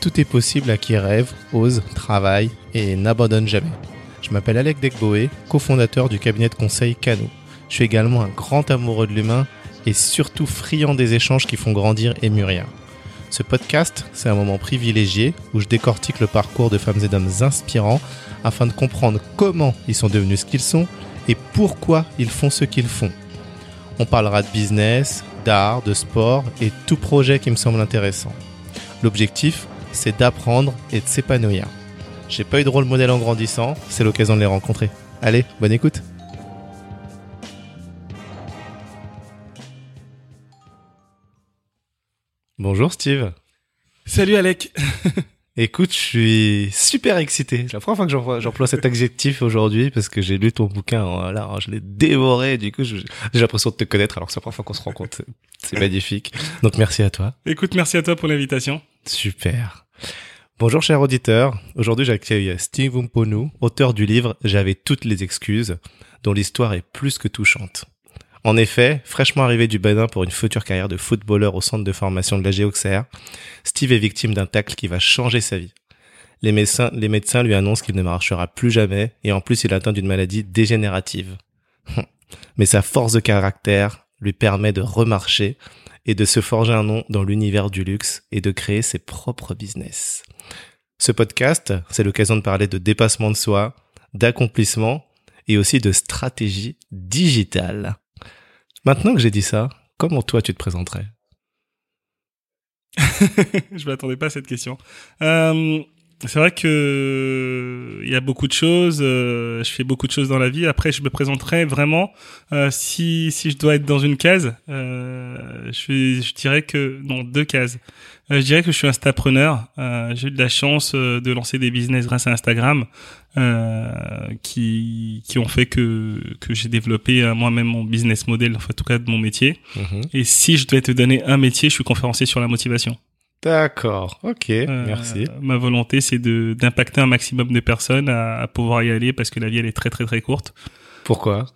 tout est possible à qui rêve, ose, travaille et n'abandonne jamais. Je m'appelle Alec Degboé, cofondateur du cabinet de conseil Cano. Je suis également un grand amoureux de l'humain et surtout friand des échanges qui font grandir et mûrir. Ce podcast, c'est un moment privilégié où je décortique le parcours de femmes et d'hommes inspirants afin de comprendre comment ils sont devenus ce qu'ils sont et pourquoi ils font ce qu'ils font. On parlera de business, d'art, de sport et tout projet qui me semble intéressant. L'objectif, c'est d'apprendre et de s'épanouir. J'ai pas eu de rôle modèle en grandissant, c'est l'occasion de les rencontrer. Allez, bonne écoute Bonjour Steve. Salut Alec. Écoute, je suis super excité. C'est la première fois que j'emploie cet adjectif aujourd'hui parce que j'ai lu ton bouquin. Voilà, je l'ai dévoré. Du coup, j'ai l'impression de te connaître alors que c'est la première fois qu'on se rencontre. C'est magnifique. Donc merci à toi. Écoute, merci à toi pour l'invitation. Super. Bonjour cher auditeur. Aujourd'hui, j'accueille Steve Umponou, auteur du livre J'avais toutes les excuses, dont l'histoire est plus que touchante. En effet, fraîchement arrivé du Bénin pour une future carrière de footballeur au centre de formation de la Géoxer, Steve est victime d'un tacle qui va changer sa vie. Les médecins, les médecins lui annoncent qu'il ne marchera plus jamais et en plus il atteint d'une maladie dégénérative. Mais sa force de caractère lui permet de remarcher et de se forger un nom dans l'univers du luxe et de créer ses propres business. Ce podcast, c'est l'occasion de parler de dépassement de soi, d'accomplissement et aussi de stratégie digitale. Maintenant que j'ai dit ça, comment toi tu te présenterais Je m'attendais pas à cette question. Euh, c'est vrai que il y a beaucoup de choses. Euh, je fais beaucoup de choses dans la vie. Après, je me présenterai vraiment euh, si si je dois être dans une case. Euh, je dirais que non deux cases. Euh, je dirais que je suis un stapreneur. Euh, j'ai eu de la chance euh, de lancer des business grâce à Instagram qui, qui ont fait que, que j'ai développé moi-même mon business model, enfin, en tout cas de mon métier. Mhm. Et si je dois te donner un métier, je suis conférencier sur la motivation. D'accord, ok, merci. Ma volonté, c'est de d'impacter un maximum de personnes à, à pouvoir y aller parce que la vie, elle est très très très courte. Pourquoi?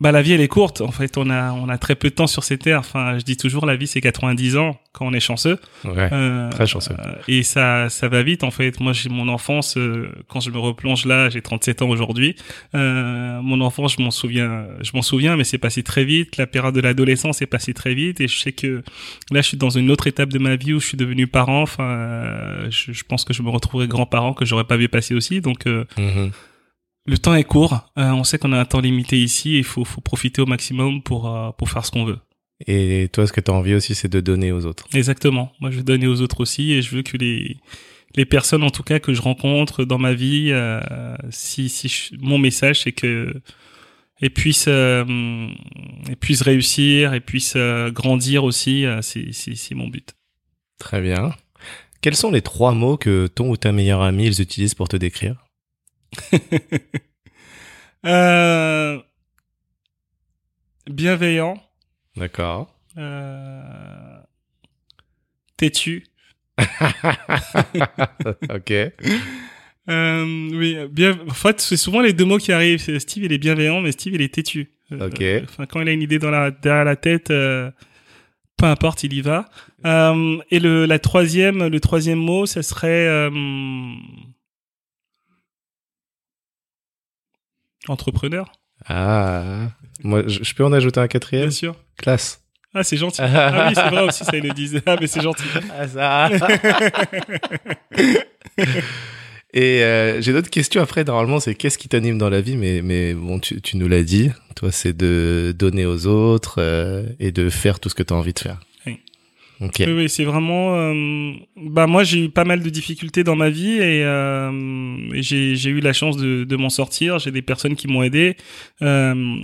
Bah la vie elle est courte. En fait, on a on a très peu de temps sur ces terres. Enfin, je dis toujours la vie c'est 90 ans quand on est chanceux. Ouais. Euh, très chanceux. et ça ça va vite en fait. Moi j'ai mon enfance euh, quand je me replonge là, j'ai 37 ans aujourd'hui. Euh, mon enfance, je m'en souviens, je m'en souviens, mais c'est passé très vite. La période de l'adolescence est passée très vite et je sais que là je suis dans une autre étape de ma vie où je suis devenu parent. Enfin, je, je pense que je me retrouverai grand-parent que j'aurais pas vu passer aussi. Donc mm le temps est court. Euh, on sait qu'on a un temps limité ici. Il faut, faut profiter au maximum pour, euh, pour faire ce qu'on veut. Et toi, ce que tu as envie aussi, c'est de donner aux autres. Exactement. Moi, je veux donner aux autres aussi et je veux que les, les personnes, en tout cas, que je rencontre dans ma vie, euh, si, si mon message, c'est que et puissent, et puissent réussir et puissent grandir aussi, c'est, c'est, mon but. Très bien. Quels sont les trois mots que ton ou ta meilleure amie ils utilisent pour te décrire? euh, bienveillant. D'accord. Euh, têtu. ok. Euh, oui, bien. En fait, c'est souvent les deux mots qui arrivent. Steve, il est bienveillant, mais Steve, il est têtu. Ok. Enfin, quand il a une idée dans la derrière la tête, peu importe, il y va. et le la troisième, le troisième mot, ce serait Entrepreneur. Ah, moi, je peux en ajouter un quatrième Bien sûr. Classe. Ah, c'est gentil. ah oui, c'est vrai aussi, ça, ils le disent. Ah, mais c'est gentil. Ah, ça. Et euh, j'ai d'autres questions après. Normalement, c'est qu'est-ce qui t'anime dans la vie, mais mais bon, tu, tu nous l'as dit. Toi, c'est de donner aux autres euh, et de faire tout ce que tu as envie de faire. Oui, oui c'est vraiment. Euh, bah moi, j'ai eu pas mal de difficultés dans ma vie et, euh, j'ai eu la chance de, de m'en sortir. J'ai des personnes qui m'ont aidé. Euh,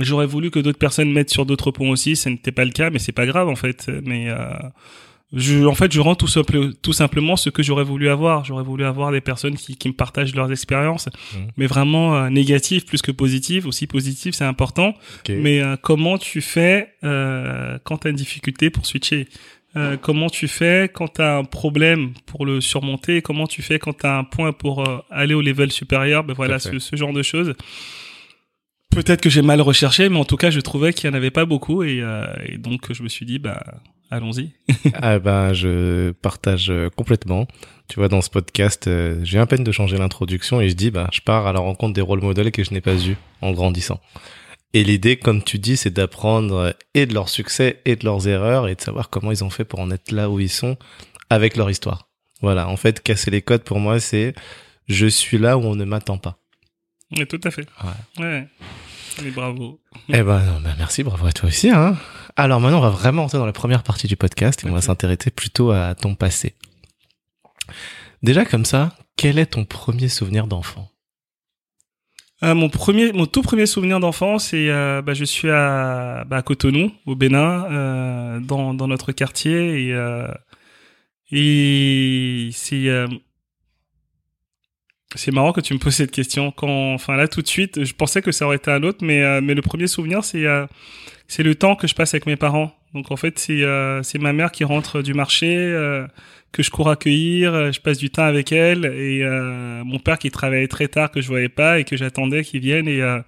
J'aurais voulu que d'autres personnes mettent sur d'autres ponts aussi. Ce n'était pas le cas, mais c'est pas grave en fait. Mais euh, je, en fait, je rends tout, simple, tout simplement ce que j'aurais voulu avoir. J'aurais voulu avoir des personnes qui, qui me partagent leurs expériences, mmh. mais vraiment euh, négatives plus que positives. Aussi positives, c'est important. Mais euh, comment tu fais euh, quand tu as une difficulté pour switcher? Euh, comment tu fais quand tu as un problème pour le surmonter, comment tu fais quand tu as un point pour euh, aller au level supérieur, ben voilà, ce, ce, genre de choses. Peut-être que j'ai mal recherché, mais en tout cas, je trouvais qu'il n'y en avait pas beaucoup, et, euh, et, donc je me suis dit, bah, allons-y. ah ben, je partage complètement. Tu vois, dans ce podcast, j'ai à peine de changer l'introduction et je dis, bah, je pars à la rencontre des rôles modèles que je n'ai pas eus en grandissant. Et l'idée, comme tu dis, c'est d'apprendre et de leurs succès et de leurs erreurs et de savoir comment ils ont fait pour en être là où ils sont avec leur histoire. Voilà, en fait, casser les codes pour moi, c'est je suis là où on ne m'attend pas. Oui, tout à fait. Ouais. ouais. Et bravo. Eh ben, ben, merci, bravo à toi aussi. Hein. Alors maintenant, on va vraiment entrer dans la première partie du podcast et on va s'intéresser plutôt à ton passé. Déjà comme ça, quel est ton premier souvenir d'enfant? Euh, mon premier, mon tout premier souvenir d'enfant, c'est euh, bah, je suis à, bah, Cotonou, au Bénin, euh, dans, dans notre quartier, et, euh, c'est c'est marrant que tu me poses cette question. Quand, enfin là, tout de suite, je pensais que ça aurait été un autre, mais mais le premier souvenir, c'est c'est le temps que je passe avec mes parents. Donc en fait, c'est c'est ma mère qui rentre du marché que je cours accueillir, euh, je passe du temps avec elle et euh, mon père qui travaillait très tard que je voyais pas et que j'attendais qu'il vienne et euh,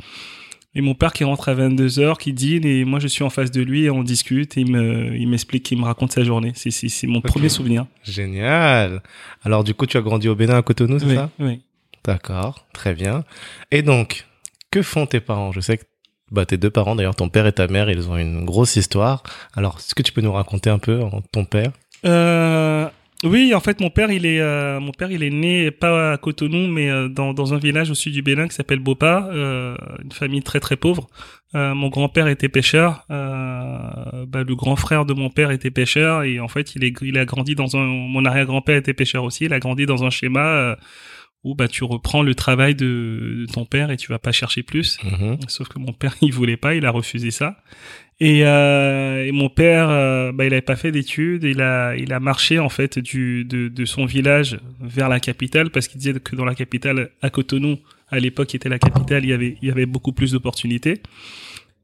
et mon père qui rentre à 22 heures, qui dîne et moi je suis en face de lui et on discute et il me il m'explique, il me raconte sa journée. C'est c'est c'est mon premier souvenir. Génial. Alors du coup tu as grandi au Bénin à Cotonou, c'est ça? Oui. D'accord, très bien. Et donc que font tes parents? Je sais que bah, tes deux parents, d'ailleurs, ton père et ta mère, ils ont une grosse histoire. Alors, est-ce que tu peux nous raconter un peu ton père? Euh, oui, en fait, mon père, il est, euh, mon père, il est né pas à Cotonou, mais euh, dans, dans un village au sud du Bénin qui s'appelle Bopa, euh, une famille très très pauvre. mon grand-père était pêcheur, bah, le grand frère de mon père était pêcheur, et en fait, il est, il a grandi dans un, mon arrière-grand-père était pêcheur aussi, il a grandi dans un schéma où bah tu reprends le travail de, ton père et tu vas pas chercher plus. Mm-hmm. Sauf que mon père, il voulait pas, il a refusé ça. Et, euh, et mon père, euh, bah, il avait pas fait d'études. Il a, il a marché en fait du, de, de son village vers la capitale parce qu'il disait que dans la capitale, à Cotonou, à l'époque, qui était la capitale, il y avait, il y avait beaucoup plus d'opportunités.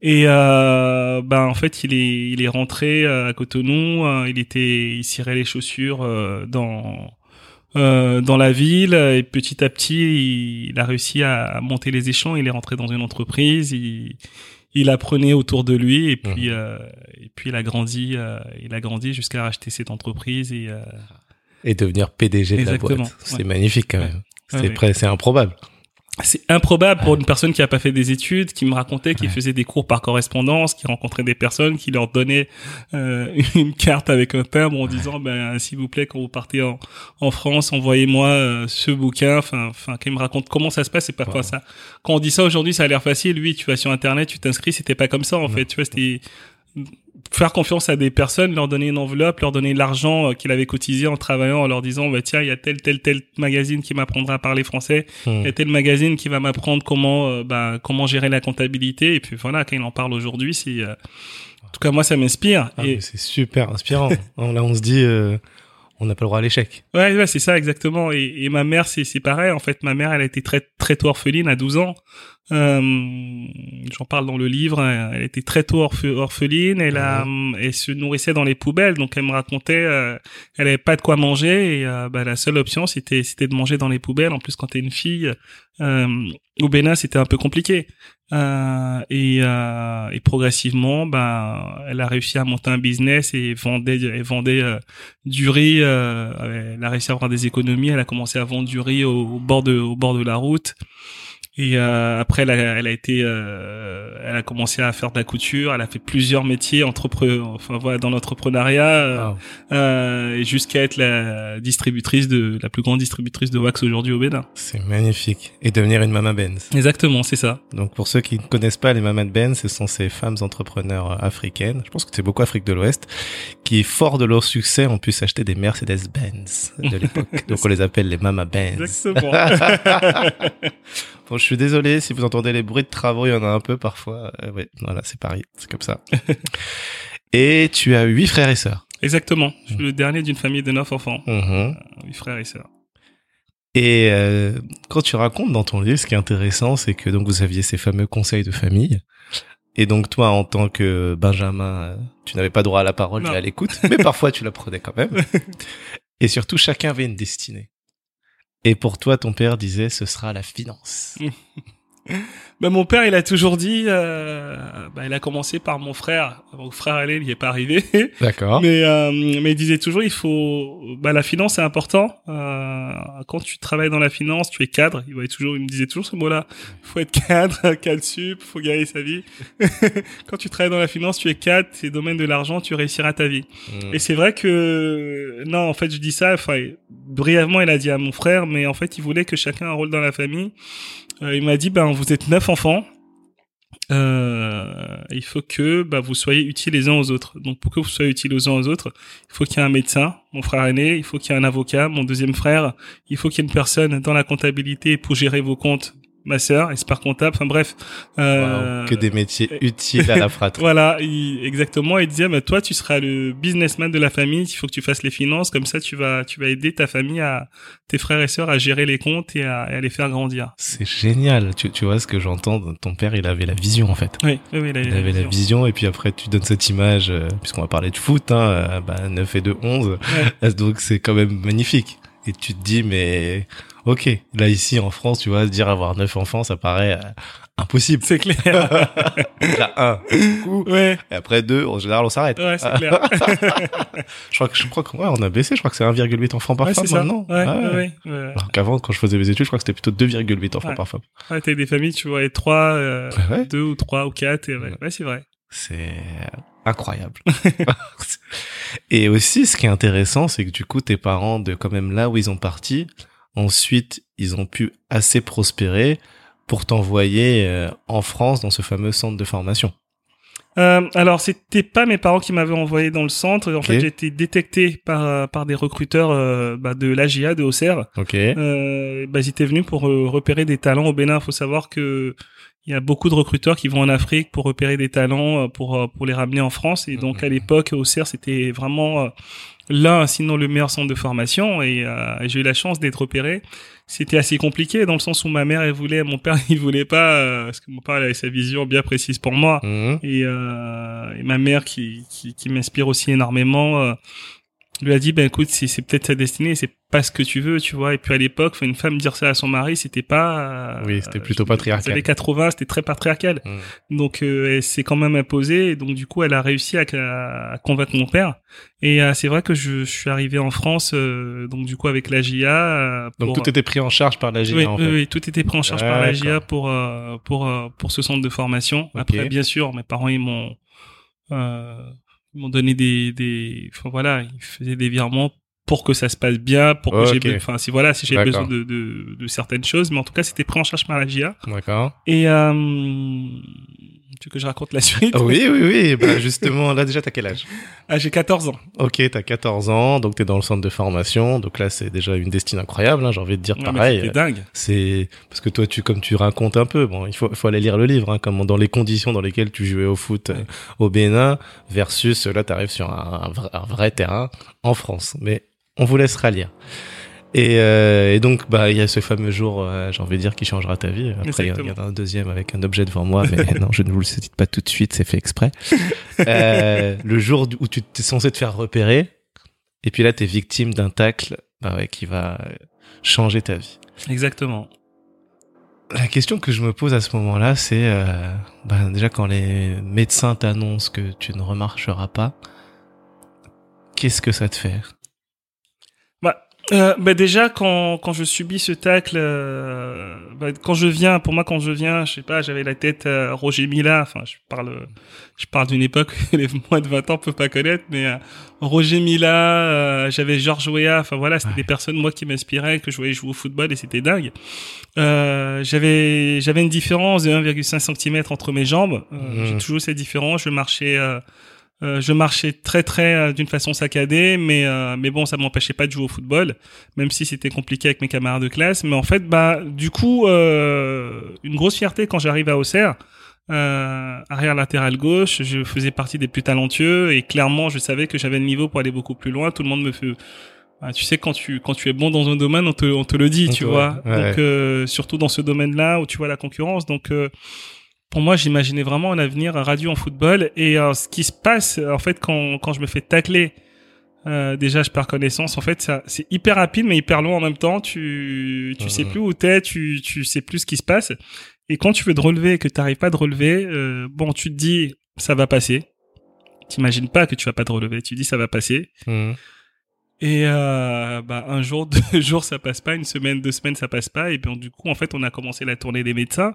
Et euh, bah en fait, il est, il est rentré à Cotonou. Euh, il était, il cirait les chaussures euh, dans euh, dans la ville et petit à petit, il, a réussi à monter les échelons. Il est rentré dans une entreprise. Il, il apprenait autour de lui et puis mhm. euh, et puis il a grandi euh, il a grandi jusqu'à racheter cette entreprise et et devenir PDG de la boîte. C'est magnifique quand même. C'est c'est improbable c'est improbable pour une personne qui a pas fait des études, qui me racontait qu'il faisait des cours par correspondance, qui rencontrait des personnes, qui leur donnait euh, une carte avec un timbre en disant ben s'il vous plaît quand vous partez en, en France, envoyez-moi euh, ce bouquin. Enfin, enfin, qu'il me raconte comment ça se passe. C'est pas ça. Quand on dit ça aujourd'hui, ça a l'air facile. Lui, tu vas sur internet, tu t'inscris. C'était pas comme ça en fait. Tu vois, c'était faire confiance à des personnes, leur donner une enveloppe, leur donner l'argent euh, qu'il avait cotisé en travaillant, en leur disant bah tiens il y a tel tel tel magazine qui m'apprendra à parler français, hmm. il y a tel magazine qui va m'apprendre comment euh, bah, comment gérer la comptabilité et puis voilà quand il en parle aujourd'hui c'est euh, en tout cas moi ça m'inspire ah, et c'est super inspirant là on se dit on n'a pas le droit à l'échec. Ouais, ouais c'est ça exactement. Et, et ma mère, c'est pareil. En fait, ma mère, elle a été très très tôt orpheline à 12 ans. Euh, J'en parle dans le livre. Elle était très tôt orpheline. Elle a, elle se nourrissait dans les poubelles. Donc elle me racontait, euh, elle avait pas de quoi manger et euh, bah, la seule option c'était c'était de manger dans les poubelles. En plus, quand t'es une fille, euh, au Bénin, c'était un peu compliqué. Euh, et, euh, et, progressivement, ben, elle a réussi à monter un business et vendait, elle vendait du riz. Elle a réussi à avoir des économies. Elle a commencé à vendre du riz au bord de, au bord de la route. Et euh, après, elle a, elle a été, euh, elle a commencé à faire de la couture. Elle a fait plusieurs métiers entrepre, enfin voilà, dans l'entrepreneuriat, euh, jusqu'à être la distributrice de la plus grande distributrice de wax aujourd'hui au Bénin. C'est magnifique. Et devenir une Mama Benz. Exactement, c'est ça. Donc pour ceux qui ne connaissent pas les Mama Benz, ce sont ces femmes entrepreneurs africaines. Je pense que c'est beaucoup Afrique de l'Ouest, qui fort de leur succès ont pu s'acheter des Mercedes Benz de l'époque. Donc on les appelle les Mama Benz. Exactement. Bon, je suis désolé si vous entendez les bruits de travaux, il y en a un peu parfois. Euh, oui, voilà, c'est pareil, c'est comme ça. et tu as huit frères et sœurs. Exactement. Je suis le dernier d'une famille de neuf enfants. Mm-hmm. Huit frères et sœurs. Et euh, quand tu racontes dans ton livre, ce qui est intéressant, c'est que donc vous aviez ces fameux conseils de famille. Et donc toi, en tant que Benjamin, euh, tu n'avais pas droit à la parole et à l'écoute, mais parfois tu la prenais quand même. Et surtout, chacun avait une destinée. Et pour toi, ton père disait, ce sera la finance. bah, mon père, il a toujours dit, euh, bah, il a commencé par mon frère. Mon frère allait, il n'y est pas arrivé. D'accord. mais euh, mais il disait toujours, il faut, bah, la finance c'est important. Euh, quand tu travailles dans la finance, tu es cadre. Il voyait toujours, il me disait toujours ce mot-là. Il faut être cadre, cadre sup, faut gagner sa vie. quand tu travailles dans la finance, tu es cadre. C'est domaine de l'argent, tu réussiras ta vie. Mm. Et c'est vrai que non, en fait, je dis ça. Enfin, brièvement, il a dit à mon frère, mais en fait, il voulait que chacun ait un rôle dans la famille. Euh, il m'a dit, ben, vous êtes neuf enfants. Euh, il faut que bah, vous soyez utiles les uns aux autres. Donc pour que vous soyez utiles aux uns aux autres, il faut qu'il y ait un médecin, mon frère aîné, il faut qu'il y ait un avocat, mon deuxième frère, il faut qu'il y ait une personne dans la comptabilité pour gérer vos comptes, ma sœur, expert comptable, enfin bref. Euh, wow, que des métiers utiles à la fratrie. voilà, il, exactement. Il disait, bah, toi, tu seras le businessman de la famille. Il faut que tu fasses les finances, comme ça, tu vas, tu vas aider ta famille à, tes frères et sœurs à gérer les comptes et à, et à les faire grandir. C'est génial. Tu, tu vois ce que j'entends? Ton père, il avait la vision en fait. Oui, oui, oui il, avait, il avait, la, vision. Et puis après, tu donnes cette image, euh, puisqu'on va parler de foot, hein, euh, bah, 9 et 2, 11. Ouais. Donc c'est quand même magnifique. Et tu te dis, mais ok, là ici en France, tu vois, dire avoir neuf enfants, ça paraît euh, impossible. C'est clair. là, un, coup, ouais. et après deux, en général, on s'arrête. Ouais, c'est clair. je crois que je crois que ouais, on a baissé. Je crois que c'est 1,8 enfants par ouais, femme maintenant. Ouais, ouais. ouais. ouais. Alors qu'avant, quand je faisais mes études, je crois que c'était plutôt 2,8 enfants par femme. Ouais, t'as des familles, tu vois, et trois, euh, deux ou trois ou quatre. Et ouais, ouais c'est vrai. C'est incroyable. et aussi, ce qui est intéressant, c'est que du coup, tes parents, de quand même là où ils ont parti, ensuite, ils ont pu assez prospérer pour t'envoyer euh, en France dans ce fameux centre de formation. Euh, alors, c'était pas mes parents qui m'avaient envoyé dans le centre. En okay. fait, j'ai été détecté par par des recruteurs euh, bah, de l'AGIA de Auxerre. Ok. Euh, bah, ils étaient venus pour repérer des talents au Bénin. Il faut savoir que il y a beaucoup de recruteurs qui vont en Afrique pour repérer des talents, pour pour les ramener en France. Et donc, à l'époque, Auxerre, c'était vraiment l'un, sinon le meilleur centre de formation. Et euh, j'ai eu la chance d'être repéré. C'était assez compliqué dans le sens où ma mère, elle voulait, mon père, il voulait pas, euh, parce que mon père, avait sa vision bien précise pour moi. Mmh. Et, euh, et, ma mère, qui, qui, qui m'inspire aussi énormément, euh, lui a dit, ben écoute, c'est, c'est peut-être sa destinée, c'est pas ce que tu veux, tu vois. Et puis à l'époque, une femme dire ça à son mari, c'était pas. oui, c'était plutôt patriarcal. Les années 80, c'était très patriarcal. Mmh. Donc euh, elle s'est quand même imposée. Et donc du coup, elle a réussi à, à convaincre mon père. Et euh, c'est vrai que je, je, suis arrivé en France, euh, donc du coup avec la GIA. Pour... Donc tout était pris en charge par la GIA. Oui, en fait. oui, tout était pris en charge par la GIA pour euh, pour pour ce centre de formation. Okay. Après, bien sûr, mes parents ils m'ont ils m'ont donné des des enfin voilà ils faisaient des virements pour que ça se passe bien pour que okay. j'ai enfin si voilà si j'ai besoin de, de, de certaines choses. Mais en tout cas c'était pris en charge par la GIA d'accord. Et euh, tu veux que je raconte la suite oui oui oui. Bah justement là déjà t'as quel âge? Ah j'ai 14 ans. Ok t'as 14 ans. Donc t'es dans le centre de formation. Donc là c'est déjà une destinée incroyable hein, j'ai envie de dire ouais, pareil c'est dingue. C'est parce que toi tu comme tu racontes un peu bon il faut faut aller lire le livre hein, comme dans les conditions dans lesquelles tu jouais au foot ouais. euh, au Bénin versus là t'arrives sur un, un, vrai, un vrai terrain en France. Mais on vous laissera lire. Et, euh, et donc, bah, il y a ce fameux jour, euh, j'ai envie de dire, qui changera ta vie. Après, il y en a un deuxième avec un objet devant moi, mais non, je ne vous le cite pas tout de suite, c'est fait exprès. euh, le jour où tu es censé te faire repérer, et puis là, tu es victime d'un tacle bah ouais, qui va changer ta vie. Exactement. La question que je me pose à ce moment-là, c'est bah, déjà quand les médecins t'annoncent que tu ne remarcheras pas, qu'est-ce que ça te fait? Euh, bah déjà quand quand je subis ce tacle, euh, bah, quand je viens, pour moi quand je viens, je sais pas, j'avais la tête euh, Roger Mila. Enfin, je parle, je parle d'une époque que les moins de 20 ans peuvent pas connaître, mais euh, Roger Mila, euh, j'avais Georges Weah. Enfin voilà, c'était Ouais. des personnes moi qui m'inspiraient, que je voyais jouer au football et c'était dingue. Euh, j'avais j'avais une différence de 1,5 cm entre mes jambes. Euh, Mhm. J'ai toujours cette différence. Je marchais. Euh, je marchais très très euh, d'une façon saccadée, mais euh, mais bon, ça m'empêchait pas de jouer au football, même si c'était compliqué avec mes camarades de classe. Mais en fait, bah du coup, euh, une grosse fierté quand j'arrive à Auxerre, euh, arrière latéral gauche, je faisais partie des plus talentueux et clairement, je savais que j'avais le niveau pour aller beaucoup plus loin. Tout le monde me fait ah, tu sais quand tu quand tu es bon dans un domaine, on te on te le dit, On tu vois. ouais. Donc euh, surtout dans ce domaine-là où tu vois la concurrence, donc euh, pour moi, j'imaginais vraiment un avenir radieux en football. Et euh, ce qui se passe, en fait, quand, quand je me fais tacler Euh, déjà, je perds connaissance. En fait, ça, c'est hyper rapide, mais hyper long en même temps. Tu, tu sais plus où t'es, tu, tu sais plus ce qui se passe. Et quand tu veux te relever et que tu n'arrives pas à te relever, euh, bon, tu te dis, ça va passer. T'imagines pas que tu vas pas te relever. Tu dis, ça va passer. Mhm. Et euh, bah, un jour, deux jours, ça passe pas. Une semaine, deux semaines, ça passe pas. Et bien, du coup, en fait, on a commencé la tournée des médecins.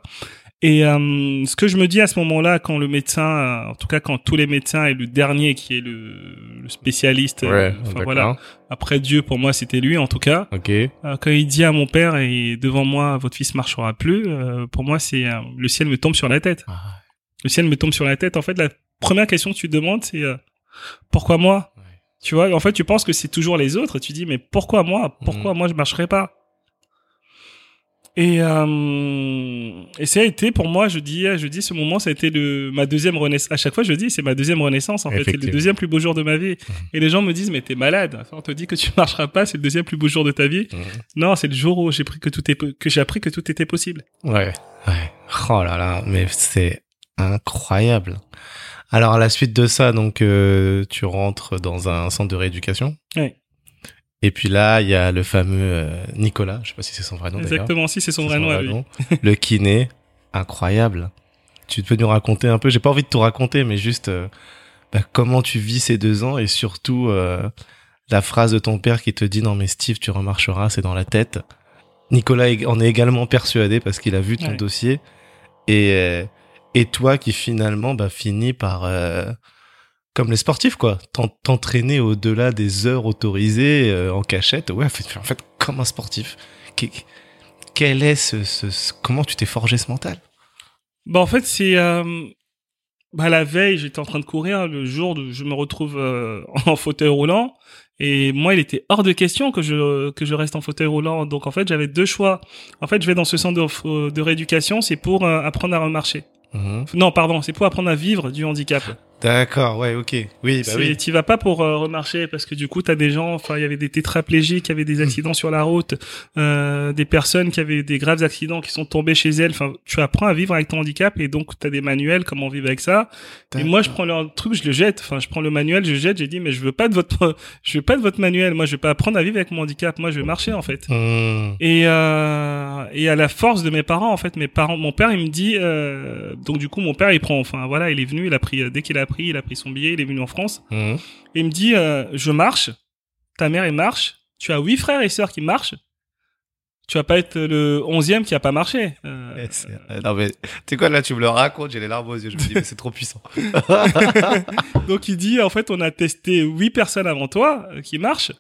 Et euh, ce que je me dis à ce moment-là, quand le médecin, euh, en tout cas quand tous les médecins et le dernier qui est le, le spécialiste, euh, Ouais, enfin voilà, après Dieu pour moi c'était lui en tout cas. Ok. Euh, quand il dit à mon père et devant moi votre fils marchera plus, euh, pour moi c'est le ciel me tombe sur la tête. Ah, Le ciel me tombe sur la tête. En fait la première question que tu te demandes c'est euh, pourquoi moi? Ouais. Tu vois, en fait tu penses que c'est toujours les autres. Tu dis mais pourquoi moi? Pourquoi Mhm. moi je marcherai pas? Et, euh, et ça a été pour moi, je dis, je dis, ce moment, ça a été le, ma deuxième renaissance. À chaque fois, je dis, c'est ma deuxième renaissance. En fait, c'est le deuxième plus beau jour de ma vie. Et les gens me disent, mais t'es malade. On te dit que tu marcheras pas, c'est le deuxième plus beau jour de ta vie. Mhm. Non, c'est le jour où j'ai pris que tout est, que j'ai appris que tout était possible. Ouais, ouais. Oh là là, mais c'est incroyable. Alors à la suite de ça, donc euh, tu rentres dans un centre de rééducation. Ouais. Et puis là, il y a le fameux euh, Nicolas, je sais pas si c'est son vrai nom. Exactement, si c'est son vrai nom lui. nom. le kiné, incroyable. Tu peux nous raconter un peu, j'ai pas envie de tout raconter, mais juste euh, bah, comment tu vis ces deux ans et surtout euh, la phrase de ton père qui te dit non mais Steve, tu remarcheras, c'est dans la tête. Nicolas en est également persuadé parce qu'il a vu ton Ouais. dossier et euh, et toi qui finalement bah finis par euh, comme les sportifs quoi, t'en- t'entraîner au-delà des heures autorisées euh, en cachette. Ouais, en fait, en fait, comme un sportif. Quel est ce, ce- ce- comment tu t'es forgé ce mental? Bah, en fait, c'est, euh, bah, la veille, j'étais en train de courir. Le jour où je me retrouve euh, en fauteuil roulant. Et moi, il était hors de question que je, que je reste en fauteuil roulant. Donc, en fait, j'avais deux choix. En fait, je vais dans ce centre de, de rééducation, c'est pour apprendre à remarcher. Mhm. Non, pardon, c'est pour apprendre à vivre du handicap. D'accord, ouais, ok, oui, bah oui. Tu vas pas pour euh, remarcher parce que du coup, tu as des gens, enfin, il y avait des tétraplégiques, il y avait Hmm. des accidents sur la route, euh, des personnes qui avaient des graves accidents qui sont tombées chez elles. Enfin, tu apprends à vivre avec ton handicap et donc tu as des manuels, comment vivre avec ça. Et moi, je prends leur truc, je le jette. Enfin, je prends le manuel, je jette, j'ai dit, mais je veux pas de votre, je veux pas de votre manuel. Moi, je veux pas apprendre à vivre avec mon handicap. Moi, je veux marcher, en fait. Mhm. Et, euh, et à la force de mes parents, en fait, mes parents, mon père, il me dit, euh, donc du coup, mon père, il prend, enfin voilà, il est venu, il a pris, dès qu'il a pris, il a pris son billet, il est venu en France, Mhm. et il me dit, euh, je marche, ta mère, elle marche, tu as huit frères et sœurs qui marchent, tu vas pas être le onzième qui a pas marché. Euh, Eh, euh, Non mais, tu sais quoi, là tu me le racontes, j'ai les larmes aux yeux, je me dis, mais c'est trop puissant. donc il dit, en fait, on a testé huit personnes avant toi euh, qui marchent,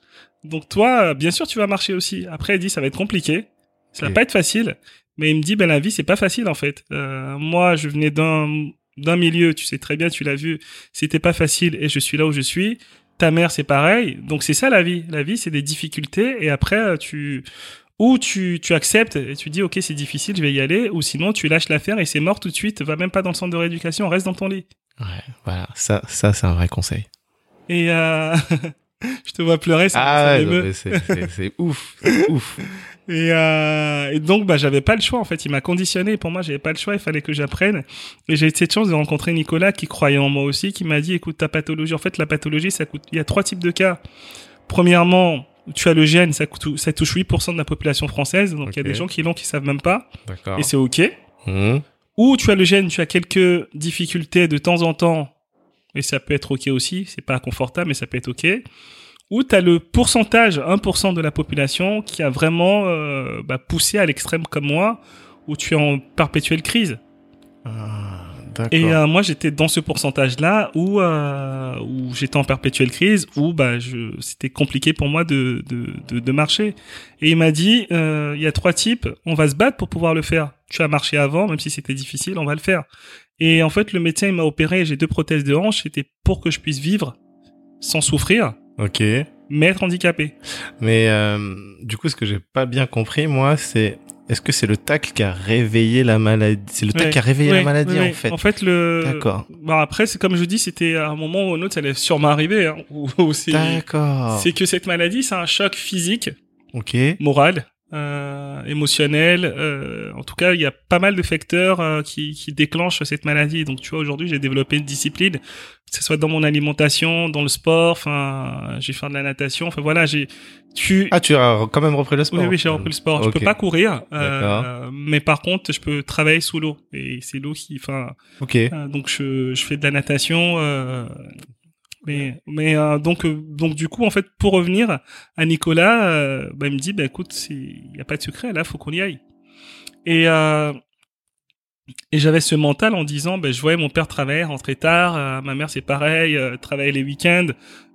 donc toi, euh, bien sûr, tu vas marcher aussi. Après, il dit, ça va être compliqué, ça va pas être facile. Mais il me dit, ben la vie, c'est pas facile en fait. Euh, moi, je venais d'un d'un milieu, tu sais très bien, tu l'as vu, c'était pas facile et je suis là où je suis. Ta mère, c'est pareil. Donc c'est ça la vie. La vie, c'est des difficultés et après euh, tu ou tu tu acceptes et tu dis ok c'est difficile, je vais y aller, ou sinon tu lâches l'affaire et c'est mort tout de suite. Va même pas dans le centre de rééducation, reste dans ton lit. Ouais, voilà, ça, ça c'est un vrai conseil. Et euh, je te vois pleurer, ça, Ah ouais, ouf, c'est ouf. Et, euh, et donc, bah, j'avais pas le choix, en fait. Il m'a conditionné. Pour moi, j'avais pas le choix. Il fallait que j'apprenne. Et j'ai eu cette chance de rencontrer Nicolas, qui croyait en moi aussi, qui m'a dit, écoute, ta pathologie, en fait, la pathologie, ça coûte, il y a trois types de cas. Premièrement, tu as le gène, ça, coûte, ça touche 8% de la population française. Donc, il y a des gens qui l'ont, qui savent même pas. Et c'est OK. Mhm. Ou tu as le gène, tu as quelques difficultés de temps en temps, et ça peut être OK aussi, c'est pas confortable, mais ça peut être OK. Ou tu as le pourcentage, 1% de la population, qui a vraiment euh, bah, poussé à l'extrême comme moi, où tu es en perpétuelle crise. Ah. Et euh, moi, j'étais dans ce pourcentage-là où, euh, où j'étais en perpétuelle crise, où bah, je, c'était compliqué pour moi de, de, de, de marcher. Et il m'a dit, euh, il y a trois types, on va se battre pour pouvoir le faire. Tu as marché avant, même si c'était difficile, on va le faire. Et en fait, le médecin, il m'a opéré, j'ai deux prothèses de hanche, c'était pour que je puisse vivre sans souffrir, Ok. mais être handicapé. Mais euh, du coup, ce que j'ai pas bien compris, moi, c'est est-ce que c'est le tacle qui a réveillé la maladie? C'est le tacle Ouais. qui a réveillé la maladie ouais, en fait. En fait, le. D'accord. Bon, après, c'est comme je dis, c'était à un moment ou un autre, ça allait sûrement arriver. Hein, D'accord. c'est que cette maladie, c'est un choc physique, Ok. moral, euh, émotionnel. Euh, en tout cas, il y a pas mal de facteurs euh, qui, qui déclenchent cette maladie. Donc, tu vois, aujourd'hui, j'ai développé une discipline, que ce soit dans mon alimentation, dans le sport. Enfin, j'ai fait de la natation. Enfin, voilà, j'ai. Tu... Ah, tu as quand même repris le sport. Oui, oui, j'ai repris le sport. Je peux pas courir, euh, mais par contre, je peux travailler sous l'eau. Et c'est l'eau qui, enfin. Ok. Euh, donc, je, je fais de la natation. Euh, mais, mais euh, donc, euh, donc du coup, en fait, pour revenir à Nicolas, euh, bah, il me dit, bah écoute, il n'y a pas de secret, là, faut qu'on y aille. Et et j'avais ce mental en disant, ben, je voyais mon père travailler, rentrer tard, euh, ma mère c'est pareil, euh, travailler les week-ends.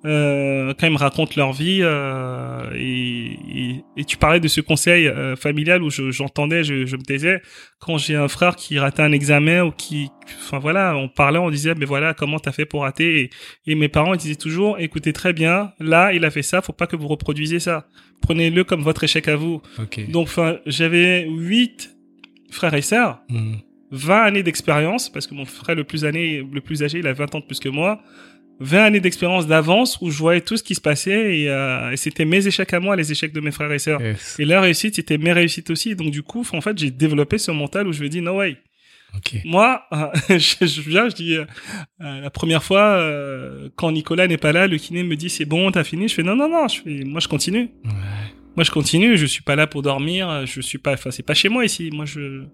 Euh, quand ils me racontent leur vie, euh, et, et, tu parlais de ce conseil familial où j'entendais, je, je, me taisais. Quand j'ai un frère qui ratait un examen ou qui, enfin voilà, on parlait, on disait, mais voilà, comment t'as fait pour rater? Et, et, mes parents ils disaient toujours, écoutez très bien, là il a fait ça, faut pas que vous reproduisez ça. Prenez-le comme votre échec à vous. Donc, enfin, j'avais huit frères et sœurs. Mmh. 20 années d'expérience, parce que mon frère le plus, année, le plus âgé, il a 20 ans de plus que moi, 20 années d'expérience d'avance où je voyais tout ce qui se passait et, euh, et c'était mes échecs à moi, les échecs de mes frères et sœurs. Et leur réussite, c'était mes réussites aussi. Donc du coup, en fait, j'ai développé ce mental où je me dis, no way. Okay. Moi, je, je, viens, je dis, euh, la première fois, euh, quand Nicolas n'est pas là, le kiné me dit, c'est bon, t'as fini? Je fais, non, non, non, je fais, moi, je continue. Ouais. Moi, je continue, je suis pas là pour dormir, je suis pas, enfin, c'est pas chez moi ici. Moi, je,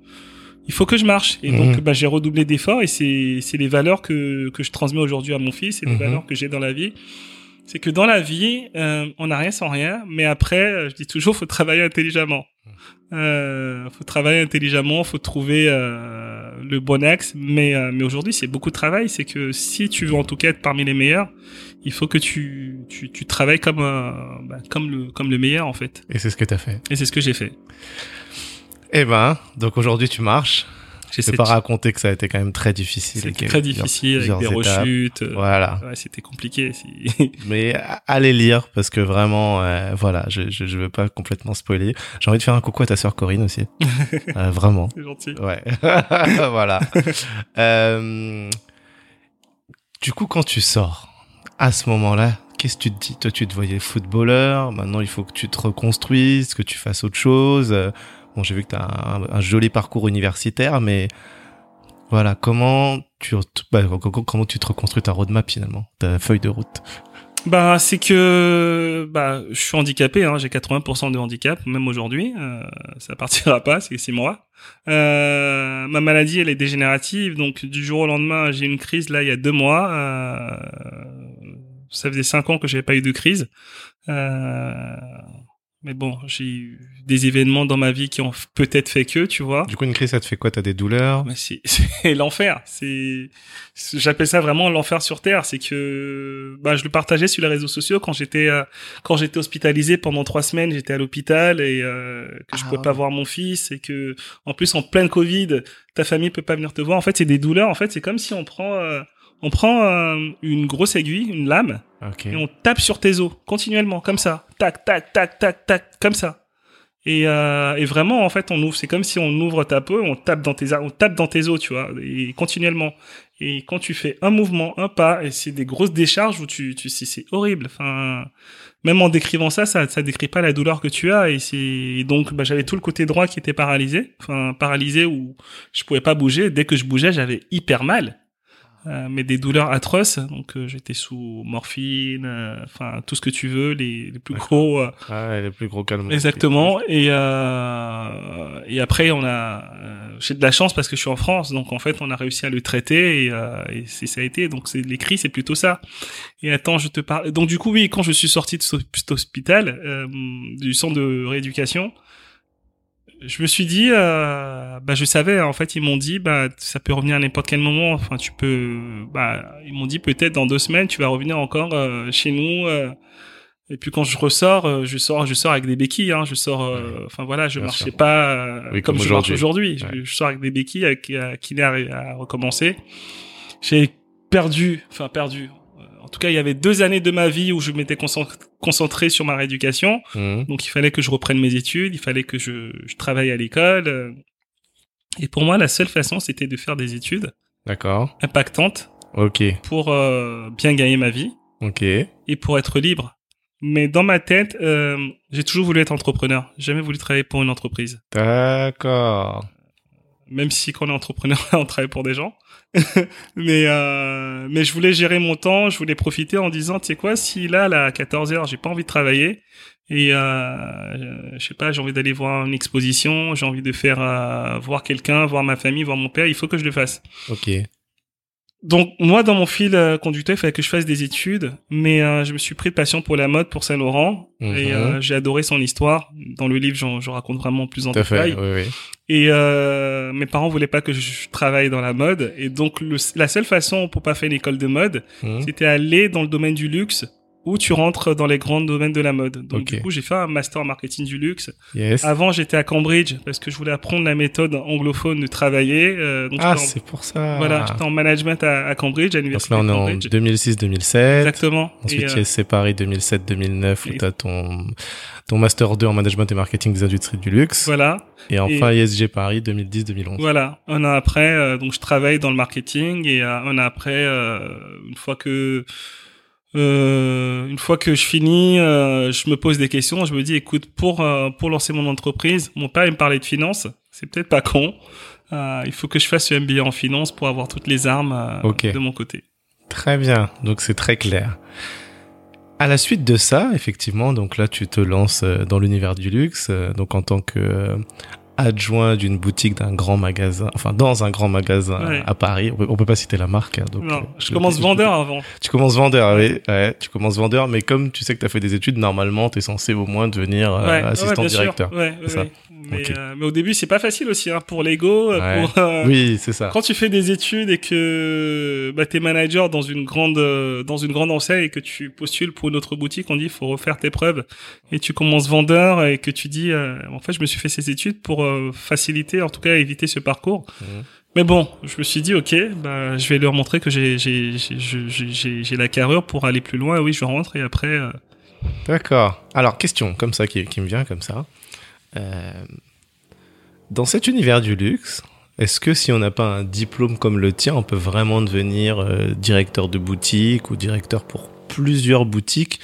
il faut que je marche. Et donc, mhm. bah, j'ai redoublé d'efforts et c'est, les valeurs que, que je transmets aujourd'hui à mon fils et les mhm. valeurs que j'ai dans la vie. C'est que dans la vie, euh, on n'a rien sans rien, mais après, euh, je dis toujours, faut travailler intelligemment. Euh, faut travailler intelligemment, faut trouver euh, le bon axe. Mais, euh, mais aujourd'hui, c'est beaucoup de travail. C'est que si tu veux en tout cas être parmi les meilleurs, il faut que tu, tu, tu travailles comme, bah, comme, le, comme le meilleur en fait. Et c'est ce que tu as fait. Et c'est ce que j'ai fait. Eh ben, donc aujourd'hui tu marches. Je vais pas raconter que ça a été quand même très difficile. C'était très difficile avec des rechutes. Euh, voilà. Ouais, c'était compliqué. Mais allez lire parce que vraiment, euh, voilà, je, je, je veux pas complètement spoiler. J'ai envie de faire un coucou à ta sœur Corinne aussi. euh, vraiment. C'est gentil. Ouais. voilà. du coup, quand tu sors, à ce moment-là, qu'est-ce que tu te dis? Toi, tu te voyais footballeur. Maintenant, il faut que tu te reconstruises, que tu fasses autre chose. Bon, j'ai vu que tu as un, joli parcours universitaire, mais voilà, comment tu, bah, comment tu te reconstruis ta roadmap finalement, ta feuille de route? Bah, c'est que bah, je suis handicapé, hein, j'ai 80% de handicap, même aujourd'hui. Euh, ça partira pas, c'est six mois. Euh, ma maladie, elle est dégénérative, donc du jour au lendemain, j'ai une crise là il y a deux mois. Euh, ça faisait cinq ans que j'avais pas eu de crise. Euh, mais bon, j'ai eu des événements dans ma vie qui ont peut-être fait que, tu vois. Du coup, une crise, ça te fait quoi? T'as des douleurs? Mais c'est, l'enfer. C'est, j'appelle ça vraiment l'enfer sur terre. C'est que, bah, je le partageais sur les réseaux sociaux quand j'étais, euh, quand j'étais hospitalisé pendant trois semaines. J'étais à l'hôpital et euh, que je ah, pouvais pas voir mon fils et que, en plus, en pleine Covid, ta famille peut pas venir te voir. En fait, c'est des douleurs. En fait, c'est comme si on prend euh, on prend euh, une grosse aiguille, une lame, et on tape sur tes os continuellement, comme ça, tac, tac, tac, tac, tac, comme ça. Et, euh, et vraiment, en fait, on ouvre. C'est comme si on ouvre ta peau, on tape dans tes, on tape dans tes os, tu vois, et continuellement. Et quand tu fais un mouvement, un pas, et c'est des grosses décharges où tu, tu c'est horrible. Enfin, même en décrivant ça, ça, ça décrit pas la douleur que tu as. Et c'est donc, bah, j'avais tout le côté droit qui était paralysé, enfin paralysé où je pouvais pas bouger. Dès que je bougeais, j'avais hyper mal. Euh, mais des douleurs atroces. Donc euh, j'étais sous morphine, euh, enfin tout ce que tu veux, les, les plus gros. ouais, les plus gros calmes. Exactement. Et et après on a, j'ai de la chance parce que je suis en France, donc en fait on a réussi à le traiter et, et c'est ça a été. Donc c'est l'écrit, c'est plutôt ça. Et attends, je te parle. Donc du coup oui, quand je suis sorti de cet hôpital, du centre de rééducation je me suis dit, euh, bah, je savais, en fait, ils m'ont dit, bah, ça peut revenir à n'importe quel moment. Enfin, tu peux, bah, ils m'ont dit peut-être dans deux semaines, tu vas revenir encore euh, chez nous. Euh. et puis quand je ressors, euh, je sors, je sors avec des béquilles. Hein, je sors, enfin voilà, je marchais pas comme, je marche aujourd'hui. Je, sors avec des béquilles, avec, qui à, à recommencer. J'ai perdu, enfin perdu tout cas, il y avait deux années de ma vie où je m'étais concentré sur ma rééducation. Mmh. Donc, il fallait que je reprenne mes études, il fallait que je, je travaille à l'école. Et pour moi, la seule façon, c'était de faire des études. D'accord. Impactantes. Ok. Pour euh, bien gagner ma vie. Ok. Et pour être libre. Mais dans ma tête, euh, j'ai toujours voulu être entrepreneur. J'ai jamais voulu travailler pour une entreprise. D'accord. Même si quand on est entrepreneur, on travaille pour des gens. mais euh, mais je voulais gérer mon temps, je voulais profiter en disant, tu sais quoi, si là, à 14 heures, j'ai pas envie de travailler et euh, je sais pas, j'ai envie d'aller voir une exposition, j'ai envie de faire euh, voir quelqu'un, voir ma famille, voir mon père, il faut que je le fasse. Ok. Donc moi dans mon fil euh, conducteur, il fallait que je fasse des études, mais euh, je me suis pris de passion pour la mode, pour Saint Laurent, et euh, Mhm. j'ai adoré son histoire. Dans le livre, j'en- je raconte vraiment plus en à fait. détail. Oui, oui. Et euh, mes parents voulaient pas que je travaille dans la mode, et donc le, la seule façon pour pas faire une école de mode, Mhm. c'était aller dans le domaine du luxe où tu rentres dans les grands domaines de la mode. Donc du coup, j'ai fait un master en marketing du luxe. Yes. Avant, j'étais à Cambridge parce que je voulais apprendre la méthode anglophone de travailler. Euh, donc Ah, en- c'est pour ça. voilà, j'étais en management à, à Cambridge, à Donc là, on est en Cambridge. 2006-2007. Exactement. Ensuite, Et, il euh, a séparé 2007-2009 où et- tu as ton, ton Master 2 en Management et Marketing des Industries du Luxe. voilà, Et enfin, ISG Paris 2010-2011. voilà. Un an après, euh, donc je travaille dans le marketing et euh, un an après, euh, une fois que euh, une fois que je finis, euh, je me pose des questions. Je me dis, écoute, pour euh, pour lancer mon entreprise, mon père il me parlait de finance. C'est peut-être pas con. Il faut que je fasse ce MBA en finance pour avoir toutes les armes de mon côté. Très bien. Donc, c'est très clair. À la suite de ça, effectivement, donc là, tu te lances dans l'univers du luxe, donc en tant que adjoint d'une boutique d'un grand magasin, enfin dans un grand magasin Ouais. à Paris. On peut, on peut pas citer la marque. hein, donc, non, je commence vendeur avant. Tu commences vendeur, oui. Ouais, tu commences vendeur, mais comme tu sais que tu as fait des études, normalement, tu es censé au moins devenir euh, Ouais, assistant directeur. Ça. ouais. Mais, Ok. euh, mais au début, c'est pas facile aussi hein, pour l'ego. euh. Pour, euh, Oui, c'est ça. Quand tu fais des études et que bah, t'es manager dans une grande dans une grande enseigne et que tu postules pour une autre boutique, on dit faut refaire tes preuves et tu commences vendeur et que tu dis euh, en fait je me suis fait ces études pour euh, faciliter en tout cas éviter ce parcours. Mhm. Mais bon, je me suis dit ok, bah je vais leur montrer que j'ai la carrure pour aller plus loin. Et oui, je rentre et après euh, D'accord. Alors, question comme ça qui, qui me vient comme ça. Euh, dans cet univers du luxe, est-ce que si on n'a pas un diplôme comme le tien, on peut vraiment devenir euh, directeur de boutique ou directeur pour plusieurs boutiques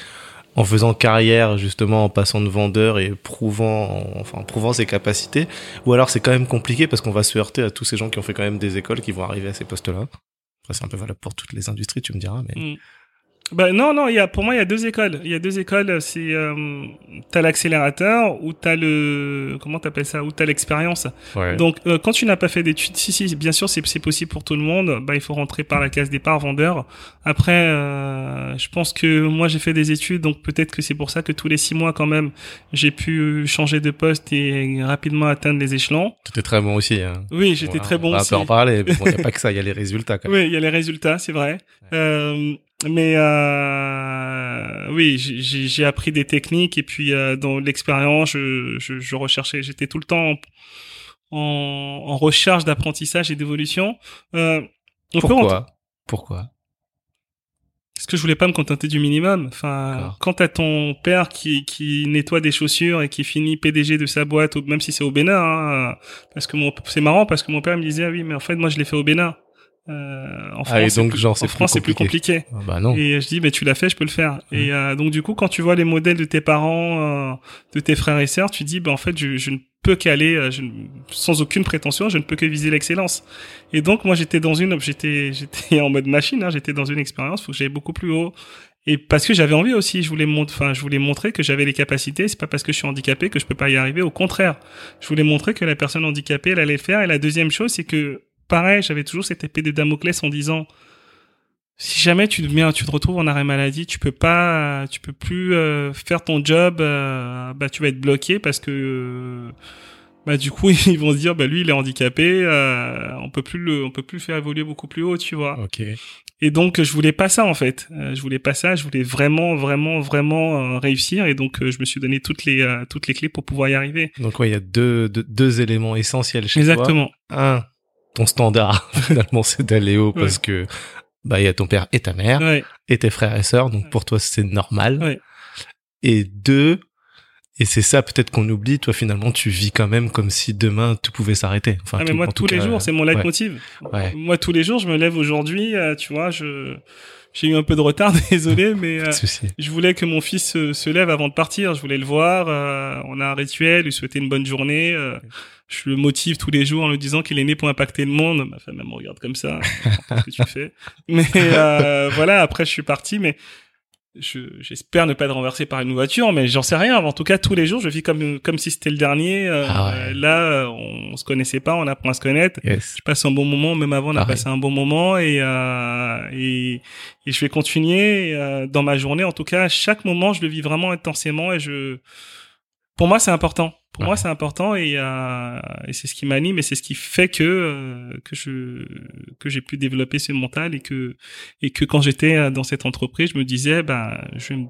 en faisant carrière justement en passant de vendeur et prouvant, enfin, en prouvant ses capacités Ou alors c'est quand même compliqué parce qu'on va se heurter à tous ces gens qui ont fait quand même des écoles qui vont arriver à ces postes-là c'est un peu valable pour toutes les industries, tu me diras. Mais... Bah non non, il y a pour moi il y a deux écoles. Il y a deux écoles, c'est euh, t'as l'accélérateur ou t'as le comment t'appelles ça ou t'as l'expérience. Ouais. Donc euh, quand tu n'as pas fait d'études, si si bien sûr c'est c'est possible pour tout le monde. Bah il faut rentrer par la case départ vendeur. Après euh, je pense que moi j'ai fait des études donc peut-être que c'est pour ça que tous les six mois quand même j'ai pu changer de poste et rapidement atteindre les échelons. Tu étais très bon aussi. Hein. Oui j'étais Ouais, très bon on va aussi. en parler. Il n'y a pas que ça, il y a les résultats. Quand même. Oui, il y a les résultats, c'est vrai. Euh, mais euh, oui, j'ai- appris des techniques et puis euh, dans l'expérience, je, je, je recherchais, j'étais tout le temps en, en, en recherche d'apprentissage et d'évolution. Euh, Pourquoi? Pourquoi? Parce que je voulais pas me contenter du minimum. Enfin, quand t'as ton père qui, qui nettoie des chaussures et qui finit PDG de sa boîte, même si c'est au Bénin, hein, parce que c'est marrant parce que mon père me disait, ah oui, mais en fait, moi, je l'ai fait au Bénin. Euh, en France, Ah, et c'est donc, plus- genre, en c'est plus France, c'est plus compliqué. Ah Bah non. Et je dis, mais tu l'as fait, je peux le faire. Et euh, donc, du coup, quand tu vois les modèles de tes parents, euh, de tes frères et sœurs, tu dis, ben en fait, je, je ne peux qu'aller, euh, sans aucune prétention, je ne peux que viser l'excellence. Et donc, moi, j'étais dans une, j'étais, j'étais en mode machine, hein, j'étais dans une expérience, faut que j'aille beaucoup plus haut. Et parce que j'avais envie aussi, je voulais montrer, enfin, je voulais montrer que j'avais les capacités. C'est pas parce que je suis handicapé que je peux pas y arriver. Au contraire, je voulais montrer que la personne handicapée, elle allait le faire. Et la deuxième chose, c'est que, pareil, j'avais toujours cette épée de Damoclès en disant, si jamais tu tu te retrouves en arrêt maladie, tu peux pas, tu peux plus euh, faire ton job, euh, bah tu vas être bloqué parce que euh, bah du coup ils vont se dire bah lui il est handicapé, on peut plus le, on peut plus le faire évoluer beaucoup plus haut, tu vois. Ok. Et donc je voulais pas ça en fait, je voulais pas ça, je voulais vraiment vraiment vraiment réussir et donc je me suis donné toutes les toutes les clés pour pouvoir y arriver. Donc ouais, il y a deux, deux, deux éléments essentiels chez Exactement. toi. Un, ton standard finalement c'est d'aller haut parce que bah il y a ton père et ta mère Ouais. et tes frères et sœurs, donc pour toi c'est normal. Et deux, et c'est ça peut-être qu'on oublie, toi finalement tu vis quand même comme si demain tout pouvait s'arrêter. Enfin, Ah, mais tout- moi en tout tous les cas, jours, c'est mon leitmotiv. Moi tous les jours, je me lève aujourd'hui, euh, tu vois, je j'ai eu un peu de retard, désolé, mais euh, je voulais que mon fils se, lève avant de partir. Je voulais le voir. Euh, on a un rituel, lui souhaiter une bonne journée. Euh, je le motive tous les jours en lui disant qu'il est né pour impacter le monde. Ma femme elle me regarde comme ça. ce que tu fais. Mais voilà. Après, je suis parti, mais j'espère ne pas être renversé par une voiture, mais j'en sais rien. En tout cas, tous les jours, je vis comme comme si c'était le dernier. Euh, ah là, on, se connaissait pas, on apprend à se connaître. Je passe un bon moment, même avant, on a passé un bon moment, et, euh, et, et je vais continuer euh, dans ma journée. En tout cas, chaque moment, je le vis vraiment intensément, et je, pour moi, c'est important. Pour moi, c'est important et, euh, et c'est ce qui m'anime et c'est ce qui fait que euh, que je que j'ai pu développer ce mental et que et que quand j'étais euh, dans cette entreprise, je me disais ben je vais me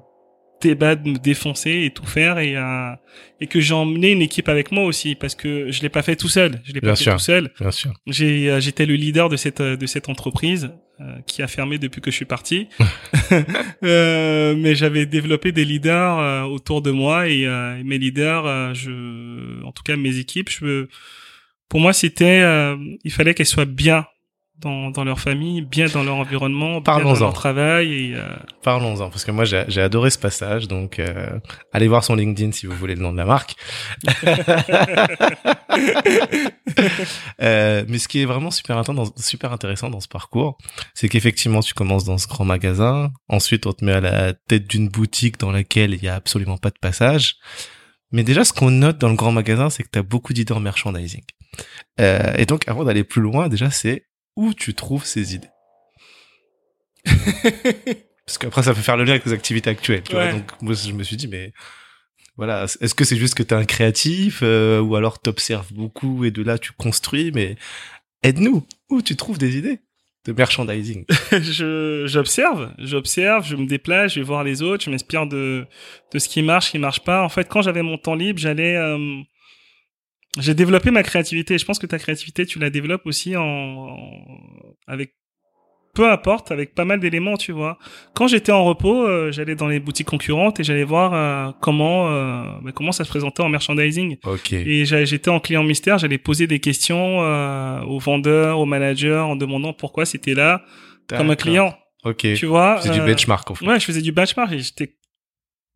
débattre, me défoncer et tout faire et euh, et que j'ai emmené une équipe avec moi aussi parce que je l'ai pas fait tout seul, je l'ai pas fait tout seul. Bien sûr. J'ai euh, j'étais le leader de cette de cette entreprise euh, qui a fermé depuis que je suis parti. euh, mais j'avais développé des leaders euh, autour de moi et, euh, mes leaders, je, en tout cas mes équipes, je, pour moi c'était, il fallait qu'elles soient bien dans, dans leur famille, bien dans leur environnement, bien dans leur travail. Euh... Parlons-en, parce que moi j'ai adoré ce passage, donc euh, allez voir son LinkedIn si vous voulez le nom de la marque. euh, mais ce qui est vraiment super intéressant dans, super intéressant dans ce parcours, c'est qu'effectivement tu commences dans ce grand magasin, ensuite on te met à la tête d'une boutique dans laquelle il y a absolument pas de passage. Mais déjà, ce qu'on note dans le grand magasin, c'est que tu as beaucoup d'idées en merchandising. Euh, et donc, avant d'aller plus loin, déjà, c'est où tu trouves ces idées Parce qu'après, ça peut faire le lien avec les activités actuelles. Tu vois Donc, moi, je me suis dit, mais voilà, est-ce que c'est juste que tu es un créatif euh, ou alors t'observes beaucoup et de là tu construis Mais aide-nous. Où tu trouves des idées de merchandising? J'observe, j'observe, je me déplace, je vais voir les autres, je m'inspire de de ce qui marche, ce qui marche pas. En fait, quand j'avais mon temps libre, j'allais euh, j'ai développé ma créativité. Je pense que ta créativité, tu la développes aussi en, avec peu importe, avec pas mal d'éléments, tu vois. Quand j'étais en repos, euh, j'allais dans les boutiques concurrentes et j'allais voir euh, comment euh, bah, comment ça se présentait en merchandising. Et j'étais en client mystère, j'allais poser des questions aux vendeurs, aux managers en demandant pourquoi c'était là comme un client. Ok. Tu vois. C'est du benchmark en fait. Ouais, je faisais du benchmark et j'étais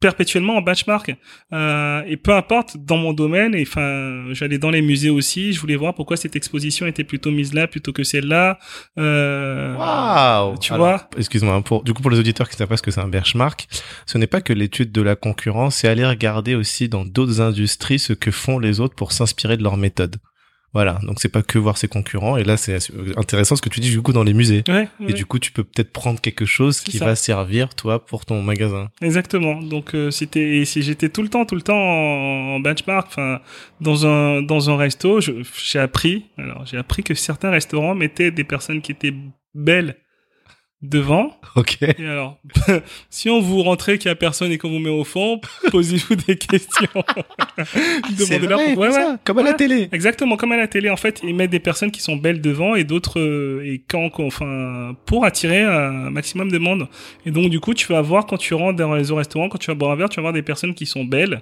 perpétuellement en benchmark. Euh, et peu importe dans mon domaine et enfin j'allais dans les musées aussi je voulais voir pourquoi cette exposition était plutôt mise là plutôt que celle-là. Euh, wow tu vois excuse-moi pour du coup pour les auditeurs qui savent pas ce que c'est un benchmark ce n'est pas que l'étude de la concurrence c'est aller regarder aussi dans d'autres industries ce que font les autres pour s'inspirer de leurs méthodes voilà, donc c'est pas que voir ses concurrents. Et là, c'est intéressant ce que tu dis du coup dans les musées. et du coup, tu peux peut-être prendre quelque chose qui va servir toi pour ton magasin. Exactement. Donc euh, c'était si j'étais tout le temps, tout le temps en, benchmark, enfin dans un dans un resto, j'ai appris. Alors j'ai appris que certains restaurants mettaient des personnes qui étaient belles devant. Ok. Et alors, si on vous rentrez qu'il y a personne et qu'on vous met au fond, posez-vous des questions. Demandez-leur. Ouais, ça, comme à la télé. Exactement, comme à la télé. En fait, ils mettent des personnes qui sont belles devant et d'autres, euh, et quand, enfin, pour attirer un maximum de monde. Et donc, du coup, tu vas voir quand tu rentres dans les restaurants, quand tu vas boire un verre, tu vas voir des personnes qui sont belles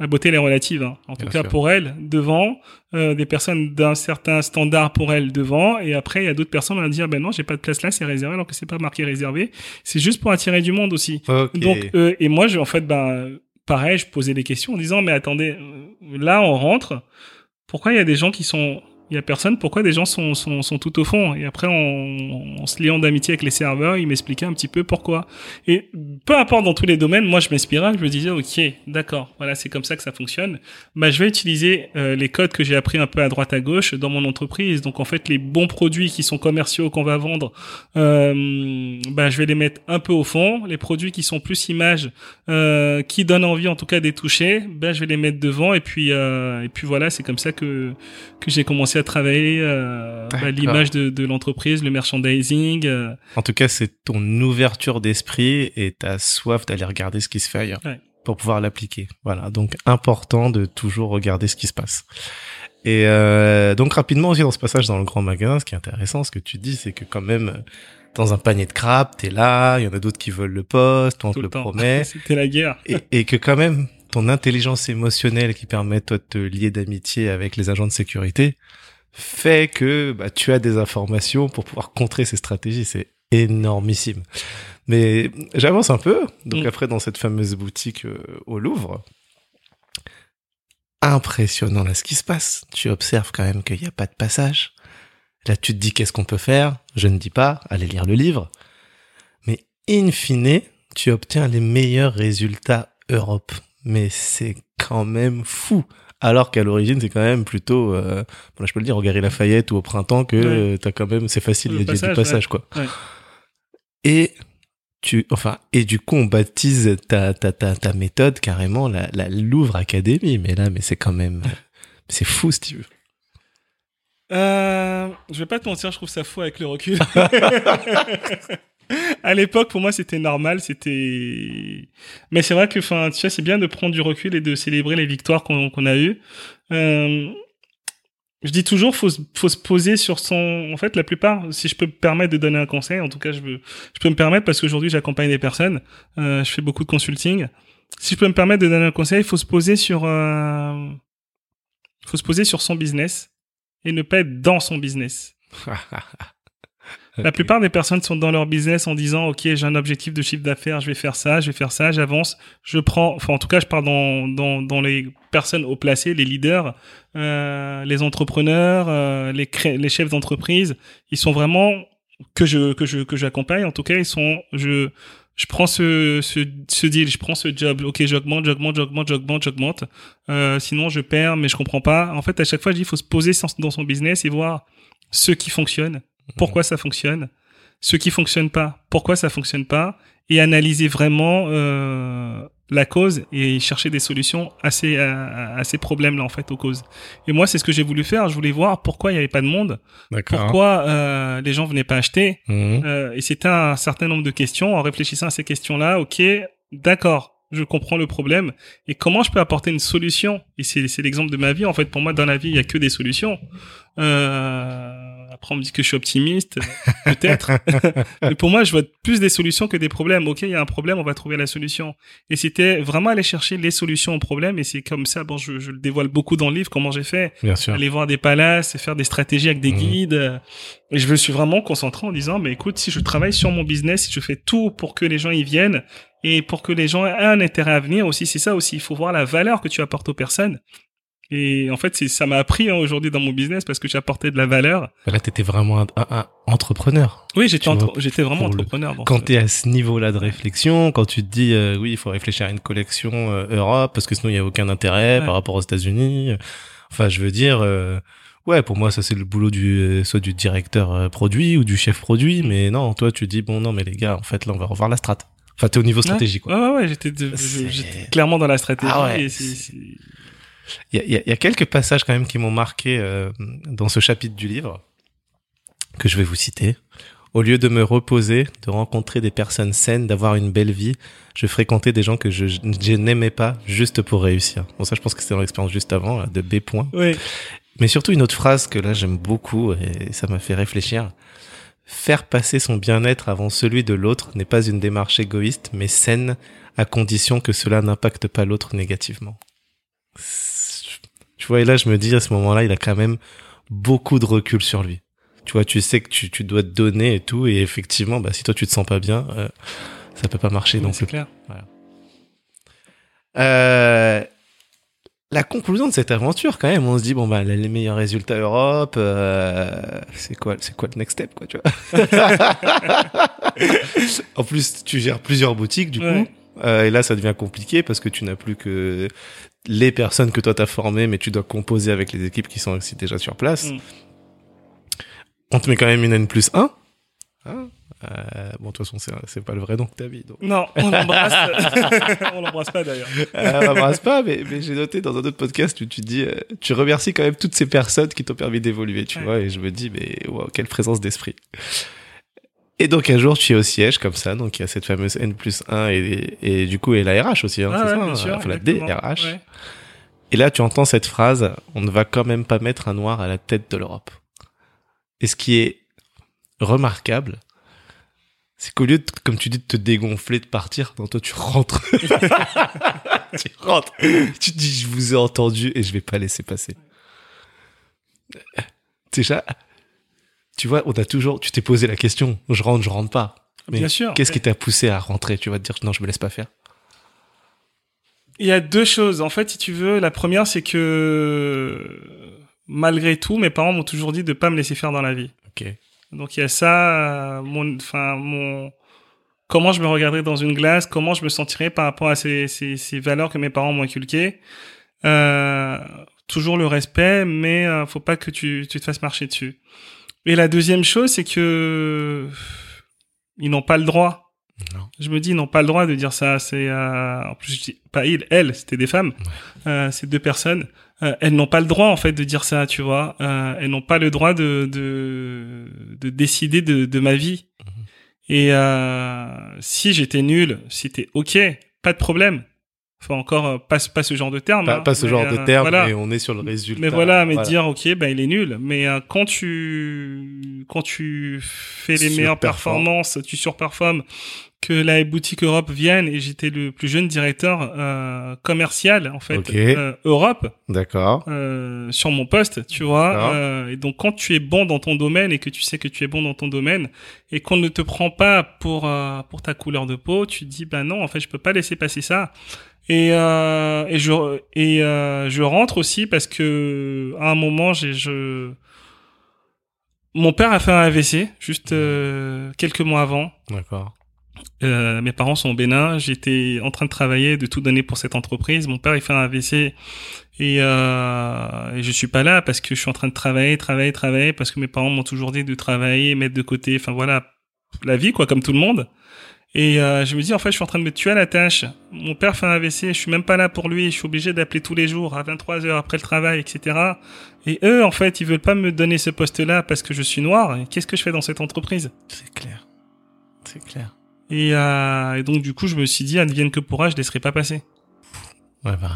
la beauté elle est relative, hein. en tout cas pour elle devant, euh, des personnes d'un certain standard pour elle devant, et après il y a d'autres personnes qui vont dire ben non j'ai pas de place là, c'est réservé alors que c'est pas marqué réservé. C'est juste pour attirer du monde aussi. Donc euh, et moi je, en fait ben pareil je posais des questions en disant mais attendez euh, là on rentre, pourquoi il y a des gens qui sont il y a personne. Pourquoi des gens sont, sont, sont tout au fond? Et après, en, se liant d'amitié avec les serveurs, ils m'expliquaient un petit peu pourquoi. Et peu importe dans tous les domaines, moi je m'inspirais, je me disais, ok, d'accord, voilà, c'est comme ça que ça fonctionne. Bah, je vais utiliser euh, les codes que j'ai appris un peu à droite à gauche dans mon entreprise. Donc en fait, les bons produits qui sont commerciaux qu'on va vendre, euh, bah, je vais les mettre un peu au fond. Les produits qui sont plus images, euh, qui donnent envie en tout cas des toucher, bah, je vais les mettre devant. Et puis, euh, et puis voilà, c'est comme ça que que j'ai commencé à travailler euh, bah, l'image de, de l'entreprise, le merchandising. Euh. En tout cas, c'est ton ouverture d'esprit et ta soif d'aller regarder ce qui se fait ailleurs pour pouvoir l'appliquer. Voilà, donc important de toujours regarder ce qui se passe. Et euh, donc rapidement aussi dans ce passage dans le grand magasin, ce qui est intéressant, ce que tu dis, c'est que quand même dans un panier de crabes, t'es là, il y en a d'autres qui veulent le poste, on te le, promet. C'était la guerre. et, et, que quand même ton intelligence émotionnelle qui permet toi de te lier d'amitié avec les agents de sécurité, fait que bah, tu as des informations pour pouvoir contrer ces stratégies. C'est énormissime. Mais j'avance un peu. Donc Mm. après, dans cette fameuse boutique euh, au Louvre, impressionnant là ce qui se passe. Tu observes quand même qu'il n'y a pas de passage. Là, tu te dis qu'est-ce qu'on peut faire? Je ne dis pas, allez lire le livre. Mais in fine, tu obtiens les meilleurs résultats Europe. Mais c'est quand même fou. Alors qu'à l'origine, c'est quand même plutôt, euh, bon, là, je peux le dire, au Galeries Lafayette ou au printemps que Ouais. euh, t'as quand même, c'est facile, Le il y a du- passage, quoi. Ouais. Et tu, enfin, et du coup, on baptise ta, ta, ta, ta méthode carrément la, la Louvre Academy. Mais là, mais c'est quand même, c'est fou, Steve. Euh, je vais pas te mentir, je trouve ça fou avec le recul. à l'époque, pour moi, c'était normal, c'était. Mais c'est vrai que, enfin, tu sais, c'est bien de prendre du recul et de célébrer les victoires qu'on a eues. Euh, je dis toujours, faut, faut se poser sur son. En fait, la plupart, si je peux me permettre de donner un conseil, en tout cas, je veux, je peux me permettre parce qu'aujourd'hui, j'accompagne des personnes. Euh, je fais beaucoup de consulting. Si je peux me permettre de donner un conseil, il faut se poser sur. Euh... faut se poser sur son business et ne pas être dans son business. La plupart des personnes sont dans leur business en disant ok j'ai un objectif de chiffre d'affaires, je vais faire ça, je vais faire ça, j'avance, je prends, enfin en tout cas je parle dans dans, dans les personnes haut placées, les leaders, euh, les entrepreneurs, euh, les les chefs d'entreprise, ils sont vraiment que je que je que j'accompagne. En tout cas ils sont je je prends ce, ce, ce deal, je prends ce job, ok, j'augmente, j'augmente, j'augmente, j'augmente, j'augmente. Euh, sinon, je perds, mais je comprends pas. En fait, à chaque fois, je dis, il faut se poser dans son business et voir ce qui fonctionne, pourquoi ça fonctionne, ce qui fonctionne pas, pourquoi ça fonctionne pas, et analyser vraiment euh, la cause et chercher des solutions à ces, à, à ces problèmes-là, en fait, aux causes. Et moi, c'est ce que j'ai voulu faire. Je voulais voir pourquoi il n'y avait pas de monde, D'accord. pourquoi euh, les gens venaient pas acheter, Mhm. euh, et c'était un certain nombre de questions. En réfléchissant à ces questions-là, ok, d'accord, je comprends le problème. Et comment je peux apporter une solution? Et c'est l'exemple de ma vie. En fait, pour moi, dans la vie, il y a que des solutions. Euh, après, on me dit que je suis optimiste, peut-être. Mais pour moi, je vois plus des solutions que des problèmes. Ok, il y a un problème, on va trouver la solution. Et c'était vraiment aller chercher les solutions aux problèmes. Et c'est comme ça. Bon, je, je le dévoile beaucoup dans le livre. Comment j'ai fait Bien sûr. aller voir des palaces, faire des stratégies avec des Mhm. guides. euh, Et je me suis vraiment concentré en disant, mais écoute, si je travaille sur mon business, si je fais tout pour que les gens y viennent et pour que les gens aient un intérêt à venir aussi, c'est ça aussi. Il faut voir la valeur que tu apportes aux personnes. Et en fait, ça m'a appris hein, aujourd'hui dans mon business parce que j'ai apporté de la valeur. Là, t'étais vraiment un, un- un entrepreneur. Oui, j'étais Tu entre- vraiment le- entrepreneur. dans Quand ce- t'es à ce niveau-là de réflexion, quand tu te dis euh, oui, il faut réfléchir à une collection euh, Europe parce que sinon il y a aucun intérêt Ouais. par rapport aux États-Unis. Enfin, je veux dire, euh, ouais, pour moi ça c'est le boulot du euh, soit du directeur euh, produit ou du chef produit, mais non, toi tu dis bon non mais les gars, en fait là on va revoir la strat. Enfin, t'es au niveau stratégie quoi. Ouais, ouais, ouais, j'étais, clairement dans la stratégie. Ah ouais, et Il y y y a quelques passages quand même qui m'ont marqué euh, dans ce chapitre du livre que je vais vous citer. Au lieu de me reposer, de rencontrer des personnes saines, d'avoir une belle vie, je fréquentais des gens que je, je n'aimais pas juste pour réussir. Bon, ça, je pense que c'était dans l'expérience juste avant, là, de B. Point. Ouais. Mais surtout une autre phrase que là j'aime beaucoup et ça m'a fait réfléchir. Faire passer son bien-être avant celui de l'autre n'est pas une démarche égoïste, mais saine, à condition que cela n'impacte pas l'autre négativement. Tu vois, et là je me dis à ce moment-là, il a quand même beaucoup de recul sur lui. Tu vois, tu sais que tu, tu dois te donner et tout, et effectivement, bah, si toi tu te sens pas bien, euh, ça peut pas marcher. Ouais, donc c'est clair. euh, la conclusion de cette aventure, quand même, on se dit bon bah les meilleurs résultats Europe, euh, c'est quoi, c'est quoi le next step, quoi, tu vois? En plus, tu gères plusieurs boutiques, du Ouais. coup, euh, et là ça devient compliqué parce que tu n'as plus que les personnes que toi t'as formées, mais tu dois composer avec les équipes qui sont aussi déjà sur place. Mm. On te met quand même une N plus 1. Hein? Euh, bon, de toute façon, c'est, c'est pas le vrai nom que t'as mis. Donc. Non, on l'embrasse. on l'embrasse pas d'ailleurs. Euh, on l'embrasse pas, mais, mais j'ai noté dans un autre podcast où tu dis, euh, tu remercies quand même toutes ces personnes qui t'ont permis d'évoluer, tu Ouais. vois, et je me dis, mais wow, quelle présence d'esprit. Et donc un jour, tu es au siège comme ça, donc il y a cette fameuse N plus 1 et, et du coup, et la RH aussi, hein, Ah c'est ouais, ça, hein, sûr, enfin, la. DRH. Ouais. Et là, tu entends cette phrase, on ne va quand même pas mettre un noir à la tête de l'Europe. Et ce qui est remarquable, c'est qu'au lieu de, comme tu dis, de te dégonfler, de partir, non, toi, tu rentres. tu rentres. Tu te dis, je vous ai entendu et je vais pas laisser passer. Déjà, tu vois, on a toujours, tu t'es posé la question, je rentre, je rentre pas. Bien sûr. Qu'est-ce qui t'a poussé à rentrer Tu vas te dire non, je me laisse pas faire? Il y a deux choses. En fait, si tu veux, la première, c'est que malgré tout, mes parents m'ont toujours dit de pas me laisser faire dans la vie. Ok. Donc il y a ça, mon, enfin mon, comment je me regarderais dans une glace, comment je me sentirais par rapport à ces, ces, ces valeurs que mes parents m'ont inculquées. Euh, toujours le respect, mais euh, faut pas que tu, tu te fasses marcher dessus. Et la deuxième chose, c'est que ils n'ont pas le droit. Non. Je me dis, ils n'ont pas le droit de dire ça. C'est euh, en plus, je dis, pas ils, elles, c'était des femmes. Euh, c'est deux personnes. Euh, elles n'ont pas le droit en fait de dire ça, tu vois. Euh, elles n'ont pas le droit de de, de décider de, de ma vie. Et euh, si j'étais nul, t'es ok, pas de problème. Enfin encore euh, pas pas ce genre de terme. Pas, hein, pas ce genre de euh, terme, voilà. mais on est sur le résultat. Mais voilà, mais dire ok, ben il est nul. Mais euh, quand tu quand tu fais les meilleures performances, tu surperformes, que la boutique Europe vienne et j'étais le plus jeune directeur euh, commercial en fait Ok. euh, Europe D'accord. euh, sur mon poste, tu vois. Euh, et donc quand tu es bon dans ton domaine et que tu sais que tu es bon dans ton domaine et qu'on ne te prend pas pour euh, pour ta couleur de peau, tu te dis bah non, en fait je peux pas laisser passer ça. Et euh, et je et euh, je rentre aussi parce que à un moment j'ai je mon père a fait un AVC juste euh, quelques mois avant. D'accord. Euh, mes parents sont au Bénin. J'étais en train de travailler, de tout donner pour cette entreprise. Mon père, il fait un AVC et, euh, et je suis pas là parce que je suis en train de travailler, travailler, travailler parce que mes parents m'ont toujours dit de travailler, mettre de côté. Enfin voilà, la vie quoi, comme tout le monde. Et euh, je me dis en fait, je suis en train de me tuer à la tâche. Mon père fait un AVC, je suis même pas là pour lui. Je suis obligé d'appeler tous les jours à 23 heures après le travail, etc. Et eux, en fait, ils veulent pas me donner ce poste-là parce que je suis noir. Qu'est-ce que je fais dans cette entreprise? C'est clair. C'est clair. Et, euh, et donc du coup, je me suis dit, advienne que pourra, je laisserai pas passer. Ouais, bah,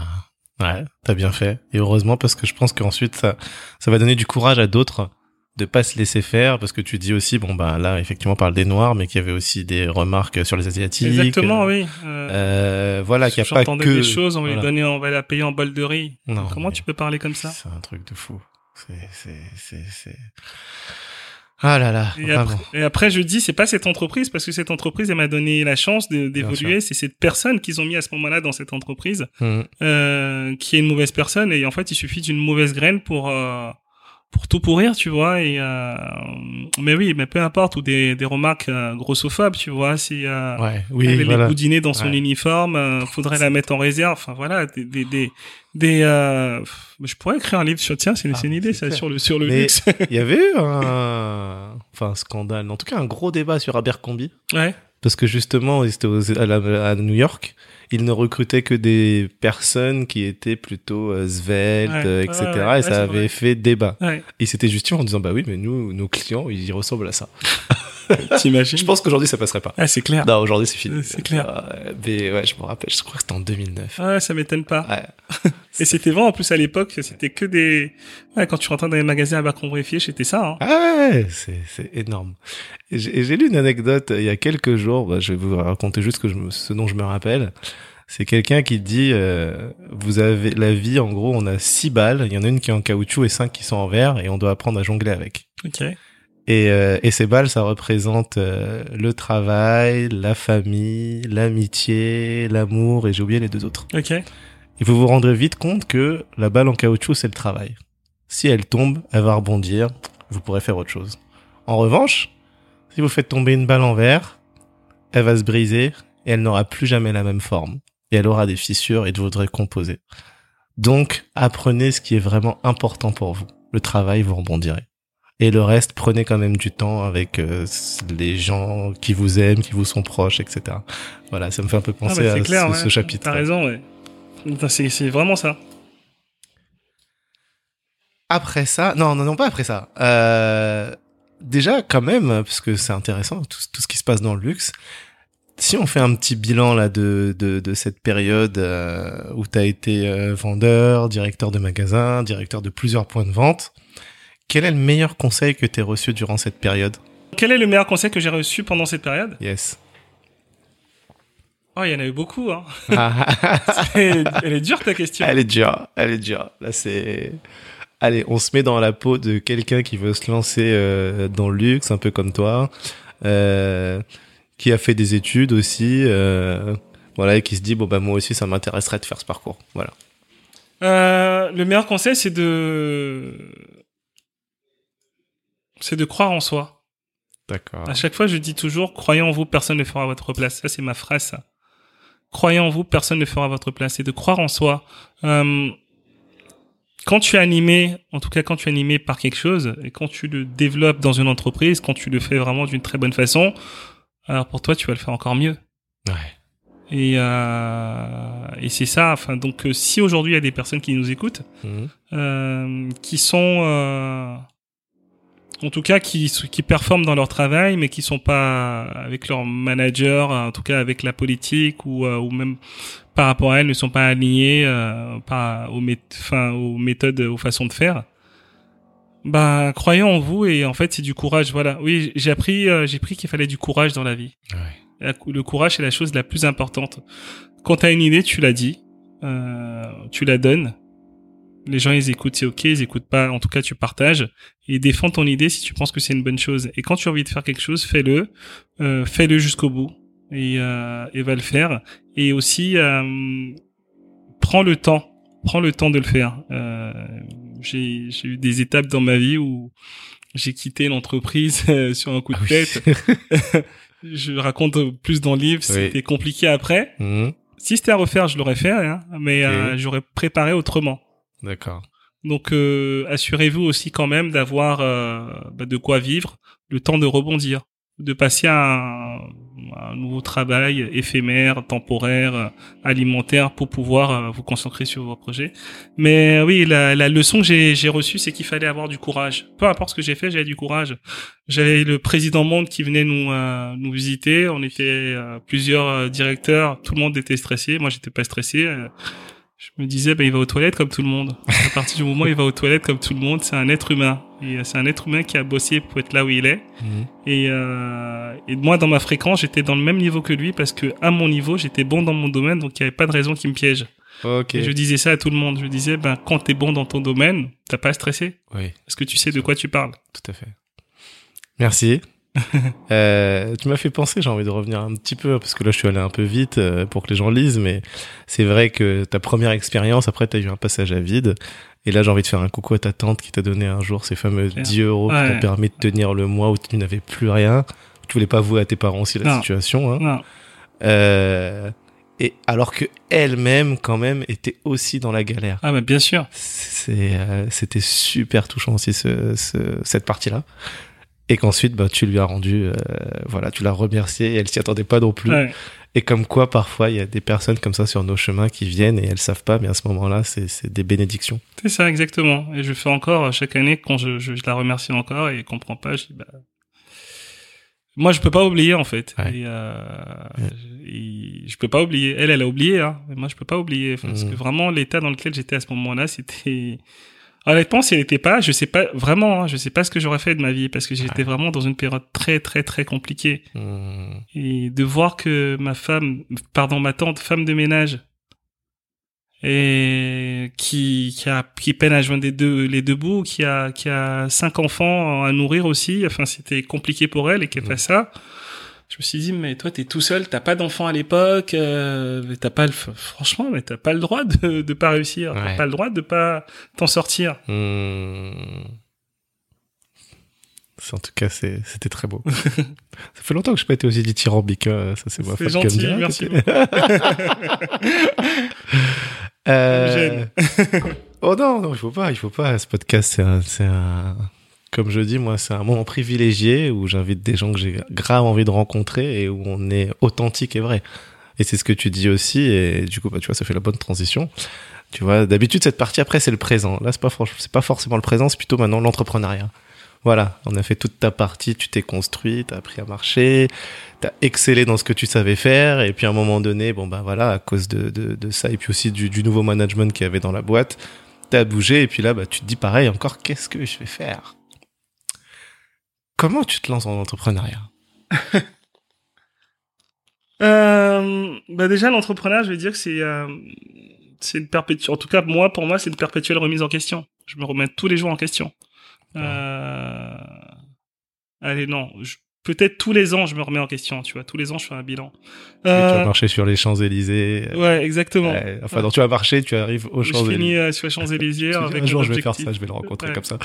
ouais, t'as bien fait. Et heureusement, parce que je pense qu'ensuite, ça, ça va donner du courage à d'autres de pas se laisser faire, parce que tu dis aussi, bon, bah, là, effectivement, on parle des Noirs, mais qu'il y avait aussi des remarques sur les Asiatiques. Exactement, Euh, oui. Euh, Euh, voilà, qu'il n'y a pas que... des choses, on va voilà. donner, on va la payer en bol de riz. Non, Comment tu peux parler comme ça? C'est un truc de fou. C'est, c'est, c'est, c'est... Ah là là, et après, et après, je dis, c'est pas cette entreprise, parce que cette entreprise, elle m'a donné la chance d'évoluer. C'est cette personne qu'ils ont mis à ce moment-là dans cette entreprise, Hmm. euh, qui est une mauvaise personne. Et en fait, il suffit d'une mauvaise graine pour, euh, pour tout pourrir, tu vois. Et, euh, mais oui, mais peu importe, ou des, des remarques euh, grossophobes, tu vois. Si, euh, Ouais, oui, elle voilà. boudinée dans son Ouais. uniforme, euh, faudrait la mettre en réserve. Enfin voilà, des des des, des euh, je pourrais écrire un livre sur tiens, c'est une, Ah, une idée c'est ça clair. sur le sur le Mais- luxe. Il y avait eu un, enfin, un scandale, en tout cas un gros débat sur Abercrombie. ouais. Parce que justement, c'était à, à New York, ils ne recrutaient que des personnes qui étaient plutôt euh, sveltes, Ouais, euh, etc. ouais, et ça avait vrai. fait débat. Ouais. Ils s'étaient justifiés en disant, bah oui, mais nous, nos clients, ils ressemblent à ça. T'imagines Je pense qu'aujourd'hui, ça passerait pas. Ah, c'est clair. Non, aujourd'hui, c'est fini. C'est clair. Euh, mais ouais, je me rappelle, je crois que c'était en 2009. Ah, ça m'étonne pas. Ouais. Et c'était vrai en plus à l'époque, c'était que des ouais, quand tu rentrais dans les magasins à Fitch, c'était ça hein. Ah ouais, c'est, énorme. Et j'ai, lu une anecdote euh, il y a quelques jours, bah, je vais vous raconter juste ce, que je me, ce dont je me rappelle. C'est quelqu'un qui dit, euh, vous avez la vie, en gros, on a six balles, il y en a une qui est en caoutchouc et cinq qui sont en verre, et on doit apprendre à jongler avec. OK. Et, euh, et ces balles, ça représente euh, le travail, la famille, l'amitié, l'amour, et j'ai oublié les deux autres. OK. Et vous vous rendrez vite compte que la balle en caoutchouc, c'est le travail. Si elle tombe, elle va rebondir, vous pourrez faire autre chose. En revanche, si vous faites tomber une balle en verre, elle va se briser et elle n'aura plus jamais la même forme. Et elle aura des fissures et vous devrez composer. Donc, apprenez ce qui est vraiment important pour vous. Le travail, vous rebondirez. Et le reste, prenez quand même du temps avec euh, les gens qui vous aiment, qui vous sont proches, etc. Voilà, ça me fait un peu Ah, penser bah, à clair, ce, ouais. ce chapitre. T'as raison, ouais. Enfin, c'est vraiment ça. Après ça, non, non, non, pas après ça. Euh, déjà, quand même, parce que c'est intéressant, tout, tout ce qui se passe dans le luxe. Si on fait un petit bilan là de, de, de cette période euh, où tu as été euh, vendeur, directeur de magasin, directeur de plusieurs points de vente, quel est le meilleur conseil que tu reçu durant cette période? Quel est le meilleur conseil que j'ai reçu pendant cette période? Yes. Oh, il y en a eu beaucoup hein. Ah, elle, elle est dure ta question. elle est dure, elle est dure. Là, c'est... Allez, on se met dans la peau de quelqu'un qui veut se lancer euh, dans le luxe, un peu comme toi. Euh, qui a fait des études aussi, euh, voilà, et qui se dit bon bah moi aussi ça m'intéresserait de faire ce parcours, voilà. Le meilleur conseil, c'est de c'est de croire en soi. D'accord. À chaque fois, je dis toujours croyez en vous, personne ne fera à votre place. Ça, c'est ma phrase. Ça. Croyez en vous, personne ne fera à votre place. Et de croire en soi. Euh, quand tu es animé, en tout cas quand tu es animé par quelque chose, et quand tu le développes dans une entreprise, quand tu le fais vraiment d'une très bonne façon, alors pour toi, tu vas le faire encore mieux. Ouais. Et, euh, et c'est ça. Enfin, donc, euh, si aujourd'hui il y a des personnes qui nous écoutent, Mhm. euh, qui sont, euh, en tout cas, qui qui performent dans leur travail, mais qui sont pas avec leur manager, en tout cas avec la politique ou euh, ou même par rapport à elles, ne sont pas alignés euh, par aux, enfin, aux méthodes, aux façons de faire. Bah, croyez en vous et en fait c'est du courage. Voilà. Oui, j'ai appris, euh, j'ai appris qu'il fallait du courage dans la vie. Ouais. Le courage, c'est la chose la plus importante. Quand tu as une idée, tu la dis, euh, tu la donnes. Les gens, ils écoutent, c'est ok, ils écoutent pas. En tout cas, tu partages et défends ton idée si tu penses que c'est une bonne chose. Et quand tu as envie de faire quelque chose, fais-le, euh, fais-le jusqu'au bout et, euh, et va le faire. Et aussi, euh, prends le temps, prends le temps de le faire. Euh, j'ai j'ai eu des étapes dans ma vie où j'ai quitté l'entreprise euh, sur un coup de Ah oui. tête. je raconte plus dans le livre, c'était compliqué après. Mhm. Si c'était à refaire, je l'aurais fait, hein, mais euh, j'aurais préparé autrement. D'accord. Donc euh, assurez-vous aussi quand même d'avoir euh, bah, de quoi vivre, le temps de rebondir, de passer à un, un nouveau travail éphémère, temporaire, alimentaire pour pouvoir euh, vous concentrer sur vos projets. Mais oui, la, la leçon que j'ai reçue, c'est qu'il fallait avoir du courage. Peu importe ce que j'ai fait, j'avais du courage. J'avais le président Monde qui venait nous euh, nous visiter. On était euh, plusieurs directeurs. Tout le monde était stressé. Moi, j'étais pas stressé. Je me disais, ben, il va aux toilettes comme tout le monde. À partir du moment où il va aux toilettes comme tout le monde, c'est un être humain. Et euh, c'est un être humain qui a bossé pour être là où il est. Mhm. Et, euh, et moi, dans ma fréquence, j'étais dans le même niveau que lui parce que à mon niveau, j'étais bon dans mon domaine, donc il n'y avait pas de raison qu'il me piège. Ok. Et je disais ça à tout le monde. Je disais, ben, quand t'es bon dans ton domaine, t'as pas à stresser. Oui, Parce que tu sais de quoi tu parles. tout à fait. Merci. Euh, tu m'as fait penser, j'ai envie de revenir un petit peu, parce que là je suis allé un peu vite euh, pour que les gens lisent, mais c'est vrai que ta première expérience, après tu as eu un passage à vide, et là j'ai envie de faire un coucou à ta tante qui t'a donné un jour ces fameux Claire. 10 euros qui t'ont permis de tenir le mois où tu n'avais plus rien. Tu voulais pas avouer à tes parents aussi la Non. situation. Hein. Non. Euh, et alors que elle-même quand même était aussi dans la galère. Ah, ben, bien sûr. C'est, euh, c'était super touchant aussi ce, ce, cette partie-là. Et qu'ensuite, bah, tu lui as rendu, euh, voilà, tu l'as remercié et elle s'y attendait pas non plus. Ouais. Et comme quoi, parfois, il y a des personnes comme ça sur nos chemins qui viennent et elles savent pas, mais à ce moment-là, c'est, des bénédictions. C'est ça, exactement. Et je fais encore euh, chaque année quand je, je, je la remercie encore et comprend pas. Je dis, bah, moi, je peux pas oublier en fait. Ouais. Et, euh, et je peux pas oublier. Elle, elle a oublié, hein. Mais moi, je peux pas oublier parce Mhm. que vraiment l'état dans lequel j'étais à ce moment-là, c'était. Honnêtement, si elle n'était pas, je sais pas vraiment, hein, je sais pas ce que j'aurais fait de ma vie parce que j'étais Ouais. vraiment dans une période très très très compliquée Mmh. et de voir que ma femme, pardon, ma tante, femme de ménage, et qui qui a qui peine à joindre les deux les deux bouts, qui a qui a cinq enfants à nourrir aussi. Enfin, c'était compliqué pour elle et qu'elle fasse ça. Je me suis dit, mais toi, t'es tout seul, t'as pas d'enfant à l'époque, euh, t'as pas le, franchement, mais t'as pas le droit de, de pas réussir, t'as pas le droit de pas t'en sortir. Mmh. En tout cas, c'est, c'était très beau. ça fait longtemps que je n'ai pas été aussi dithyrambique. hein. Ça, c'est moi. C'est gentil, dira. merci Euh, oh non, non, il faut pas, il faut pas. Ce podcast, c'est un, comme je dis, moi, c'est un moment privilégié où j'invite des gens que j'ai grave envie de rencontrer et où on est authentique et vrai. Et c'est ce que tu dis aussi. Et du coup, bah, tu vois, ça fait la bonne transition. Tu vois, d'habitude, cette partie après, c'est le présent. Là, c'est pas, pas forcément le présent, c'est plutôt maintenant l'entrepreneuriat. Voilà, on a fait toute ta partie, tu t'es construit, t'as appris à marcher, t'as excellé dans ce que tu savais faire, et puis à un moment donné, bon bah voilà, à cause de, de, de ça, et puis aussi du, du nouveau management qu'il y avait dans la boîte, t'as bougé, et puis là, bah tu te dis pareil, encore, qu'est-ce que je vais faire? Comment tu te lances en entrepreneuriat Euh, bah déjà l'entrepreneuriat, je vais dire que c'est euh, c'est une perpétuelle. En tout cas, moi, pour moi, c'est une perpétuelle remise en question. Je me remets tous les jours en question. Euh... Allez, non, je, peut-être tous les ans, je me remets en question, tu vois. Tous les ans, je fais un bilan. Euh... Tu vas marcher sur les Champs-Élysées. Ouais, exactement. enfin, donc tu vas marcher, tu arrives aux Champs-Élysées. Je finis euh, sur les Champs-Élysées avec Un jour, je vais faire ça, je vais le rencontrer comme ça.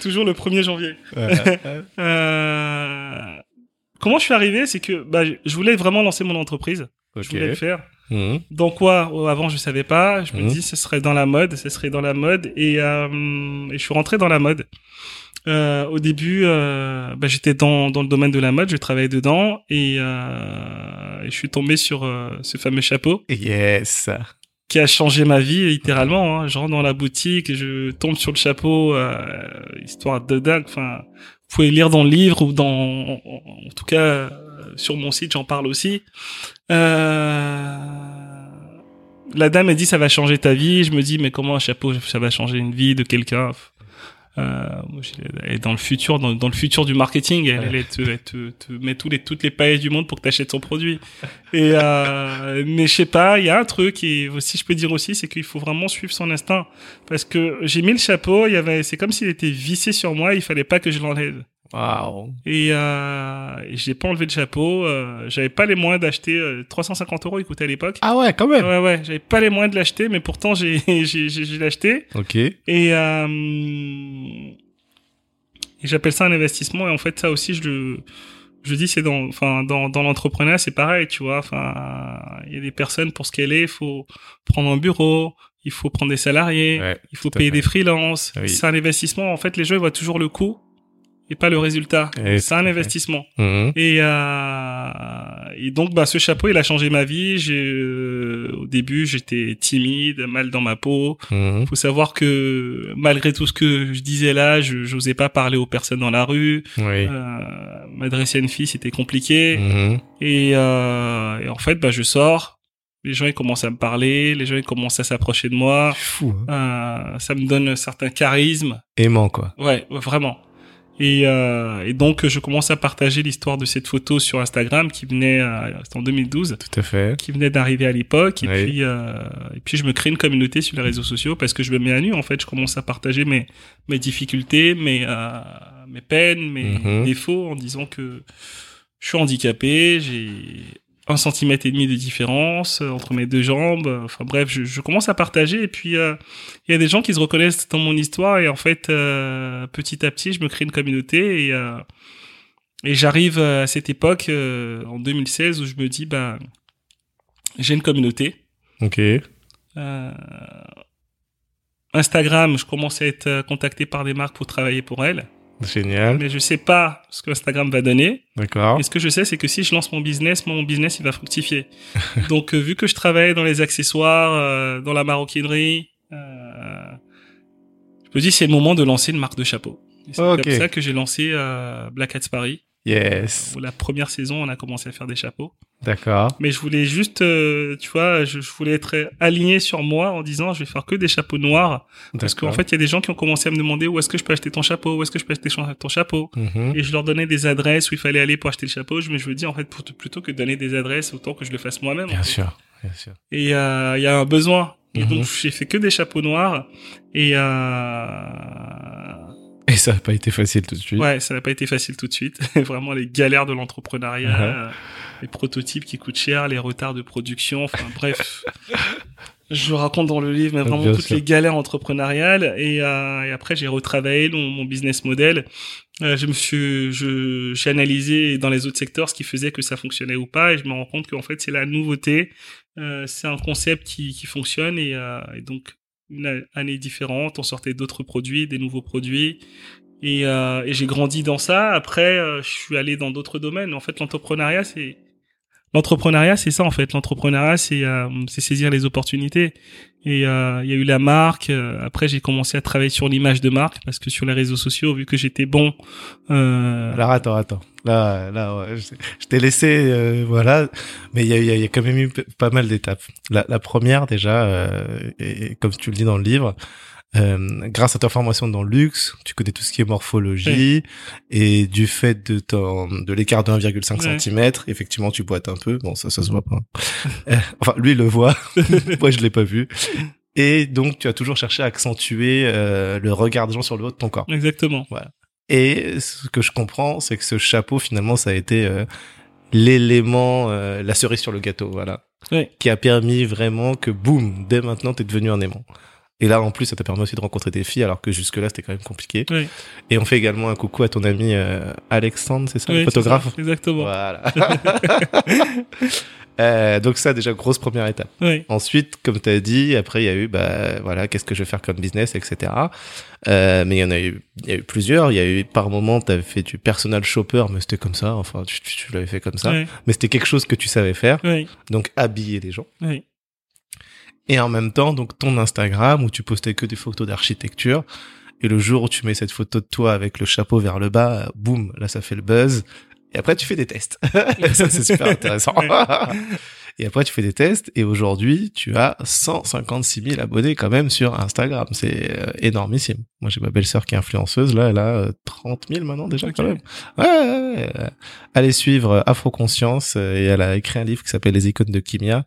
Toujours le 1er janvier. euh... Comment je suis arrivé C'est que bah, je voulais vraiment lancer mon entreprise. Je voulais le faire. Mmh. Dans quoi oh, Avant, je savais pas. Je me mmh. dis, ce serait dans la mode, ce serait dans la mode. Et, euh, et je suis rentré dans la mode. Euh, au début, euh, bah, j'étais dans, dans le domaine de la mode, je travaillais dedans et, euh, je suis tombé sur euh, ce fameux chapeau. Yes. Qui a changé ma vie littéralement. Hein. Je rentre dans la boutique, je tombe sur le chapeau, euh, histoire de dingue. Enfin, vous pouvez lire dans le livre ou dans, en, en tout cas sur mon site, j'en parle aussi. Euh, la dame a dit ça va changer ta vie. Je me dis mais comment un chapeau ça va changer une vie de quelqu'un? euh, elle est dans le futur, dans, dans, le futur du marketing, elle, elle, te, elle te, te, met tous les, toutes les paillettes du monde pour que tu achètes son produit. Et euh, mais je sais pas, il y a un truc et si je peux dire aussi, c'est qu'il faut vraiment suivre son instinct parce que j'ai mis le chapeau, il y avait, c'est comme s'il était vissé sur moi, il fallait pas que je l'enlève. Wow. Et, euh, j'ai pas enlevé le chapeau. Euh, j'avais pas les moyens d'acheter 350 euh, euros. Il coûtait à l'époque. Ah ouais, quand même. Ouais ouais. J'avais pas les moyens de l'acheter, mais pourtant j'ai j'ai j'ai acheté. Ok. Et, euh, et j'appelle ça un investissement. Et en fait, ça aussi, je le je dis c'est dans enfin dans dans l'entrepreneuriat c'est pareil tu vois enfin il y a des personnes pour ce qu'elle est il faut prendre un bureau il faut prendre des salariés il faut payer des freelances c'est un investissement en fait les gens ils voient toujours le coût et pas le résultat. C'est un investissement. Mhm. Et, euh, et donc, bah, ce chapeau, il a changé ma vie. J'ai, euh, au début, j'étais timide, mal dans ma peau. Mhm. Faut savoir que malgré tout ce que je disais là, je n'osais pas parler aux personnes dans la rue. Oui. Euh, M'adresser à une fille, c'était compliqué. Mhm. Et, euh, et en fait, bah, je sors. Les gens ils commencent à me parler, les gens ils commencent à s'approcher de moi. Fou. Hein. Euh, ça me donne un certain charisme. Aimant quoi. Ouais, vraiment. Et, euh, et, donc je commence à partager l'histoire de cette photo sur Instagram qui venait, euh, en 2012, tout à fait, qui venait d'arriver à l'époque. Et puis euh, et puis je me crée une communauté sur les réseaux sociaux parce que je me mets à nu. En fait, je commence à partager mes mes difficultés, mes euh, mes peines, mes Mhm. défauts en disant que je suis handicapé, j'ai un centimètre et demi de différence euh, entre mes deux jambes. Enfin bref, je, je commence à partager et puis euh, il y a des gens qui se reconnaissent dans mon histoire et en fait euh, petit à petit je me crée une communauté et euh, et j'arrive à cette époque euh, en 2016 où je me dis bah j'ai une communauté. Ok. Euh, Instagram, je commence à être contacté par des marques pour travailler pour elles. Génial. Mais je sais pas ce que Instagram va donner. D'accord. Et ce que je sais, c'est que si je lance mon business, mon business, il va fructifier. Donc, euh, vu que je travaille dans les accessoires, euh, dans la maroquinerie, euh, je me dis c'est le moment de lancer une marque de chapeau. C'est comme ça que j'ai lancé euh, Black Hats Paris. Yes. Où la première saison, on a commencé à faire des chapeaux. D'accord. Mais je voulais juste, euh, tu vois, je, je voulais être aligné sur moi en disant je vais faire que des chapeaux noirs. Parce qu'en fait, il y a des gens qui ont commencé à me demander où est-ce que je peux acheter ton chapeau, où est-ce que je peux acheter ton chapeau? Mhm. Et je leur donnais des adresses où il fallait aller pour acheter le chapeau. Je me, je me dis, en fait, pour- plutôt que de donner des adresses, autant que je le fasse moi-même. en Bien fait. sûr. Bien sûr. Et euh, il y a un besoin. Et Mhm. donc, j'ai fait que des chapeaux noirs. Et euh, Et ça n'a pas été facile tout de suite. ouais, ça n'a pas été facile tout de suite. Vraiment les galères de l'entrepreneuriat, Mhm. euh, les prototypes qui coûtent cher, les retards de production. Enfin, bref. Je raconte dans le livre, mais vraiment Bien toutes sûr. les galères entrepreneuriales. Et, euh, et après, j'ai retravaillé mon, mon business model. Euh, je me suis, je, j'ai analysé dans les autres secteurs ce qui faisait que ça fonctionnait ou pas, et je me rends compte qu'en fait c'est la nouveauté, euh, c'est un concept qui, qui fonctionne et, et donc une année différente, on sortait d'autres produits, des nouveaux produits, et, euh, et j'ai grandi dans ça. Après, euh, je suis allé dans d'autres domaines. En fait, l'entrepreneuriat c'est L'entrepreneuriat, c'est ça en fait. L'entrepreneuriat, c'est euh, saisir les opportunités. Et euh, il y a eu la marque. euh, après, j'ai commencé à travailler sur l'image de marque parce que sur les réseaux sociaux, vu que j'étais bon, euh, Alors attends, attends. Là, là, ouais, je, je t'ai laissé, euh, voilà. Mais il y a, y a- y a quand même eu pas mal d'étapes. La, la première déjà, euh, et, et comme tu le dis dans le livre, euh, grâce à ta formation dans le luxe, tu connais tout ce qui est morphologie et du fait de ton de l'écart de 1,5 Ouais. cm, effectivement, tu boites un peu. Bon, ça, ça se voit pas. Euh, enfin, lui, il le voit. Moi, je l'ai pas vu. Et donc, tu as toujours cherché à accentuer euh, le regard des gens sur le haut de ton corps. exactement. Et ce que je comprends, c'est que ce chapeau, finalement, ça a été euh, l'élément, euh, la cerise sur le gâteau, voilà. Qui a permis vraiment que, boum, dès maintenant, t'es devenu un aimant. Et là, en plus, ça t'a permis aussi de rencontrer des filles, alors que jusque-là, c'était quand même compliqué. Oui. Et on fait également un coucou à ton ami euh, Alexandre, c'est ça, le photographe Exactement. Voilà. Euh, donc ça déjà grosse première étape. Oui. Ensuite, comme tu as dit, après il y a eu bah voilà qu'est-ce que je vais faire comme business, etc. Euh, mais il y en a eu, il y a eu plusieurs. Il y a eu par moment tu avais fait du personal shopper, mais c'était comme ça. Enfin tu, tu, l'avais fait comme ça. Oui. Mais c'était quelque chose que tu savais faire. Oui. Donc habiller les gens. Oui. Et en même temps, donc ton Instagram où tu postais que des photos d'architecture. Et le jour où tu mets cette photo de toi avec le chapeau vers le bas, boum, là ça fait le buzz. Et après, tu fais des tests. ça, c'est super intéressant. Et après, tu fais des tests et aujourd'hui, tu as 156 000 abonnés quand même sur Instagram. C'est euh, énormissime. Moi, j'ai ma belle-sœur qui est influenceuse. Là, elle a 30 euh, 000 maintenant déjà quand même. Ouais. Allez suivre Afro Conscience euh, et elle a écrit un livre qui s'appelle Les icônes de Kimia,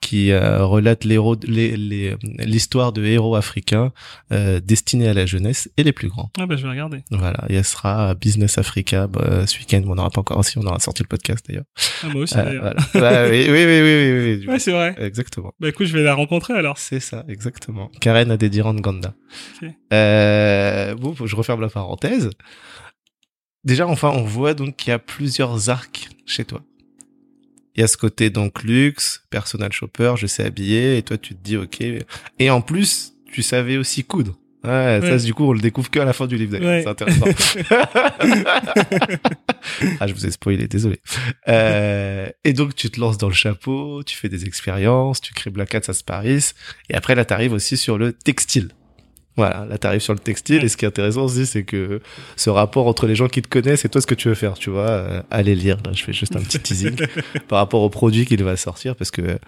qui relate l'histoire de héros africains destinés à la jeunesse et les plus grands. Ah bah je vais regarder. Voilà, et elle sera Business Africa bah, ce week-end. On n'aura pas encore si on aura sorti le podcast d'ailleurs. Ah, moi aussi d'ailleurs. Voilà. oui, oui, oui oui, oui. Ouais, c'est vrai. Exactement. Bah écoute, je vais la rencontrer alors. C'est ça, exactement. Karen Adediran Ganda. Euh, bon, je referme la parenthèse. Déjà, enfin, on voit donc qu'il y a plusieurs arcs chez toi. Il y a ce côté donc luxe, personal shopper, je sais habiller, et toi tu te dis ok. Et en plus, tu savais aussi coudre. Ouais, ça, du coup, on le découvre que à la fin du livre, C'est intéressant. ah, je vous ai spoilé, désolé. Euh, et donc, tu te lances dans le chapeau, tu fais des expériences, tu crées Black Hat, ça se Paris. Et après, là, t'arrives aussi sur le textile. Voilà, là t'arrives sur le textile et ce qui est intéressant aussi c'est que ce rapport entre les gens qui te connaissent et toi ce que tu veux faire, tu vois, euh, allez lire. Là, je fais juste un petit teasing par rapport au produit qu'il va sortir parce que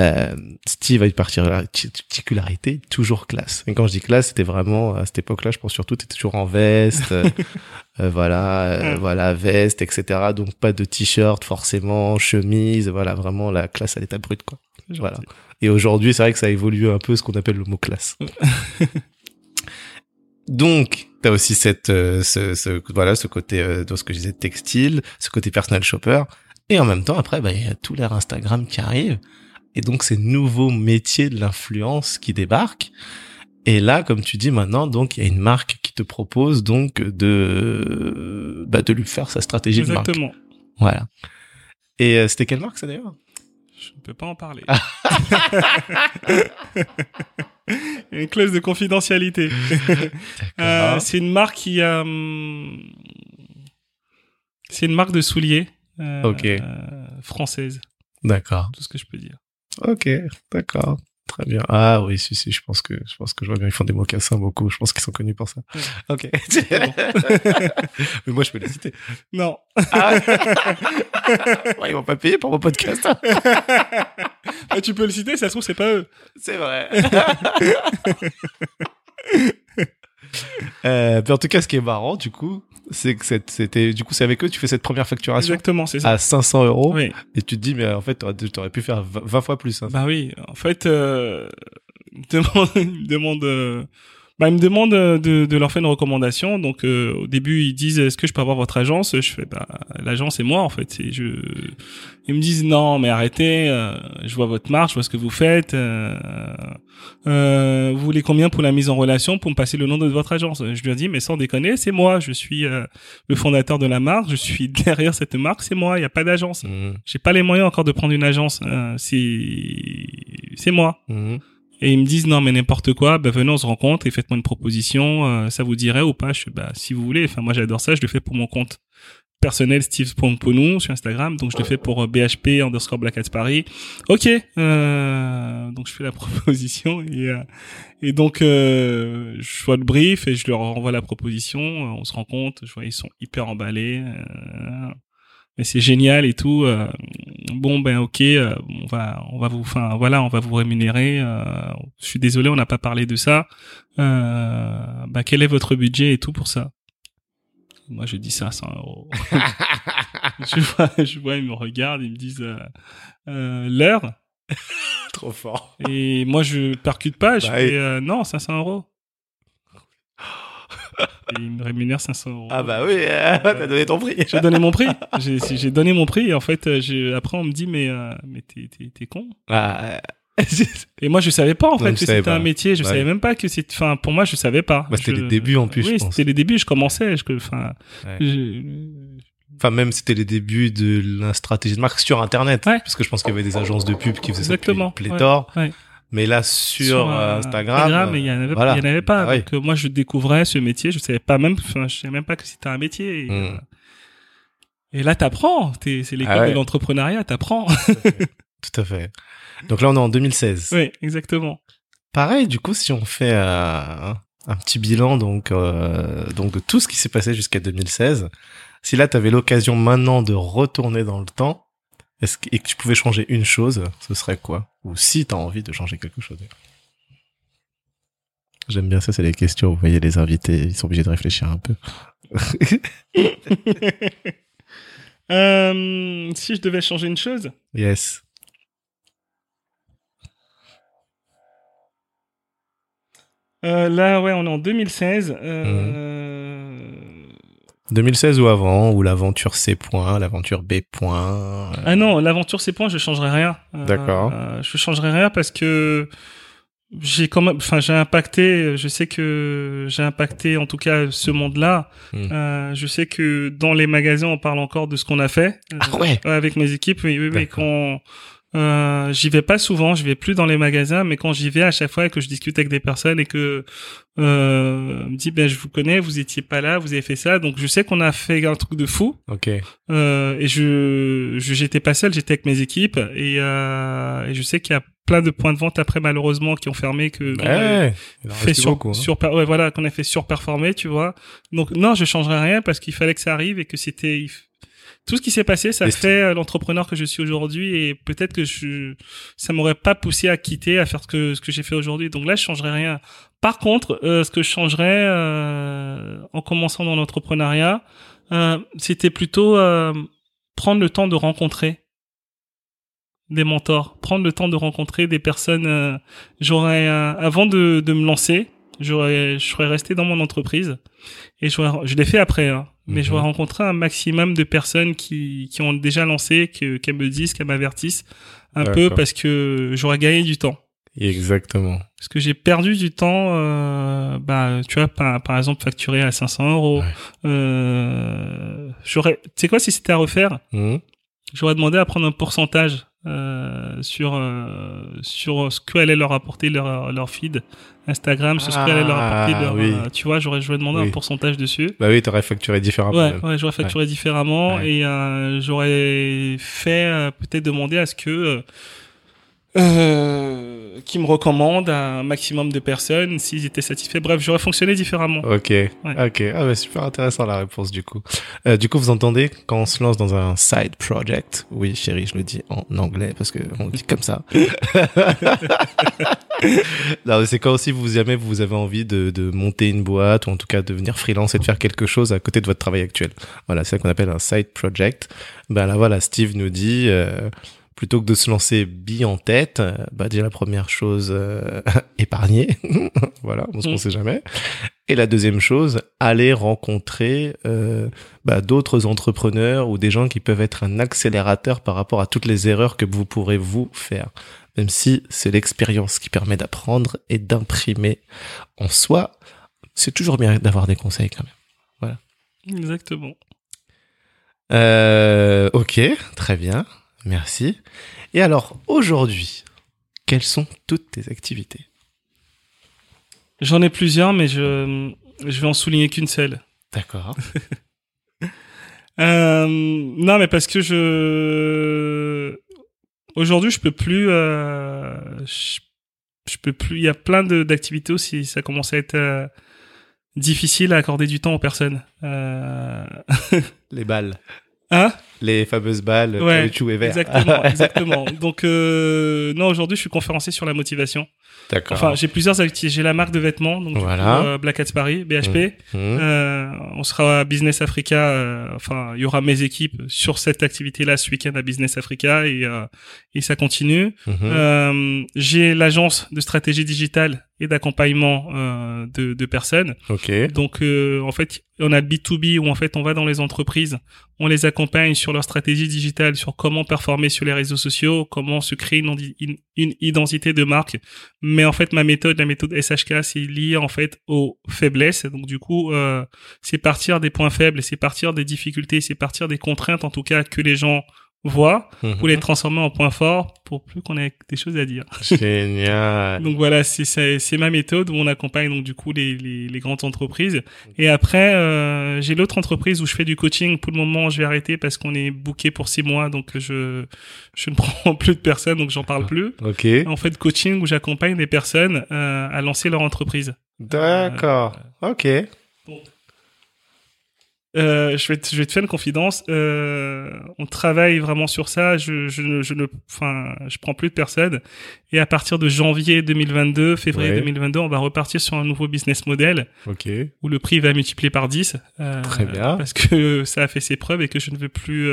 euh, Steve a une particularité toujours classe. Et quand je dis classe, c'était vraiment à cette époque-là, je pense surtout, t'étais toujours en veste, euh, euh, voilà, euh, voilà, veste, etc. Donc pas de t-shirt forcément, chemise, voilà, vraiment la classe à l'état brut, quoi. Voilà. Et aujourd'hui, c'est vrai que ça a évolué un peu ce qu'on appelle le mot classe. Donc, t'as aussi cette, ce, ce, voilà, ce côté, euh, dans ce que je disais, textile, ce côté personal shopper, et en même temps, après, bah, il y a tout l'air Instagram qui arrive et donc ces nouveaux métiers de l'influence qui débarquent. Et là, comme tu dis maintenant, donc il y a une marque qui te propose donc de bah, de lui faire sa stratégie de marque. Exactement. Voilà. Et euh, c'était quelle marque ça d'ailleurs? Je ne peux pas en parler. une clause de confidentialité. euh, c'est une marque qui a. Hum, c'est une marque de souliers. Euh, française. D'accord. Tout ce que je peux dire. Ok, d'accord. Très bien. Ah oui, si, si, je pense que, je pense que je vois bien, ils font des mocassins beaucoup. Je pense qu'ils sont connus pour ça. Ok. Mais moi, je peux les citer. Non. Ah. ouais, ils vont pas payer pour mon podcast. ah, tu peux le citer, ça se trouve, c'est pas eux. C'est vrai. euh, mais en tout cas, ce qui est marrant, du coup, c'est que c'était du coup c'est avec eux tu fais cette première facturation exactement c'est ça à 500 euros oui. et tu te dis mais en fait t'aurais pu faire 20 fois plus hein. bah oui en fait euh, demande demande euh, bah, ils me demandent de, de leur faire une recommandation. Donc euh, au début ils disent est-ce que je peux avoir votre agence? Je fais bah l'agence c'est moi en fait. Et je ils me disent non mais arrêtez. Euh, je vois votre marche, je vois ce que vous faites. Euh, euh, vous voulez combien pour la mise en relation pour me passer le nom de votre agence? Je lui dis mais sans déconner c'est moi. Je suis le fondateur de la marque. Je suis derrière cette marque. C'est moi. Il n'y a pas d'agence. Mmh. J'ai pas les moyens encore de prendre une agence. c'est c'est moi. Mmh et ils me disent non mais n'importe quoi, bah venez on se rencontre et faites-moi une proposition, euh, ça vous dirait ou pas? Je bah si vous voulez, enfin moi j'adore ça, je le fais pour mon compte personnel Steve Pomponou sur Instagram, donc je le fais pour BHP euh, underscore Black Hat Paris. Ok, euh, donc je fais la proposition et, euh, et donc euh, je vois le brief et je leur renvoie la proposition, on se rend compte, je vois ils sont hyper emballés mais c'est génial et tout. Euh, bon ben ok, euh, on va on va vous, enfin voilà, on va vous rémunérer. Euh, je suis désolé, on n'a pas parlé de ça. Euh, bah quel est votre budget et tout pour ça? Moi je dis 500 euros. je vois, je vois, ils me regardent, ils me disent l'heure? Trop fort. Et moi je percute pas, je bah, fais non 500 euros. Et il me rémunère 500 euros. Ah bah oui, t'as donné ton prix. J'ai donné mon prix. J'ai donné mon prix et en fait, euh, après on me dit mais euh, mais t'es con. Ah, Et moi je savais pas en fait que c'était un métier. Je Ouais. savais même pas que c'était. Enfin pour moi je savais pas. Bah, c'était Je- les débuts, en plus, Oui c'était les débuts. Je commençais. Je enfin. Ouais. je- Enfin, même c'était les débuts de la stratégie de marque sur Internet. Ouais. Parce que je pense qu'il y avait des agences de pub qui faisaient Exactement, ça depuis pléthore. Mais là, sur, euh, euh, Instagram, il y en avait, voilà. il y en avait pas. Ah. Donc euh, moi je découvrais ce métier. Je savais pas même. Je savais même pas que c'était un métier. Et, Mm. euh, et là t'apprends. C'est l'école Ah ouais. de l'entrepreneuriat. T'apprends. tout à fait. Donc là, on est en 2016. oui exactement. Pareil, du coup, si on fait euh, un petit bilan donc euh, donc de tout ce qui s'est passé jusqu'à 2016, si là tu avais l'occasion maintenant de retourner dans le temps, est-ce que, et que tu pouvais changer une chose, ce serait quoi? Ou si tu as envie de changer quelque chose. J'aime bien ça, c'est les questions. Vous voyez les invités, ils sont obligés de réfléchir un peu. Euh, si je devais changer une chose? yes. Euh, là, ouais, on est en 2016. Euh, 2016 ou avant, ou l'aventure C point, l'aventure B point. euh, Ah non, l'aventure c'est point, je changerai rien. Euh, D'accord. euh, je changerai rien parce que j'ai quand même, enfin, j'ai impacté. Je sais que j'ai impacté, en tout cas, ce monde-là. Hmm. Euh, je sais que dans les magasins, on parle encore de ce qu'on a fait. Euh, Ah ouais. avec mes équipes, oui, oui, mais D'accord. quand euh, j'y vais pas souvent, je vais plus dans les magasins, mais quand j'y vais à chaque fois et que je discute avec des personnes et que euh, me dit ben je vous connais, vous étiez pas là, vous avez fait ça, donc je sais qu'on a fait un truc de fou Ok. euh, et je j'étais pas seul, j'étais avec mes équipes et, euh, et je sais qu'il y a plein de points de vente après malheureusement qui ont fermé que Ouais. Fait sur, beaucoup, hein. sur ouais voilà qu'on a fait surperformer tu vois donc non je changerai rien parce qu'il fallait que ça arrive et que c'était tout ce qui s'est passé ça fait euh, l'entrepreneur que je suis aujourd'hui et peut-être que je ça m'aurait pas poussé à quitter à faire ce que ce que j'ai fait aujourd'hui donc là je changerai rien par contre euh, ce que je changerais euh, en commençant dans l'entrepreneuriat euh, c'était plutôt euh, prendre le temps de rencontrer des mentors, prendre le temps de rencontrer des personnes. euh, j'aurais, euh, avant de, de me lancer, j'aurais, je serais resté dans mon entreprise et j'aurais, je l'ai fait après, hein, mais Mhm. j'aurais rencontré un maximum de personnes qui, qui ont déjà lancé, que, qu'elles me disent, qu'elles m'avertissent un peu parce que j'aurais gagné du temps. Exactement. Parce que j'ai perdu du temps, euh, bah, tu vois, par, par exemple, facturé à 500 euros. Ouais. Euh, j'aurais, tu sais quoi, si c'était à refaire, Hmm. j'aurais demandé à prendre un pourcentage euh, sur euh, sur ce que allait leur apporter leur leur feed Instagram, sur ce que allait leur apporter Ah, leur, oui. euh, tu vois, j'aurais j'aurais demandé Oui. un pourcentage dessus. Bah oui, t'aurais facturé différemment. Ouais, ouais, j'aurais facturé différemment Ouais. et euh, j'aurais fait peut-être demander à ce que euh, qui me recommandent à un maximum de personnes s'ils étaient satisfaits. Bref, j'aurais fonctionné différemment. Ok, ok. Ah bah super intéressant la réponse du coup. Euh, du coup, vous entendez quand on se lance dans un side project? Oui, chérie, je le dis en anglais parce que on dit comme ça. non, mais c'est quand aussi vous jamais vous avez envie de, de monter une boîte ou en tout cas de devenir freelance et de faire quelque chose à côté de votre travail actuel. Voilà, c'est ça qu'on appelle un side project. Ben là voilà, Steve nous dit. euh, Plutôt que de se lancer bille en tête, euh, bah déjà la première chose, euh, épargner, voilà, on se Mm. sait jamais. Et la deuxième chose, aller rencontrer euh, bah, d'autres entrepreneurs ou des gens qui peuvent être un accélérateur par rapport à toutes les erreurs que vous pourrez vous faire. Même si c'est l'expérience qui permet d'apprendre et d'imprimer en soi, c'est toujours bien d'avoir des conseils quand même. Exactement. Euh, ok, très bien, merci. Et alors, aujourd'hui, quelles sont toutes tes activités? J'en ai plusieurs, mais je je vais en souligner qu'une seule. D'accord. Euh, non, mais parce que je aujourd'hui je peux plus, euh, je, je peux plus. Il y a plein de d'activités aussi. Ça commence à être euh, difficile à accorder du temps aux personnes. Les balles. Hein Les fameuses balles, Ouais, caoutchouc et verre. Exactement, exactement. Donc euh, non, aujourd'hui je suis conférencier sur la motivation. D'accord. Enfin, j'ai plusieurs activités. J'ai la marque de vêtements, donc Voilà. euh, Black Hats Paris, BHP. Mhm. Euh, on sera à Business Africa. euh, enfin, il y aura mes équipes sur cette activité-là ce week-end à Business Africa et euh, et ça continue. Euh, j'ai l'agence de stratégie digitale et d'accompagnement euh, de, de personnes. Ok. Donc, euh, en fait, on a le B2B où en fait on va dans les entreprises, on les accompagne sur leur stratégie digitale, sur comment performer sur les réseaux sociaux, comment se créer une, une, une identité de marque. Mais en fait, ma méthode, la méthode SHK, c'est lié en fait aux faiblesses. Donc, du coup, euh, c'est partir des points faibles, c'est partir des difficultés, c'est partir des contraintes en tout cas que les gens voient Mhm. pour les transformer en points forts pour plus qu'on ait des choses à dire. Génial. Donc voilà, c'est c'est ma méthode où on accompagne donc du coup les les, les grandes entreprises. Et après, euh, j'ai l'autre entreprise où je fais du coaching. Pour le moment, je vais arrêter parce qu'on est booké pour six mois, donc je je ne prends plus de personnes, donc j'en parle plus. Ok. En fait, coaching où j'accompagne des personnes euh, à lancer leur entreprise. D'accord. Ok. Euh, je vais te, je vais te faire une confidence. Euh, on travaille vraiment sur ça. Je, je, ne- je ne, enfin, je prends plus de personnes. Et à partir de janvier 2022, février Ouais. 2022, on va repartir sur un nouveau business model Ok. où le prix va multiplier par 10. euh, Très bien. Parce que ça a fait ses preuves et que je ne veux plus.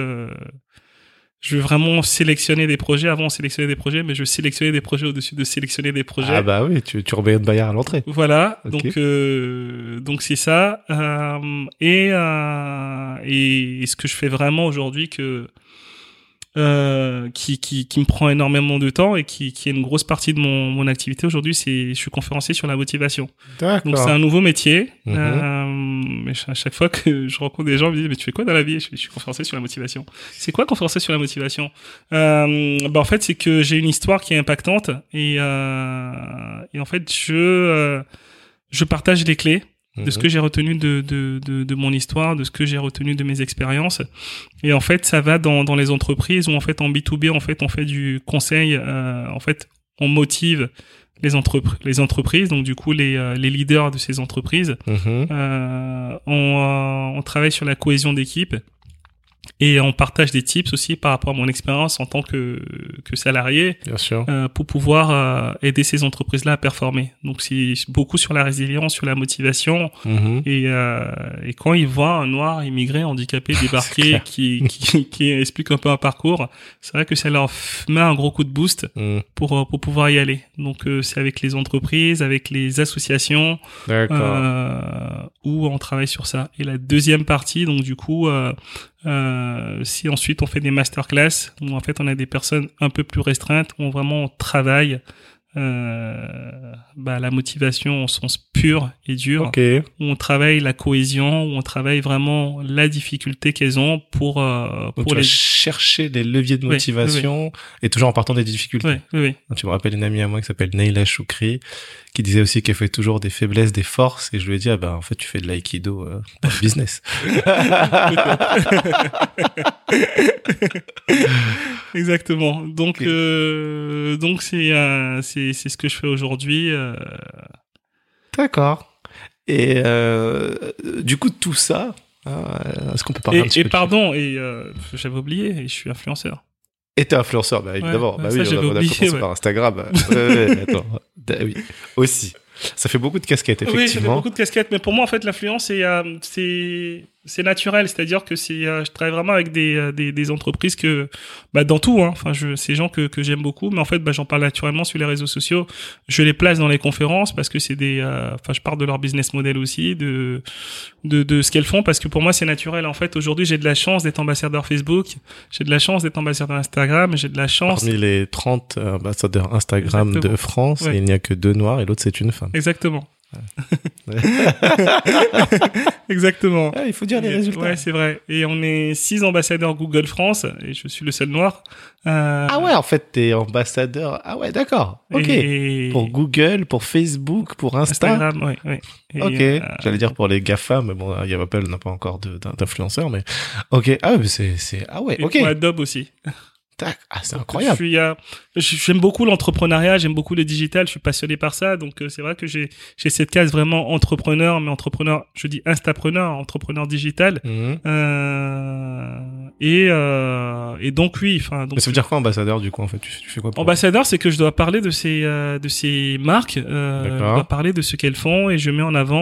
Je veux vraiment sélectionner des projets. Avant, on sélectionnait des projets, mais je veux sélectionner des projets au-dessus de sélectionner des projets. Ah bah oui, tu, tu remets une Bayard à l'entrée. Voilà, donc euh, donc c'est ça. Euh, et, euh, et et ce que je fais vraiment aujourd'hui que euh, qui, qui qui me prend énormément de temps et qui qui est une grosse partie de mon mon activité aujourd'hui, c'est je suis conférencier sur la motivation. Donc c'est un nouveau métier. Mhm. Euh, mais à chaque fois que je rencontre des gens, ils me disent mais tu fais quoi dans la vie? Je suis conférencier sur la motivation. C'est quoi conférencier sur la motivation? Euh, bah en fait c'est que j'ai une histoire qui est impactante et euh, et en fait je euh, je partage les clés de ce Mhm. que j'ai retenu de, de, de, de mon histoire, de ce que j'ai retenu de mes expériences. Et en fait, ça va dans, dans les entreprises où en fait en B2B, en fait, on fait du conseil, euh, en fait, on motive les, entrepr- les entreprises, donc du coup les, euh, les leaders de ces entreprises. Mhm. Euh, on, euh, on travaille sur la cohésion d'équipe et on partage des tips aussi par rapport à mon expérience en tant que, que salarié Bien sûr. euh, pour pouvoir euh, aider ces entreprises-là à performer. Donc c'est beaucoup sur la résilience, sur la motivation. Mhm. Et, euh, et quand ils voient un noir immigré handicapé débarquer clair. qui, qui, qui explique un peu un parcours, c'est vrai que ça leur met un gros coup de boost Mhm. pour, euh, pour pouvoir y aller. Donc euh, c'est avec les entreprises, avec les associations, euh, où on travaille sur ça. Et la deuxième partie, donc du coup, euh, si ensuite on fait des masterclass, où en fait on a des personnes un peu plus restreintes, où on vraiment on travaille euh, bah, la motivation au sens pur et dur, Ok. où on travaille la cohésion, où on travaille vraiment la difficulté qu'elles ont pour, euh, pour tu vas chercher les leviers de Oui, motivation et toujours en partant des difficultés. Oui, oui, oui. Tu me rappelles une amie à moi qui s'appelle Neila Choukri qui disait aussi qu'elle fait toujours des faiblesses, des forces et je lui ai dit ah ben en fait tu fais de l'aïkido euh, le business. Exactement. Donc, euh, donc c'est euh, c'est c'est ce que je fais aujourd'hui. euh, D'accord. Et du coup tout ça, est-ce qu'on peut parler un Et, petit et peu pardon, et j'avais oublié, je suis influenceur. Et t'es influenceur, bah évidemment. Ouais, bah ça, oui, on a, on a commencé ouais. par Instagram. ouais, attends. Oui, aussi. Ça fait beaucoup de casquettes, Oui, ça fait effectivement. beaucoup de casquettes, mais pour moi, en fait, l'influence, c'est euh, c'est c'est naturel, c'est-à-dire que c'est euh, je travaille vraiment avec des, euh, des, des entreprises que bah dans tout hein. Enfin, je ces gens que que j'aime beaucoup, mais en fait, bah j'en parle naturellement sur les réseaux sociaux. Je les place dans les conférences parce que c'est des euh, enfin, je parle de leur business model aussi, de de de ce qu'elles font parce que pour moi, c'est naturel. En fait, aujourd'hui, j'ai de la chance d'être ambassadeur Facebook, j'ai de la chance d'être ambassadeur Instagram, j'ai de la chance Parmi les 30 ambassadeurs Instagram Exactement. de France, Ouais. il n'y a que deux noirs et l'autre c'est une femme. Exactement. Exactement. Ah, il faut dire les résultats. Ouais, c'est vrai. Et on est six ambassadeurs Google France et je suis le seul noir. Euh, Ah ouais, en fait, t'es ambassadeur. Ah ouais, d'accord. Ok. et- Pour Google, pour Facebook, pour Insta. Instagram, ouais, ouais. Et, Ok. euh, J'allais dire pour les GAFA, mais bon, il Apple n'a pas encore de- d'in- d'influenceur, mais ok. Ah ouais, mais c'est, c'est, ah ouais, et ok. pour Adobe aussi. Ah, c'est incroyable. Je suis, euh, j'aime beaucoup l'entrepreneuriat, j'aime beaucoup le digital, je suis passionné par ça, donc euh, c'est vrai que j'ai j'ai cette case vraiment entrepreneur, mais entrepreneur, je dis instapreneur, entrepreneur digital, Mhm. euh, et et donc oui, enfin donc Mais ça veut dire quoi ambassadeur du coup en fait? Tu, tu fais quoi pour Ambassadeur, c'est que je dois parler de ces de ces marques, je dois parler de ce qu'elles font et je mets en avant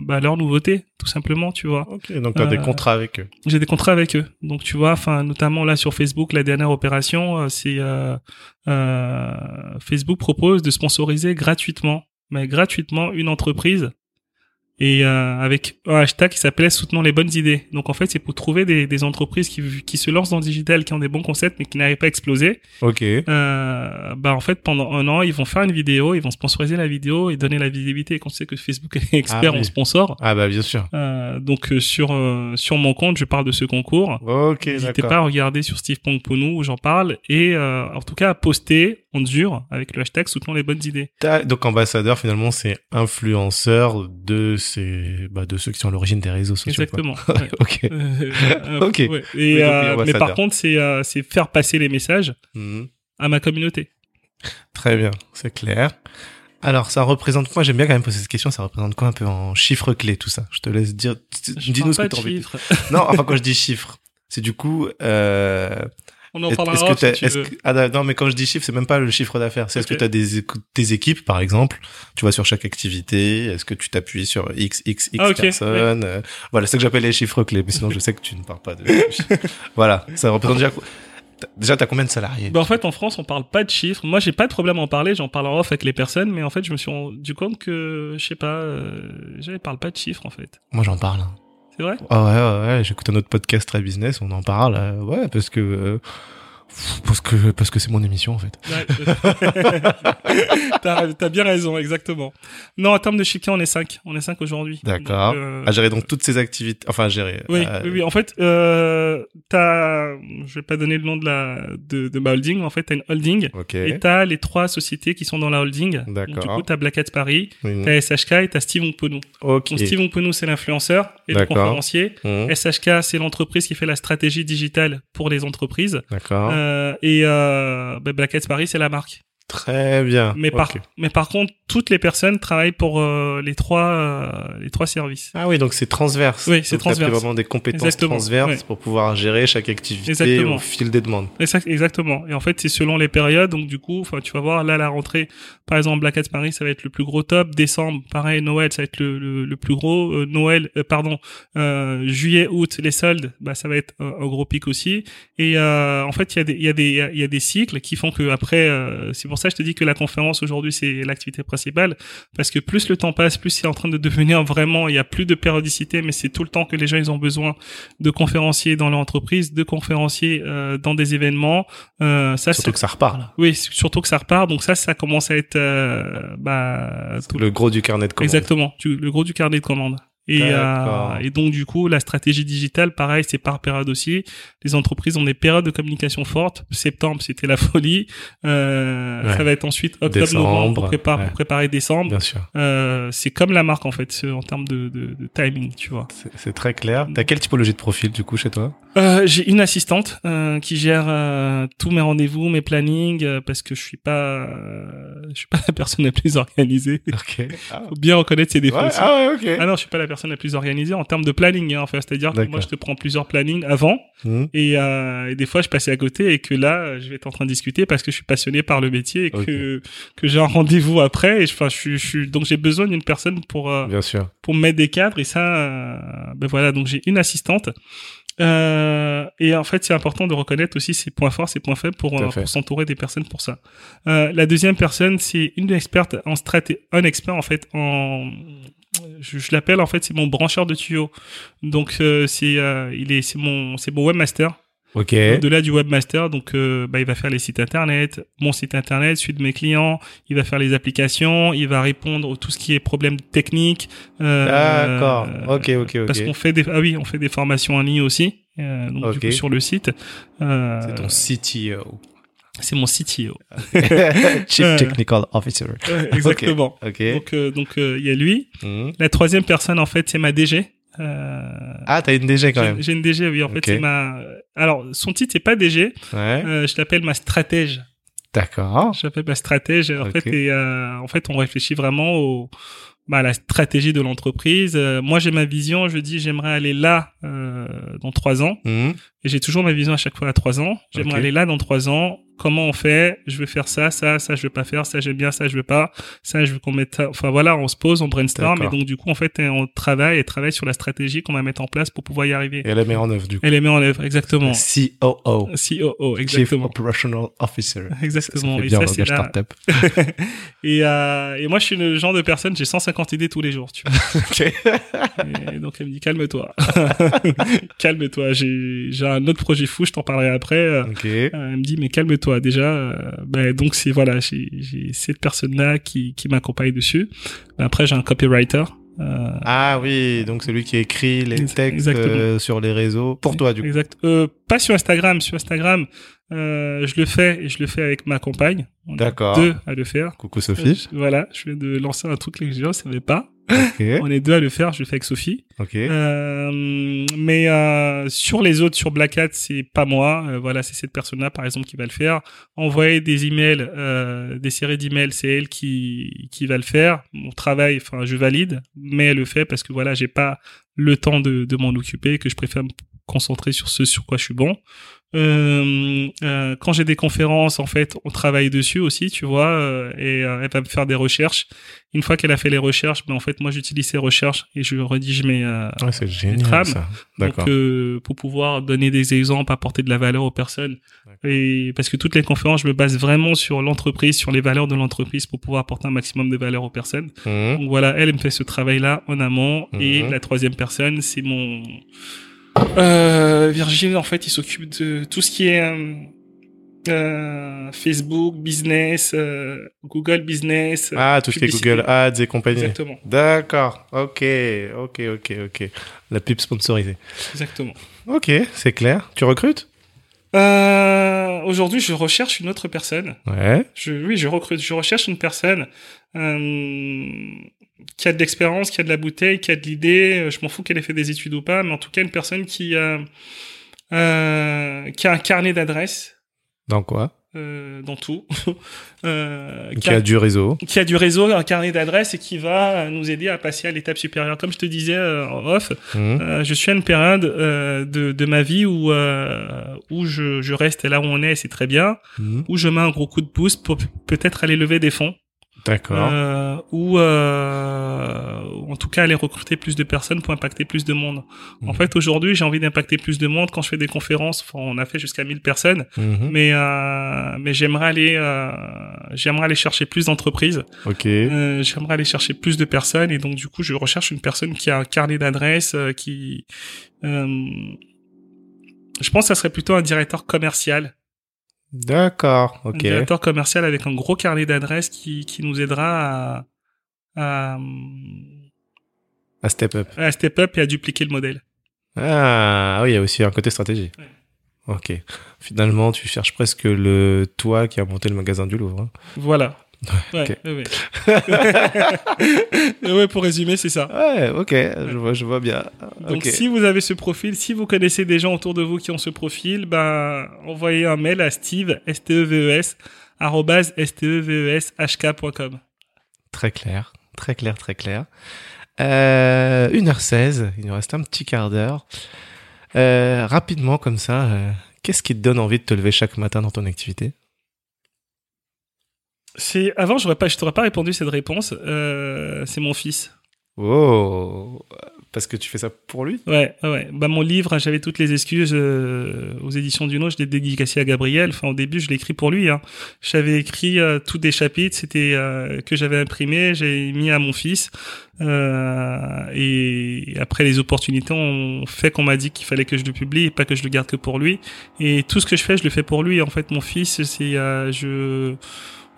bah, leurs nouveautés, tout simplement, tu vois. Ok, donc t'as des contrats avec eux. J'ai des contrats avec eux, donc tu vois, enfin notamment là sur Facebook, la dernière opération, euh, c'est euh, euh, Facebook propose de sponsoriser gratuitement, mais gratuitement une entreprise et euh, avec un hashtag qui s'appelait soutenons les bonnes idées. Donc en fait, c'est pour trouver des, des entreprises qui, qui se lancent dans le digital, qui ont des bons concepts mais qui n'arrivent pas à exploser. Ok. Euh, bah en fait pendant un an ils vont faire une vidéo, ils vont sponsoriser la vidéo et donner la visibilité. Et quand tu sais que Facebook est expert Ah oui. en sponsor, Ah bah bien sûr. euh, donc euh, sur euh, sur mon compte je parle de ce concours. Ok, N'hésitez pas à regarder sur Steve Pongponou où j'en parle et euh, en tout cas à poster en dur avec le hashtag soutenons les bonnes idées. Donc ambassadeur finalement c'est influenceur de ces bah, de ceux qui sont à l'origine des réseaux sociaux. quoi. Exactement. ouais. Ok. Euh, Ok. ouais. Donc, mais par contre c'est euh, c'est faire passer les messages Mhm. à ma communauté. Très bien, c'est clair. Alors, ça représente, moi j'aime bien quand même poser cette question, ça représente quoi un peu en chiffres clés tout ça? Je te laisse dire, dis-nous ce que tu envie. Non, enfin quand je dis chiffres, c'est du coup, euh, On en parlera est-ce que si tu est-ce veux. que- ah, non, mais quand je dis chiffres, c'est même pas le chiffre d'affaires, c'est est-ce que tu as des, tes équipes par exemple, tu vois sur chaque activité, est-ce que tu t'appuies sur x, x, x Ah, personnes, euh, voilà, c'est ce que j'appelle les chiffres clés, mais sinon je sais que tu ne parles pas de Voilà, ça représente déjà Déjà, t'as combien de salariés? Bah, en fait, en France, on parle pas de chiffres. Moi, j'ai pas de problème à en parler. J'en parle en off avec les personnes, mais en fait, je me suis rendu compte que, je sais pas, euh, je parle pas de chiffres, en fait. Moi j'en parle. hein. C'est vrai? Ah ouais, ouais, ouais, j'écoute un autre podcast très business, on en parle, euh, ouais, parce que euh, parce que parce que c'est mon émission en fait. Ouais. T'as t'as bien raison, exactement. Non, en termes de chiffres, on est 5. On est 5 aujourd'hui. D'accord. Donc, euh, À gérer donc toutes ces activités, enfin gérer. Oui, euh, oui, oui. En fait, euh, t'as, je vais pas donner le nom de la, de, de ma holding. En fait, t'as une holding. Ok. Et t'as les trois sociétés qui sont dans la holding. D'accord. Donc, du coup, t'as Black Hat Paris, Mhm. t'as SHK et t'as Steve Ongponou. Ok. Donc, Steve Ongponou, c'est l'influenceur et le conférencier. Mhm. SHK, c'est l'entreprise qui fait la stratégie digitale pour les entreprises. D'accord. Euh, et euh, bah, Black Paris, c'est la marque. Très bien. Mais par, mais par contre, toutes les personnes travaillent pour euh, les trois, euh, les trois services. Ah oui, donc c'est transverse. Oui, c'est transverse. vraiment des compétences Exactement, transverses pour pouvoir gérer chaque activité Exactement. au fil des demandes. Exact- Exactement. Et en fait, c'est selon les périodes. Donc, du coup, enfin, tu vas voir, là, la rentrée, par exemple, Black Hat Paris, ça va être le plus gros top. Décembre, pareil, Noël, ça va être le, le, le plus gros. Euh, Noël, euh, pardon, euh, juillet, août, les soldes, bah, ça va être un, un gros pic aussi. Et euh, en fait, il y a des, il y a des, il y a des cycles qui font que après, euh, c'est pour ça que je te dis que la conférence aujourd'hui, c'est l'activité principale, parce que plus le temps passe, plus c'est en train de devenir vraiment, il y a plus de périodicité, mais c'est tout le temps que les gens ils ont besoin de conférenciers dans leur entreprise, de conférenciers euh, dans des événements. Euh, ça, Surtout que ça repart là. oui, surtout que ça repart. Donc ça, ça commence à être euh, bah, tout Le gros du carnet de commandes. Exactement, le gros du carnet de commandes. Et, euh, et donc du coup, la stratégie digitale, pareil, c'est par période aussi. Les entreprises ont des périodes de communication fortes. Septembre, c'était la folie. Euh, Ouais. Ça va être ensuite octobre, Décembre, novembre pour, préparer, ouais. pour préparer décembre. Bien sûr. Euh, c'est comme la marque en fait, en termes de, de, de timing, tu vois. C'est- C'est très clair. T'as quelle typologie de profil du coup chez toi? Euh, j'ai une assistante euh, qui gère euh, tous mes rendez-vous, mes plannings, euh, parce que je suis pas, euh, je suis pas la personne la plus organisée. Ok. Ah, Faut bien reconnaître ses défauts. ouais, ah ouais, ok. Ah non, je suis pas la personne la plus organisée en termes de planning. Hein, enfin, c'est-à-dire que moi, je te prends plusieurs plannings avant, Mhm. et, euh, et des fois, je passais à côté, et que là, je vais être en train de discuter parce que je suis passionné par le métier et que que j'ai un rendez-vous après. Et je, enfin, je, suis- je suis donc j'ai besoin d'une personne pour euh, Bien sûr. pour me mettre des cadres et ça, euh, ben voilà, donc j'ai une assistante. Euh, et en fait, c'est important de reconnaître aussi ses points forts, ses points faibles pour, euh, pour s'entourer des personnes pour ça. Euh, la deuxième personne, c'est une experte en stratégie, un expert en fait en, je, je l'appelle en fait, c'est mon brancheur de tuyaux. Donc euh, c'est, euh, il est, c'est mon, c'est mon webmaster. Ok. Au-delà du webmaster, donc euh, bah, il va faire les sites internet, mon site internet, celui de mes clients, il va faire les applications, il va répondre à tout ce qui est problème technique. Euh, D'accord. euh, Ok, ok, ok. Parce qu'on fait des ah oui, on fait des formations en ligne aussi. euh, donc Ok. du coup sur le site. Euh, C'est ton CTO. c'est mon CTO. Chief. Technical Officer. Exactement. Ok. Donc euh, donc euh, il y a lui. Mhm. La troisième personne en fait c'est ma DG. Euh, ah, t'as une DG quand même. J'ai une DG, oui. En fait, c'est ma. Alors, son titre c'est pas DG. Ouais. Euh, je l'appelle ma stratège. D'accord. Je l'appelle ma stratège. En fait, et, euh, en fait, on réfléchit vraiment au bah, la stratégie de l'entreprise. Euh, moi, j'ai ma vision. Je dis, j'aimerais aller là euh, dans trois ans. Mhm. Et j'ai toujours ma vision à chaque fois à trois ans. J'aimerais aller là dans trois ans. Comment on fait Je veux faire ça, ça, ça, je veux pas faire. Ça, j'aime bien, ça, je veux pas. Ça, je veux qu'on mette. Enfin voilà, on se pose, on brainstorm. Et donc du coup, en fait, on travaille et travaille sur la stratégie qu'on va mettre en place pour pouvoir y arriver. Et elle la met en œuvre du coup. Elle les met en œuvre, exactement. COO. COO, Chief exactement. Operational Officer. Exactement. Ça fait Et ça, c'est la- startup. Et, euh, et moi, je suis le genre de personne, j'ai 150 idées tous les jours. Tu vois. ok. Et donc elle me dit calme-toi, calme-toi. J'ai j'ai un autre projet fou, je t'en parlerai après. Euh, Ok. elle me dit mais calme-toi déjà. euh, ben, donc c'est voilà, j'ai cette personne-là qui qui m'accompagne dessus. Ben, après j'ai un copywriter. Euh, Ah oui, donc celui qui écrit les Ex- textes euh, sur les réseaux pour toi du coup. Exact. Euh, pas sur Instagram. Sur Instagram, euh, je le fais et je le fais avec ma compagne. On est D'accord. Deux à le faire. Coucou Sophie. Euh, voilà, je viens de lancer un truc que les gens ne savaient pas. On est deux à le faire. Je le fais avec Sophie. Ok. Euh, mais euh, sur les autres, sur Black Hat, c'est pas moi. Euh, voilà, c'est cette personne-là, par exemple, qui va le faire. Envoyer des emails, des séries d'emails, c'est elle qui qui va le faire. Mon travail, enfin, je valide, mais elle le fait parce que voilà, j'ai pas le temps de, de m'en occuper, que je préfère concentrer sur ce sur quoi je suis bon. Euh, euh, quand j'ai des conférences, en fait, on travaille dessus aussi, tu vois, euh, et euh, elle va me faire des recherches. Une fois qu'elle a fait les recherches, ben en fait, moi, j'utilise ces recherches et je rédige mes, euh, Ouais, c'est génial ça. D'accord. euh, pour pouvoir donner des exemples, apporter de la valeur aux personnes. D'accord. Et parce que toutes les conférences, je me base vraiment sur l'entreprise, sur les valeurs de l'entreprise pour pouvoir apporter un maximum de valeur aux personnes. Mhm. Donc voilà, elle elle me fait ce travail-là en amont. Et Mhm. la troisième personne, c'est mon euh, Virgile. En fait, il s'occupe de tout ce qui est euh, euh, Facebook, business, euh, Google Business. Ah, tout ce qui est. Google Ads et compagnie. Exactement, D'accord. Ok. Ok. Ok. Ok. La pub sponsorisée. exactement. Ok, c'est clair. Tu recrutes? Euh, Aujourd'hui, je recherche une autre personne. Ouais. Je, oui, je recrute, je recherche une personne qui a de l'expérience, qui a de la bouteille, qui a de l'idée. Euh, Je m'en fous qu'elle ait fait des études ou pas, mais en tout cas une personne qui euh, euh, qui a un carnet d'adresses Dans quoi euh, dans tout, euh, Qui a du réseau. qui a du réseau, un carnet d'adresses et qui va nous aider à passer à l'étape supérieure. Comme je te disais euh, en off, euh, je suis à une période euh, de, de ma vie où euh, où je, je reste là où on est, c'est très bien Mhm. où je mets un gros coup de pouce pour peut-être aller lever des fonds, D'accord. euh, ou euh, en tout cas aller recruter plus de personnes pour impacter plus de monde. En Mhm. fait, aujourd'hui, j'ai envie d'impacter plus de monde quand je fais des conférences. On a fait jusqu'à 1000 personnes, Mhm. mais euh, mais j'aimerais aller euh, j'aimerais aller chercher plus d'entreprises. Ok. Euh, j'aimerais aller chercher plus de personnes et donc du coup, je recherche une personne qui a un carnet d'adresses, euh, qui euh, je pense que ça serait plutôt un directeur commercial D'accord. un Ok. directeur commercial avec un gros carnet d'adresses qui, qui nous aidera à, à, À step up. à step up et à dupliquer le modèle. Ah oui, il y a aussi un côté stratégie. Ouais. Ok. Finalement, tu cherches presque le toi qui a monté le magasin du Louvre. hein. Voilà. Ouais, ouais, ouais. ouais, pour résumer, c'est ça. Ouais, ok. Je vois, je vois bien. Donc, si vous avez ce profil, si vous connaissez des gens autour de vous qui ont ce profil, ben, envoyez un mail à steve, S-T-E-V-E-S, arrobase, S-T-E-V-E-S-H-K.com. Très clair. Très clair, très clair. Euh, 1h16. Il nous reste un petit quart d'heure. Euh, rapidement, comme ça, euh, qu'est-ce qui te donne envie de te lever chaque matin dans ton activité? C'est, avant, j'aurais pas, je t'aurais pas répondu cette réponse, euh, c'est mon fils. Oh Parce que tu fais ça pour lui? Ouais, ouais. Bah mon livre, j'avais toutes les excuses euh, aux éditions Duno, je l'ai dédicacé à Gabriel. Enfin au début, je l'ai écrit pour lui. Hein. J'avais écrit euh, tous des chapitres, c'était euh, que j'avais imprimé, j'ai mis à mon fils. Euh, et après les opportunités ont fait qu'on m'a dit qu'il fallait que je le publie et pas que je le garde que pour lui. Et tout ce que je fais, je le fais pour lui. En fait, mon fils, c'est euh, je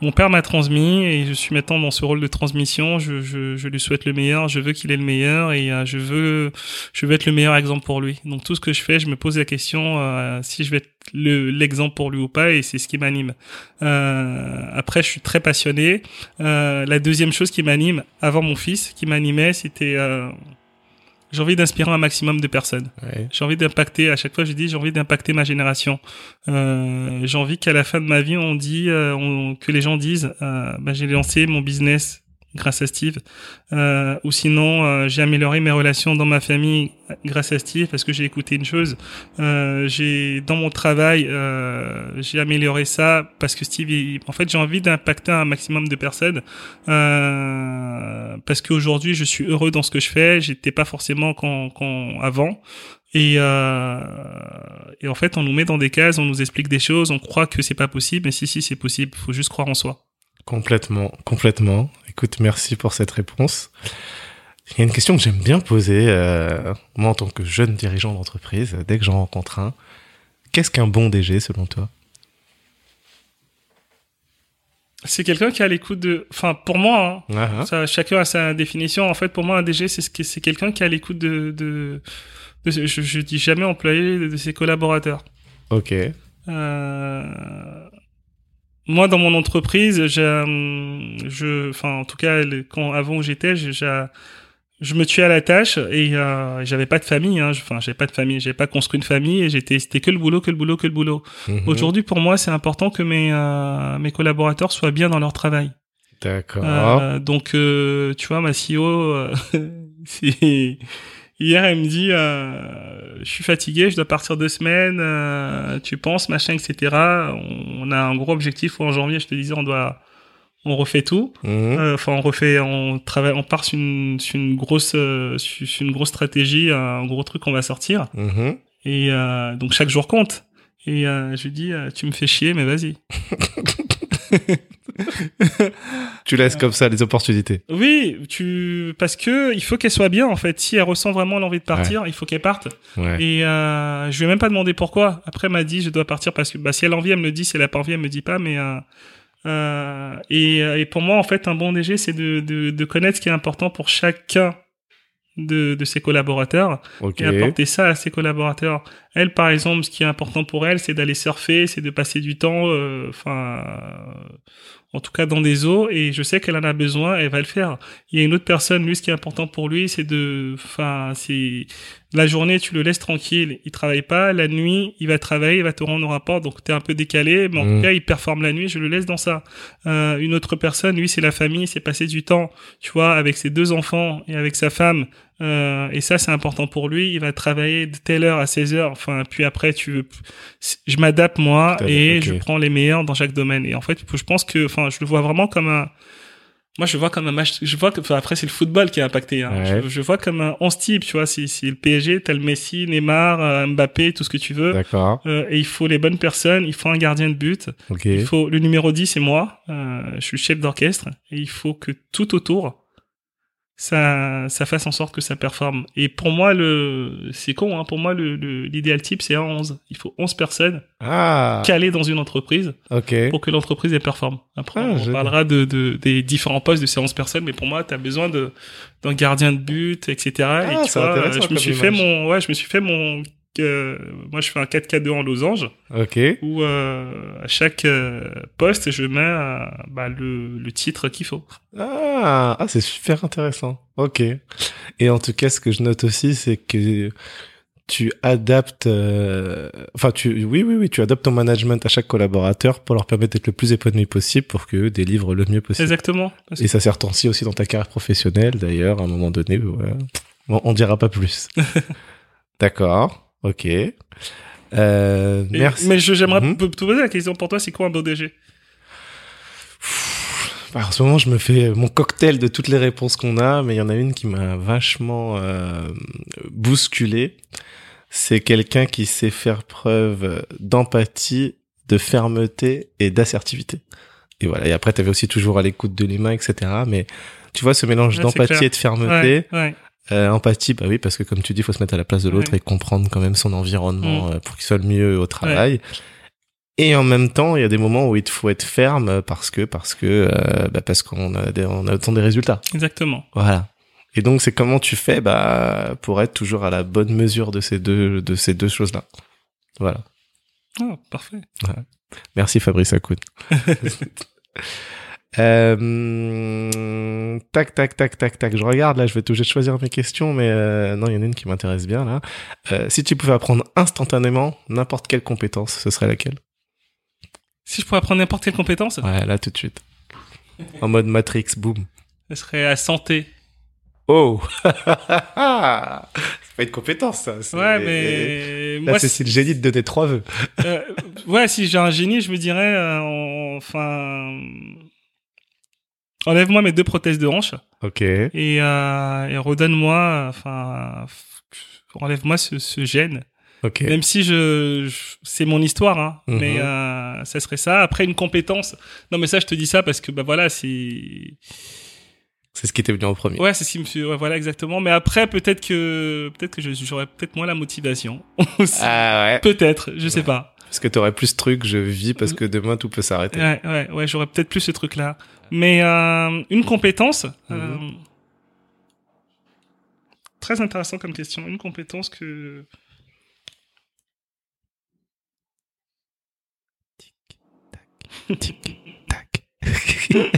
mon père m'a transmis et je suis maintenant dans ce rôle de transmission. Je, je, lui souhaite le meilleur, je veux qu'il ait le meilleur et euh, je veux être le meilleur exemple pour lui. Donc tout ce que je fais, je me pose la question euh, si je vais être le l'exemple pour lui ou pas et c'est ce qui m'anime. Euh, après, je suis très passionné. La deuxième chose qui m'anime avant mon fils, qui m'animait, c'était j'ai envie d'inspirer un maximum de personnes. J'ai envie d'impacter. À chaque fois, je dis, j'ai envie d'impacter ma génération. Euh, j'ai envie qu'à la fin de ma vie, on dit, euh, que les gens disent, euh, bah, j'ai lancé mon business grâce à Steve. Euh, ou sinon, euh, j'ai amélioré mes relations dans ma famille grâce à Steve parce que j'ai écouté une chose. Euh, j'ai dans mon travail, j'ai amélioré ça parce que Steve. en fait, j'ai envie d'impacter un maximum de personnes parce qu'aujourd'hui, je suis heureux dans ce que je fais. J'étais pas forcément quand, avant. Et, et en fait, on nous met dans des cases, on nous explique des choses, on croit que c'est pas possible, mais si, si, c'est possible. Faut juste croire en soi. Complètement, complètement. Écoute, merci pour cette réponse. Il y a une question que j'aime bien poser, euh, moi en tant que jeune dirigeant d'entreprise, dès que j'en rencontre un. Qu'est-ce qu'un bon DG selon toi? C'est quelqu'un qui a l'écoute de. Enfin, pour moi, hein, ah, ah. Ça, chacun a sa définition. En fait, pour moi, un DG, c'est ce c'est quelqu'un qui a l'écoute de, de, je, je, dis jamais employé de, de ses collaborateurs. Ok. Euh, moi, dans mon entreprise, je, enfin, en tout cas, quand avant où j'étais, je, je me tuais à la tâche et euh, j'avais pas de famille. Hein, enfin, j'avais pas de famille, j'avais pas construit une famille et j'étais, c'était que le boulot, que le boulot, que le boulot. Mhm. Aujourd'hui, pour moi, c'est important que mes euh, mes collaborateurs soient bien dans leur travail. D'accord. Euh, donc, euh, tu vois, ma CEO, c'est Hier, elle me dit, euh, je suis fatigué, je dois partir deux semaines, euh, tu penses, machin, etc. On, a un gros objectif en janvier, je te disais, on doit, on refait tout. Euh, enfin, on refait, on travaille, on part sur une, sur une grosse, euh, sur une grosse stratégie, un gros truc qu'on va sortir. Mhm. Et donc chaque jour compte. Et je lui dis, tu me fais chier, mais vas-y. tu laisses comme ça les opportunités. Oui, tu parce que il faut qu'elle soit bien en fait. Si elle ressent vraiment l'envie de partir, il faut qu'elle parte. Et euh, je lui ai même pas demandé pourquoi. Après, elle m'a dit je dois partir parce que bah, si elle a envie, elle me le dit. Si elle a pas envie, elle me dit pas. Mais euh, euh, et, et, pour moi, en fait, un bon DG, c'est de, de, de connaître ce qui est important pour chacun de, de ses collaborateurs et apporter ça à ses collaborateurs. Elle, par exemple, ce qui est important pour elle, c'est d'aller surfer, c'est de passer du temps, euh, enfin, en tout cas dans des eaux, et je sais qu'elle en a besoin, elle va le faire. Il y a une autre personne, lui, ce qui est important pour lui, c'est de, enfin, c'est la journée, tu le laisses tranquille, il travaille pas. La nuit, il va travailler, il va te rendre au rapport, donc tu es un peu décalé, mais en tout mmh. cas, il performe la nuit, je le laisse dans ça. Euh, une autre personne, lui, c'est la famille, c'est passer du temps, tu vois, avec ses deux enfants et avec sa femme. Euh, et ça, c'est important pour lui. Il va travailler de telle heure à 16 heures. Enfin, puis après, tu veux, je m'adapte moi et je prends les meilleurs dans chaque domaine. Et en fait, je pense que, enfin, je le vois vraiment comme un, moi, je vois comme un match. Je vois que enfin, après c'est le football qui a impacté. Hein. Je, vois comme un 11 type, tu vois. Si, si le PSG, t'as le Messi, Neymar, euh, Mbappé, tout ce que tu veux. D'accord. Euh, et il faut les bonnes personnes. Il faut un gardien de but. Okay. Il faut le numéro 10, c'est moi. Euh, je suis chef d'orchestre. Et il faut que tout autour ça, ça fasse en sorte que ça performe. Et pour moi, le, c'est con, hein, pour moi, le, l'idéal type, c'est 11. Il faut 11 personnes ah. calées dans une entreprise okay. pour que l'entreprise, elle performe. Après, ah, on parlera de, de, des différents postes de ces 11 personnes, mais pour moi, tu as besoin de, d'un gardien de but, etc. Ah, et tu vois, je me suis fait mon, ouais, je me suis fait mon moi je fais un 4K2 en losange. Ok. Où euh, à chaque euh, poste je mets euh, bah, le, le, titre qu'il faut. Ah, ah c'est super intéressant. Ok. Et en tout cas, ce que je note aussi, c'est que tu adaptes, euh, enfin tu, oui oui oui, tu adaptes ton management à chaque collaborateur pour leur permettre d'être le plus épanoui possible pour qu'eux délivrent le mieux possible. Exactement. Et ça sert aussi aussi dans ta carrière professionnelle d'ailleurs à un moment donné. Ouais. Bon, on dira pas plus. D'accord. Ok. Euh, merci. Mais j'aimerais mhm. te poser la question pour toi, c'est quoi un beau DG en ce moment, je me fais mon cocktail de toutes les réponses qu'on a, mais il y en a une qui m'a vachement euh, bousculé. C'est quelqu'un qui sait faire preuve d'empathie, de fermeté et d'assertivité. Et voilà. Et après, tu avais aussi toujours à l'écoute de l'humain, etc. Mais tu vois, ce mélange d'empathie et de fermeté, ouais, euh, empathie, bah oui, parce que comme tu dis, il faut se mettre à la place de l'autre et comprendre quand même son environnement mm. euh, pour qu'il soit le mieux au travail. Et en même temps, il y a des moments où il faut être ferme parce que parce que euh, bah parce qu'on a des, on attend des résultats. Exactement. Voilà. Et donc c'est comment tu fais bah pour être toujours à la bonne mesure de ces deux de ces deux choses là. Voilà. Oh, parfait. Merci Fabrice Akoun. euh, tac, tac, tac, tac, tac. Je regarde là, je vais tout choisir mes questions, mais euh, non, il y en a une qui m'intéresse bien là. Euh, si tu pouvais apprendre instantanément n'importe quelle compétence, ce serait laquelle? Si je pouvais apprendre n'importe quelle compétence? Ouais, là tout de suite. en mode Matrix, boum. Ce serait à santé. Oh C'est pas une compétence, ça. Ouais, mais... Là, moi, c'est le génie de donner trois vœux. euh, ouais, si j'ai un génie, je me dirais, euh, enfin... Enlève-moi mes deux prothèses de hanche. Ok. Et, euh, et redonne-moi, enfin... Enlève-moi ce, ce gène. Ok. Même si je, je c'est mon histoire, hein, Mhm. mais euh, ça serait ça. Après une compétence. Non, mais ça, je te dis ça parce que bah voilà, c'est C'est ce qui était venu en premier. ouais, c'est ce qui me. Ouais, voilà exactement. Mais après, peut-être que peut-être que j'aurais peut-être moins la motivation. Ah ouais. peut-être, je sais pas. Parce que t'aurais plus ce truc, je vis parce que demain tout peut s'arrêter. Ouais, ouais, ouais, j'aurais peut-être plus ce truc-là. Mais euh, une compétence. euh, Mhm. Très intéressant comme question. Une compétence que. Tac.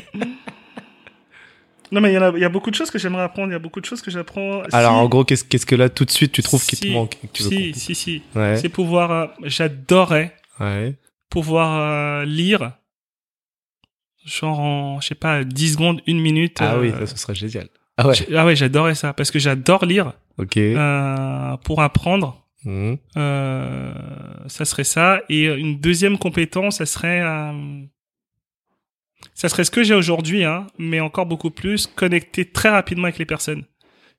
Non, mais il y, en a- il y a beaucoup de choses que j'aimerais apprendre. Il y a beaucoup de choses que j'apprends. Alors Si- en gros, qu'est-ce qu'est-ce que là tout de suite tu trouves qui te Si, manque que tu si, si, si. Ouais. C'est pouvoir. euh, J'adorerais Ouais. pouvoir lire, genre en, je sais pas, 10 secondes, une minute. Ah euh, oui, ça, ce serait génial. Ah ouais. Ah ouais, j'adorais ça parce que j'adore lire Ok. euh, pour apprendre. Mhm. Euh, ça serait ça. Et une deuxième compétence, ça serait, euh, ça serait ce que j'ai aujourd'hui, hein, mais encore beaucoup plus connecter très rapidement avec les personnes.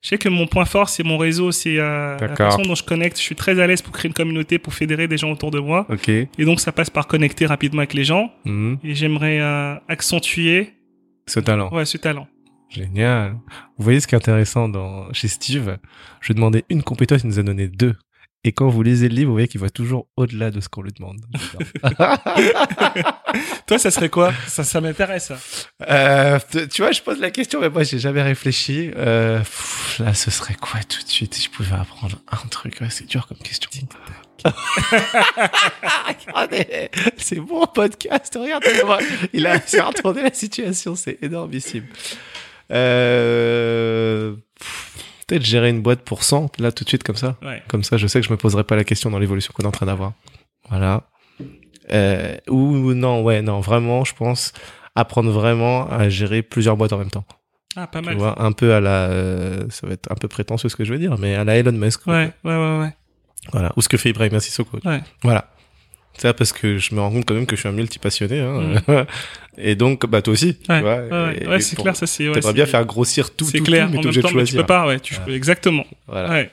Je sais que mon point fort, c'est mon réseau, c'est euh, la façon dont je connecte. Je suis très à l'aise pour créer une communauté, pour fédérer des gens autour de moi. Et donc, ça passe par connecter rapidement avec les gens. Mhm. Et j'aimerais euh, accentuer Ce talent. ouais, ce talent. Génial. Vous voyez ce qui est intéressant dans, chez Steve? Je lui demandais une compétence, il nous a donné deux. Et quand vous lisez le livre, vous voyez qu'il va toujours au-delà de ce qu'on lui demande. Toi, ça serait quoi? Ça, ça m'intéresse. ça. Euh, tu vois, je pose la question, mais moi, j'ai jamais réfléchi. Euh, pff, là, ce serait quoi tout de suite? Si je pouvais apprendre un truc Ouais, C'est dur comme question. Regardez, c'est bon podcast. Regarde, il a su retourner la situation. C'est énormissime. Euh, pff, Peut-être gérer une boîte pour 100, là, tout de suite, comme ça. Ouais. Comme ça, je sais que je me poserai pas la question dans l'évolution qu'on est en train d'avoir. Voilà. Euh, ou non, ouais, non, vraiment, je pense apprendre vraiment à gérer plusieurs boîtes en même temps. Ah, pas Tu mal. vois, un peu à la, euh, ça va être un peu prétentieux ce que je veux dire, mais à la Elon Musk. Ouais, ouais, ouais, ouais. Voilà. Ou ce que fait Ibrahim Sissoko. Ouais. Voilà. Ça parce que je me rends compte quand même que je suis un multi-passionné. Hein. et donc, bah toi aussi. Ouais, ouais, c'est clair, ça c'est. Ouais, T'aimerais bien faire grossir tout, tout, clair. tout, mais t'es obligé de temps, mais tu choisir. peux pas, ouais. Tu exactement. Voilà. Ouais.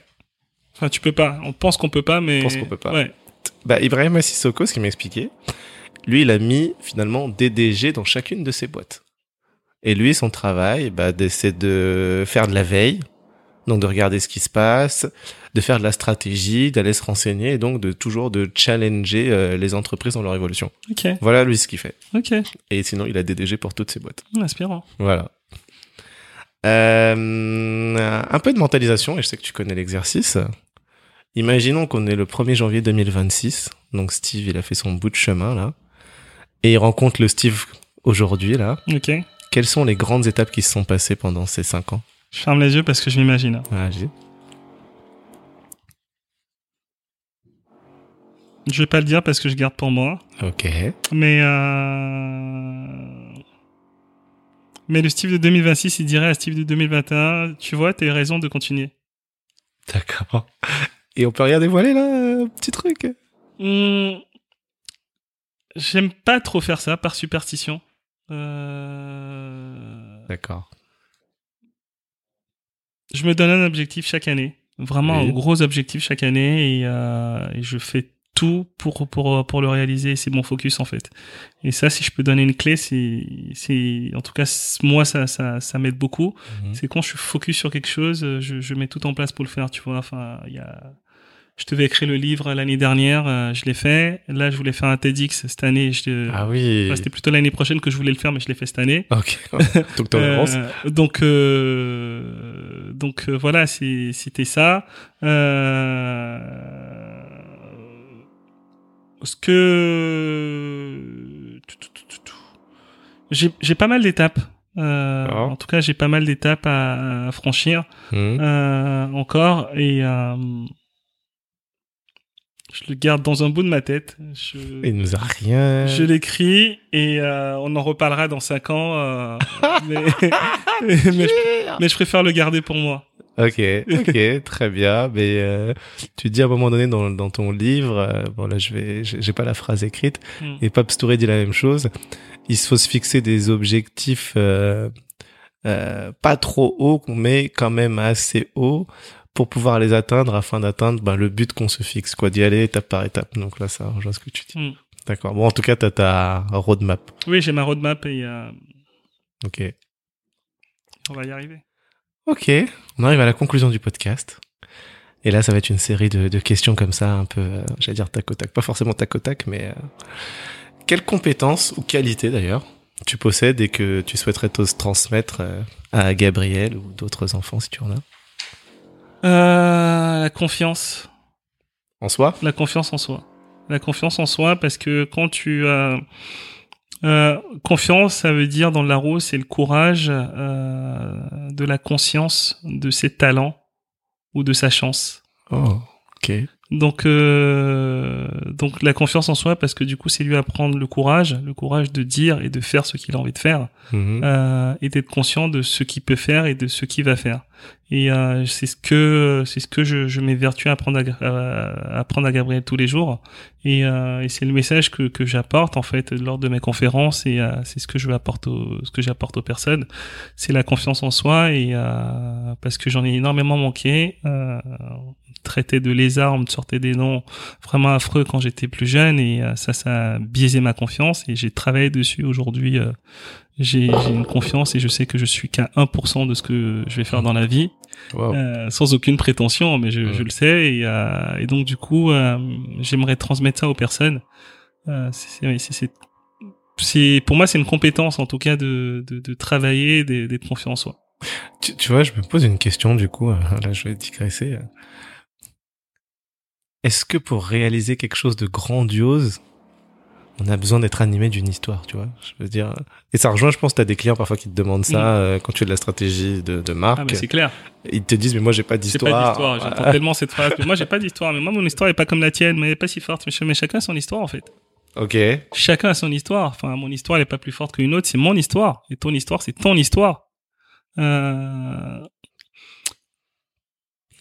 Enfin, tu peux pas. On pense qu'on peut pas, mais. On pense qu'on peut pas. Bah, Ibrahim Sissoko, ce qu'il m'a expliqué, lui, il a mis finalement DDG dans chacune de ses boîtes. Et lui, son travail, bah, c'est de faire de la veille, donc de regarder ce qui se passe, de faire de la stratégie, d'aller se renseigner, et donc de toujours de challenger euh, les entreprises dans leur évolution. Ok. Voilà, lui, ce qu'il fait. Ok. Et sinon, il a DDG pour toutes ses boîtes. Inspirant. Voilà. Euh, un peu de mentalisation, et je sais que tu connais l'exercice. Imaginons qu'on est le 1er janvier 2026. Donc Steve, il a fait son bout de chemin là. Et il rencontre le Steve aujourd'hui là. Ok. Quelles sont les grandes étapes qui se sont passées pendant ces 5 ans? Je ferme les yeux parce que je m'imagine. J'ai- Je vais pas le dire parce que je garde pour moi. Ok. Mais euh... mais le Steve de 2026, il dirait à Steve de 2021, tu vois, t'as raison de continuer. D'accord. Et on peut rien dévoiler là Un petit truc? Hmm, J'aime pas trop faire ça par superstition. Euh... D'accord. Je me donne un objectif chaque année, vraiment Oui. un gros objectif chaque année, et, euh, et je fais tout pour pour pour le réaliser. C'est mon focus en fait. Et ça, si je peux donner une clé, c'est c'est en tout cas moi ça ça ça m'aide beaucoup. Mhm. C'est quand je suis focus sur quelque chose, je, je mets tout en place pour le faire, tu vois. Enfin, il y a, je devais écrire le livre l'année dernière, euh, je l'ai fait. Là, je voulais faire un TEDx cette année. Je, Ah oui. enfin, c'était plutôt l'année prochaine que je voulais le faire, mais je l'ai fait cette année. Ok. Donc. Euh, donc, euh, donc euh, voilà, c'est- c'était ça. Euh, ce que j'ai j'ai pas mal d'étapes. Euh, en tout cas, j'ai pas mal d'étapes à, franchir mmh. euh, encore et euh, je le garde dans un bout de ma tête. Je, Il nous a rien. Je l'écris et euh, on en reparlera dans cinq ans. Euh, mais, mais, je, préfère le garder pour moi. Ok, ok, très bien. Mais euh, tu dis à un moment donné dans, dans ton livre, bon là je vais, j'ai pas la phrase écrite, hmm. et Pape Touré dit la même chose. Il faut se fixer des objectifs euh, pas trop hauts, mais quand même assez hauts pour pouvoir les atteindre afin d'atteindre ben, le but qu'on se fixe, quoi, d'y aller étape par étape. Donc là, ça rejoint ce que tu dis. Hmm. D'accord. Bon, en tout cas, t'as ta roadmap. Oui, j'ai ma roadmap et. Euh... Ok. On va y arriver. Ok. On arrive à la conclusion du podcast. Et là, ça va être une série de, de questions comme ça, un peu, euh, j'allais dire tac au tac, pas forcément tac au tac, mais euh, quelles compétences ou qualités d'ailleurs tu possèdes et que tu souhaiterais te transmettre euh, à Gabriel ou d'autres enfants si tu en as? La confiance. En soi? La confiance en soi. La confiance en soi parce que quand tu as... Euh, confiance, ça veut dire dans le Larousse, c'est le courage euh, de la conscience de ses talents ou de sa chance. Oh, ok. Donc, euh, donc la confiance en soi, parce que du coup, c'est lui apprendre le courage, le courage de dire et de faire ce qu'il a envie de faire, mhm. euh, et d'être conscient de ce qu'il peut faire et de ce qu'il va faire. Et euh, c'est ce que c'est ce que je, je m'évertue à apprendre à, apprendre à Gabriel tous les jours. Et, euh, et c'est le message que, que j'apporte en fait lors de mes conférences et euh, c'est ce que je apporte aux, ce que j'apporte aux personnes. C'est la confiance en soi et euh, parce que j'en ai énormément manqué. Euh, traité de lézard, on me sortait des noms vraiment affreux quand j'étais plus jeune et euh, ça, ça a biaisé ma confiance et j'ai travaillé dessus. Aujourd'hui. Euh, j'ai une confiance et je sais que je suis qu'à 1% de ce que je vais faire dans la vie, euh, sans aucune prétention, mais je, le sais et, et, donc du coup, j'aimerais transmettre ça aux personnes. c'est pour moi c'est une compétence en tout cas de, de, de travailler d'être confiant en soi. Tu, tu, vois je me pose une question du coup là je vais digresser est-ce que pour réaliser quelque chose de grandiose, on a besoin d'être animé d'une histoire, tu vois? Je veux dire, et ça rejoint, je pense, tu as des clients parfois qui te demandent ça euh, quand tu fais de la stratégie de, de marque. Ah, mais c'est clair. Ils te disent, mais moi, j'ai pas d'histoire. J'ai pas d'histoire. J'entends tellement cette phrase. Mais moi, j'ai pas d'histoire. Mais moi, mon histoire est pas comme la tienne, mais elle est pas si forte. Mais chacun a son histoire, en fait. Ok. Chacun a son histoire. Enfin, mon histoire, elle est pas plus forte qu'une autre. C'est mon histoire. Et ton histoire, c'est ton histoire. Euh,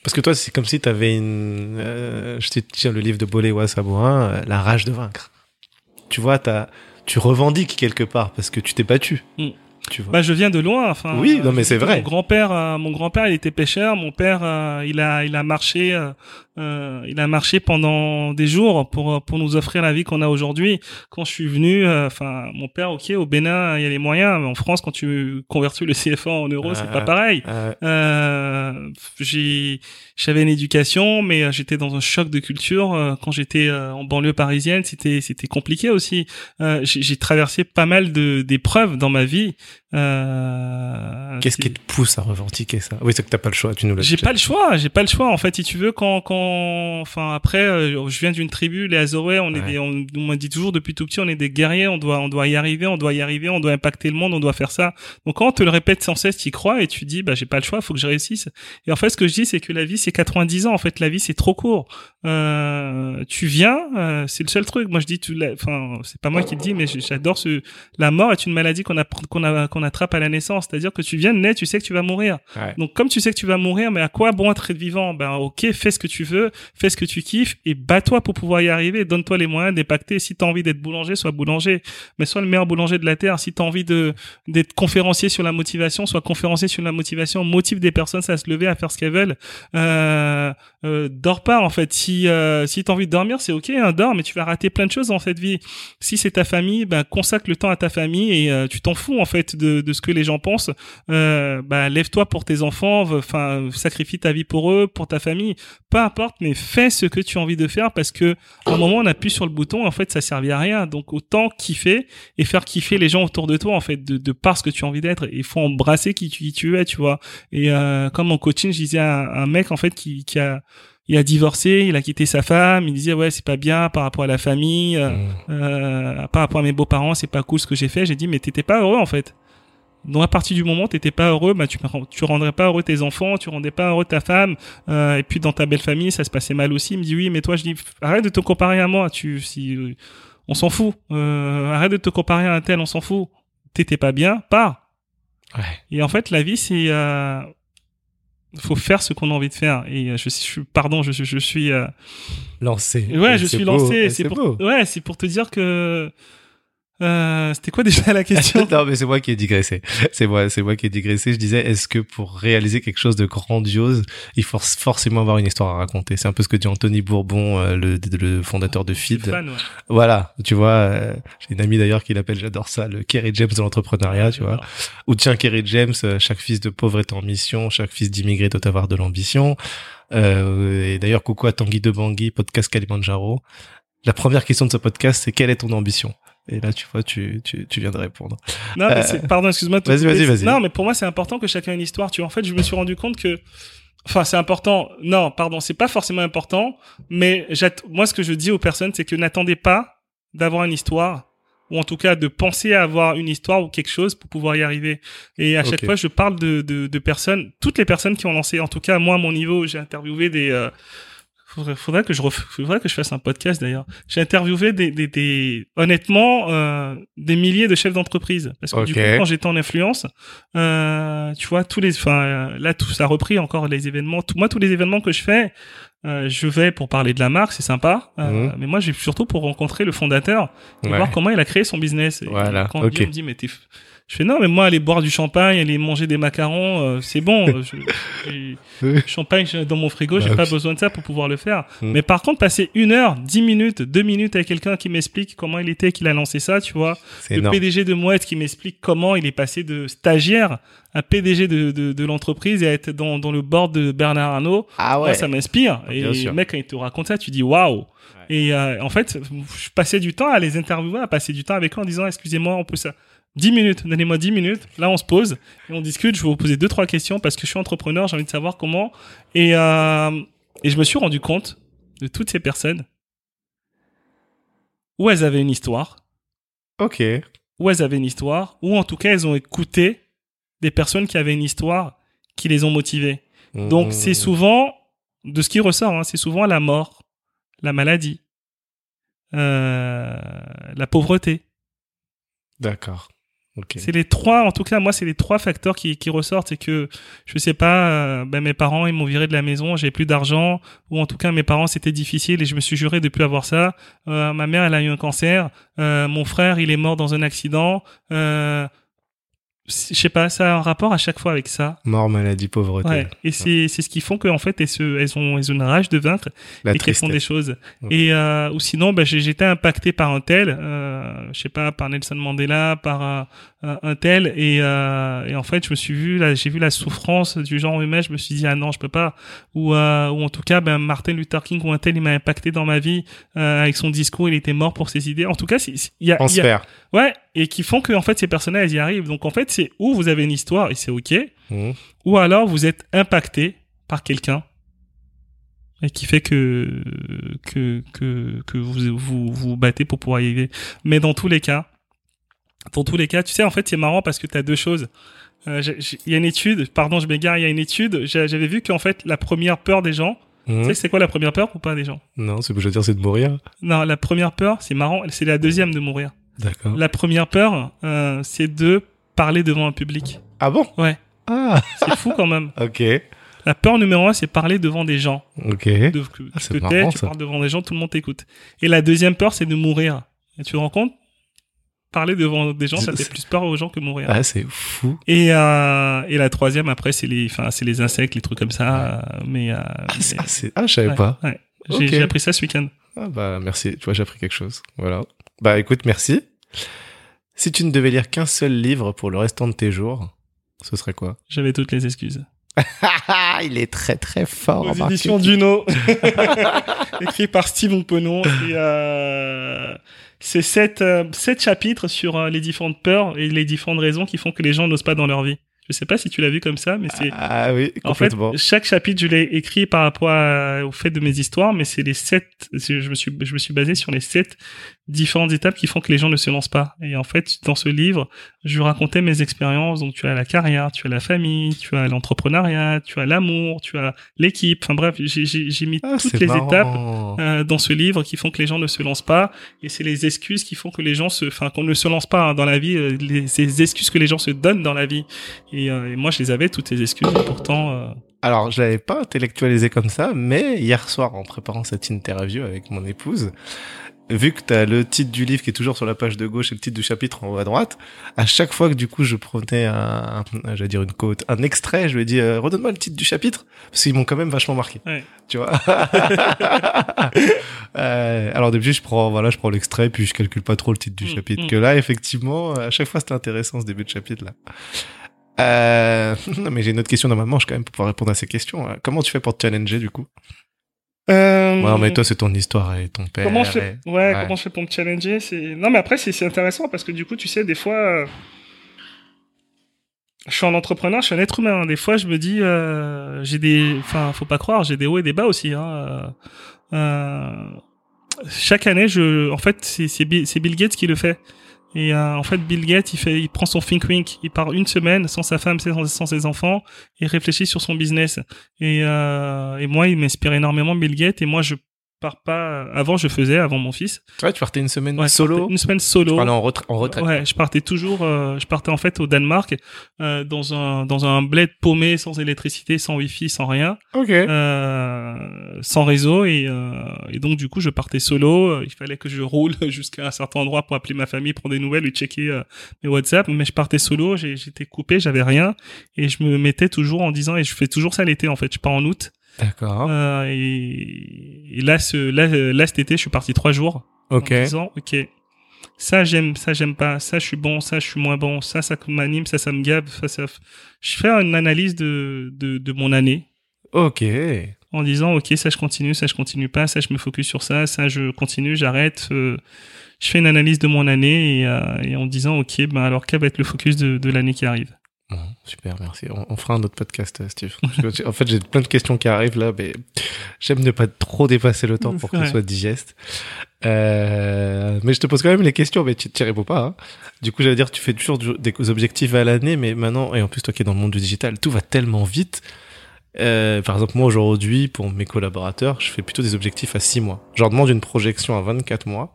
parce que toi, c'est comme si tu avais une. Euh, je te tiens le livre de Boléwa Sabourin, euh, La rage de vaincre. Tu vois, tu revendiques quelque part parce que tu t'es battu. Mm. Bah, je viens de loin. Enfin, oui, non, mais c'est vrai. Mon grand-père, euh, mon grand-père, il était pêcheur. Mon père, euh, il a, il a marché, euh, il a marché pendant des jours pour pour nous offrir la vie qu'on a aujourd'hui. Quand je suis venu, enfin, mon père, ok, au Bénin, il y a les moyens, mais en France, quand tu convertis le CFA en euros, c'est pas pareil. j'ai, j'avais une éducation, mais j'étais dans un choc de culture quand j'étais en banlieue parisienne. C'était, c'était compliqué aussi. j'ai traversé pas mal de d'épreuves dans ma vie. Euh, Qu'est-ce qui te pousse à revendiquer ça? Oui, c'est que t'as pas le choix. Tu nous l'as. J'ai pas le choix. J'ai pas le choix. En fait, si tu veux, quand, quand, enfin après, euh, je viens d'une tribu, les Azoré, on est des, on, m'a dit toujours depuis tout petit, on est des guerriers. On doit, on doit y arriver. On doit y arriver. On doit impacter le monde. On doit faire ça. Donc quand on te le répète sans cesse, tu y crois et tu dis, bah j'ai pas le choix. Faut que je réussisse. Et en fait, ce que je dis, c'est que la vie, c'est 90 ans. En fait, la vie, c'est trop court. Euh, tu viens, euh, c'est le seul truc. Moi, je dis, tu, enfin, c'est pas moi qui le dis, mais j'adore ce. La mort est une maladie qu'on a, qu'on qu'on attrape à la naissance. C'est-à-dire que tu viens de naître, tu sais que tu vas mourir. Donc, comme tu sais que tu vas mourir, mais à quoi bon être vivant? Ben, ok, fais ce que tu veux, fais ce que tu kiffes et bats-toi pour pouvoir y arriver. Donne-toi les moyens d'impacter. Si t'as envie d'être boulanger, sois boulanger, mais sois le meilleur boulanger de la terre. Si t'as envie de d'être conférencier sur la motivation, sois conférencier sur la motivation. Motive des personnes à se lever, à faire ce qu'elles veulent. Euh, euh, dors pas en fait. Si euh, si t'as envie de dormir, c'est ok, hein, dors, mais tu vas rater plein de choses dans cette vie. Si c'est ta famille, ben consacre le temps à ta famille et euh, tu t'en fous en fait de, de ce que les gens pensent. Euh, bah lève-toi pour tes enfants, enfin sacrifie ta vie pour eux, pour ta famille, peu importe, mais fais ce que tu as envie de faire parce que à un moment on appuie sur le bouton, en fait ça servait à rien. Donc autant kiffer et faire kiffer les gens autour de toi en fait de, de par ce que tu as envie d'être. Il faut embrasser qui tu, qui tu es, tu vois. Et euh, comme en coaching, je disais à un, mec en fait qui, qui a il a divorcé, il a quitté sa femme, il disait ouais c'est pas bien par rapport à la famille, euh, mmh. euh, par rapport à mes beaux-parents c'est pas cool ce que j'ai fait. J'ai dit mais t'étais pas heureux en fait. Donc à partir du moment où t'étais pas heureux, bah tu tu rendrais pas heureux tes enfants, tu rendais pas heureux ta femme, euh, et puis dans ta belle famille ça se passait mal aussi. Il me dit oui, mais toi je dis arrête de te comparer à moi, tu si on s'en fout, euh, arrête de te comparer à un tel, on s'en fout. T'étais pas bien, pars. Ouais. Et en fait la vie c'est euh, faut faire ce qu'on a envie de faire. Et euh, je suis pardon je, je, suis euh, lancé. Ouais je suis lancé c'est pour ouais c'est pour te dire que euh, c'était quoi déjà la question Non, mais c'est moi qui ai digressé. C'est moi, c'est moi qui ai digressé. Je disais, est-ce que pour réaliser quelque chose de grandiose, il faut forcément avoir une histoire à raconter? C'est un peu ce que dit Anthony Bourbon, euh, le, le, fondateur de Feed. Fan, ouais. Voilà, tu vois. Euh, j'ai une amie d'ailleurs qui l'appelle, j'adore ça, le Kerry James de l'entrepreneuriat, tu vois. Ou tiens, Kerry James, euh, chaque fils de pauvre est en mission, chaque fils d'immigré doit avoir de l'ambition. et d'ailleurs, coucou à Tanguy de Bangui, podcast Kalimandjaro. La première question de ce podcast, c'est quelle est ton ambition? Et là, tu vois, tu, tu, tu viens de répondre. Non, mais euh, pardon, excuse-moi. Vas-y, vas-y, vas-y. Non, mais pour moi, c'est important que chacun ait une histoire. Tu vois, en fait, je me suis rendu compte que, enfin, c'est important. Non, pardon, c'est pas forcément important. Mais moi, ce que je dis aux personnes, c'est que n'attendez pas d'avoir une histoire ou en tout cas de penser à avoir une histoire ou quelque chose pour pouvoir y arriver. Et à chaque fois, je parle de, de, de, personnes, toutes les personnes qui ont lancé, en tout cas moi à mon niveau, j'ai interviewé des, euh, Faudrait, faudrait que je faudrait que je fasse un podcast d'ailleurs. J'ai interviewé des, des, des honnêtement euh, des milliers de chefs d'entreprise parce que du coup quand j'étais en influence, euh, tu vois tous les, enfin euh, là tout ça a repris encore les événements. Tout, moi tous les événements que je fais, euh, je vais pour parler de la marque, c'est sympa. Euh, mhm. Mais moi, j'ai surtout pour rencontrer le fondateur et voir comment il a créé son business. voilà. quand il me dit, mais t'es, je fais non, mais moi aller boire du champagne, aller manger des macarons, euh, c'est bon. je, champagne dans mon frigo, j'ai bah pas besoin de ça pour pouvoir le faire. Mm. Mais par contre, passer une heure, dix minutes, deux minutes avec quelqu'un qui m'explique comment il était, qu'il a lancé ça, tu vois. Le PDG de Mouette qui m'explique comment il est passé de stagiaire à PDG de, de, de l'entreprise et à être dans, dans le board de Bernard Arnault? Ah ouais. ça m'inspire. Et le mec, quand il te raconte ça, tu dis waouh. Et euh, en fait, je passais du temps à les interviewer, à passer du temps avec eux en disant excusez-moi, on peut ça 10 minutes, donnez-moi 10 minutes. Là, on se pose et on discute. Je vais vous poser deux, trois questions parce que je suis entrepreneur, j'ai envie de savoir comment. Et, euh, et je me suis rendu compte de toutes ces personnes où elles avaient une histoire. Ok. Où elles avaient une histoire, ou en tout cas, elles ont écouté des personnes qui avaient une histoire qui les ont motivées. Donc, c'est mmh. souvent, de ce qui ressort, hein, c'est souvent la mort, la maladie, euh, la pauvreté. D'accord. C'est les trois, en tout cas, moi, c'est les trois facteurs qui, qui ressortent. C'est que, je sais pas, euh, ben, mes parents, ils m'ont viré de la maison, j'ai plus d'argent, ou en tout cas, mes parents, c'était difficile et je me suis juré de plus avoir ça. Euh, ma mère, elle a eu un cancer. Euh, mon frère, il est mort dans un accident. Je sais pas, ça a un rapport à chaque fois avec ça. Mort, maladie, pauvreté. Ouais. Et c'est c'est ce qui font qu'en fait elles, se, elles ont elles ont une rage de vaincre et qu'elles font des choses. Et euh, ou sinon, bah, j'étais impacté par un tel, euh, je sais pas, par Nelson Mandela, par euh, un tel, et, euh, et en fait je me suis vu là, j'ai vu la souffrance du genre humain, je me suis dit ah non je peux pas. Ou euh, ou en tout cas, ben Martin Luther King ou un tel, il m'a impacté dans ma vie euh, avec son discours, il était mort pour ses idées. En tout cas, il y a, y a ouais, et qui font que en fait ces personnages y arrivent. Donc en fait c'est où vous avez une histoire et c'est ok, mmh. ou alors vous êtes impacté par quelqu'un et qui fait que que que, que vous, vous vous battez pour pouvoir y arriver. Mais dans tous les cas, dans tous les cas, tu sais, en fait, c'est marrant parce que tu as deux choses. Euh, il y a une étude, pardon, je m'égare, il y a une étude, j'avais vu qu'en fait, la première peur des gens, mmh. tu sais, c'est quoi la première peur ou pas des gens? Non, c'est je veux dire, c'est de mourir. Non, la première peur, c'est marrant, c'est la deuxième de mourir. D'accord. La première peur, euh, c'est de parler devant un public. Ah bon? Ouais. Ah C'est fou quand même. ok. La peur numéro un, c'est parler devant des gens. Ok. De, ah, tu parles devant des gens, tout le monde t'écoute. Et la deuxième peur, c'est de mourir. Et tu te rends compte? Parler devant des gens, ça fait plus peur aux gens que mourir. Ah, c'est fou. Et, euh, et la troisième, après, c'est les, enfin, c'est les insectes, les trucs comme ça. Euh, mais, euh, ah, ah, je savais pas. Ouais. J'ai appris ça ce week-end. Ah, bah, merci. Tu vois, j'ai appris quelque chose. Voilà. Bah, écoute, merci. Si tu ne devais lire qu'un seul livre pour le restant de tes jours, ce serait quoi? J'avais toutes les excuses. Il est très très fort. Aux éditions Duno, écrit par Steve Ponon. Euh, c'est sept, euh, sept chapitres sur euh, les différentes peurs et les différentes raisons qui font que les gens n'osent pas dans leur vie. Je sais pas si tu l'as vu comme ça, mais c'est. Ah oui, complètement. En fait, chaque chapitre, je l'ai écrit par rapport au fait de mes histoires, mais c'est les sept. Je me suis, je me suis basé sur les sept différentes étapes qui font que les gens ne se lancent pas. Et en fait, dans ce livre, je racontais mes expériences. Donc, tu as la carrière, tu as la famille, tu as l'entrepreneuriat, tu as l'amour, tu as l'équipe. Enfin bref, j'ai mis ah, toutes les étapes euh, dans ce livre qui font que les gens ne se lancent pas. Et c'est les excuses qui font que les gens se, enfin, qu'on ne se lance pas hein, dans la vie. Euh, les, ces excuses que les gens se donnent dans la vie. Et, euh, et moi, je les avais toutes ces excuses. Et pourtant. Euh, Alors, je l'avais pas intellectualisé comme ça, mais hier soir, en préparant cette interview avec mon épouse, vu que tu as le titre du livre qui est toujours sur la page de gauche et le titre du chapitre en haut à droite, à chaque fois que du coup je prenais un, j'allais dire une côte, un extrait, je lui ai dit euh, redonne-moi le titre du chapitre parce qu'ils m'ont quand même vachement marqué. Ouais. Tu vois? euh, alors début je prends voilà, je prends l'extrait puis je calcule pas trop le titre du mm, chapitre. Mm. Que là effectivement, à chaque fois c'était intéressant ce début de chapitre là. Euh, non mais j'ai une autre question dans ma manche quand même pour pouvoir répondre à ces questions. Comment tu fais pour te challenger du coup? Euh, ouais, mais toi, c'est ton histoire et ton père. Comment je fais, ouais, comment je fais pour me challenger, c'est, non, mais après, c'est intéressant parce que du coup, tu sais, des fois, euh, je suis un entrepreneur, je suis un être humain. Des fois, je me dis, euh, j'ai des, enfin, faut pas croire, j'ai des hauts et des bas aussi, hein. Euh, chaque année, je, en fait, c'est Bill Gates qui le fait. Et euh, en fait, Bill Gates, il fait, il prend son think wink, il part une semaine sans sa femme, sans, ses enfants, et réfléchit sur son business. Et, euh, et moi, il m'inspire énormément Bill Gates. Et moi, je pars pas. Avant, je faisais avant mon fils. Ouais, tu partais une semaine solo. Une semaine solo. Tu en, en retraite. Ouais, je partais toujours. Euh, je partais en fait au Danemark euh, dans un dans un bled paumé, sans électricité, sans wifi, sans rien. Ok. Euh, sans réseau et euh, et donc du coup, je partais solo. Il fallait que je roule jusqu'à un certain endroit pour appeler ma famille, prendre des nouvelles, et checker euh, mes WhatsApp. Mais je partais solo. J'étais coupé, j'avais rien et je me mettais toujours en disant et je fais toujours ça l'été en fait. Je pars en août. D'accord. Euh, et, et, là, ce, là, là, cet été, je suis parti trois jours. Ok. En disant, ok, ça j'aime, ça j'aime pas, ça je suis bon, ça je suis moins bon, ça ça m'anime, ça ça me gave. Ça, ça... Je fais une analyse de, de, de mon année. Ok. En disant, ok, ça je continue, ça je continue pas, ça je me focus sur ça, ça je continue, j'arrête. Euh, je fais une analyse de mon année et, euh, et en disant, ok, ben alors quel va être le focus de, de l'année qui arrive? Bon, super, merci. On, fera un autre podcast, euh, Steve. en fait, j'ai plein de questions qui arrivent là, mais j'aime ne pas trop dépasser le temps pour que ce soit digeste. Euh, mais je te pose quand même les questions, mais tu n'y réponds pas. Hein. Du coup, j'allais dire, tu fais toujours des objectifs à l'année, mais maintenant, et en plus, toi qui es dans le monde du digital, tout va tellement vite. Euh, par exemple, moi aujourd'hui, pour mes collaborateurs, je fais plutôt des objectifs à 6 mois. Je leur demande une projection à 24 mois,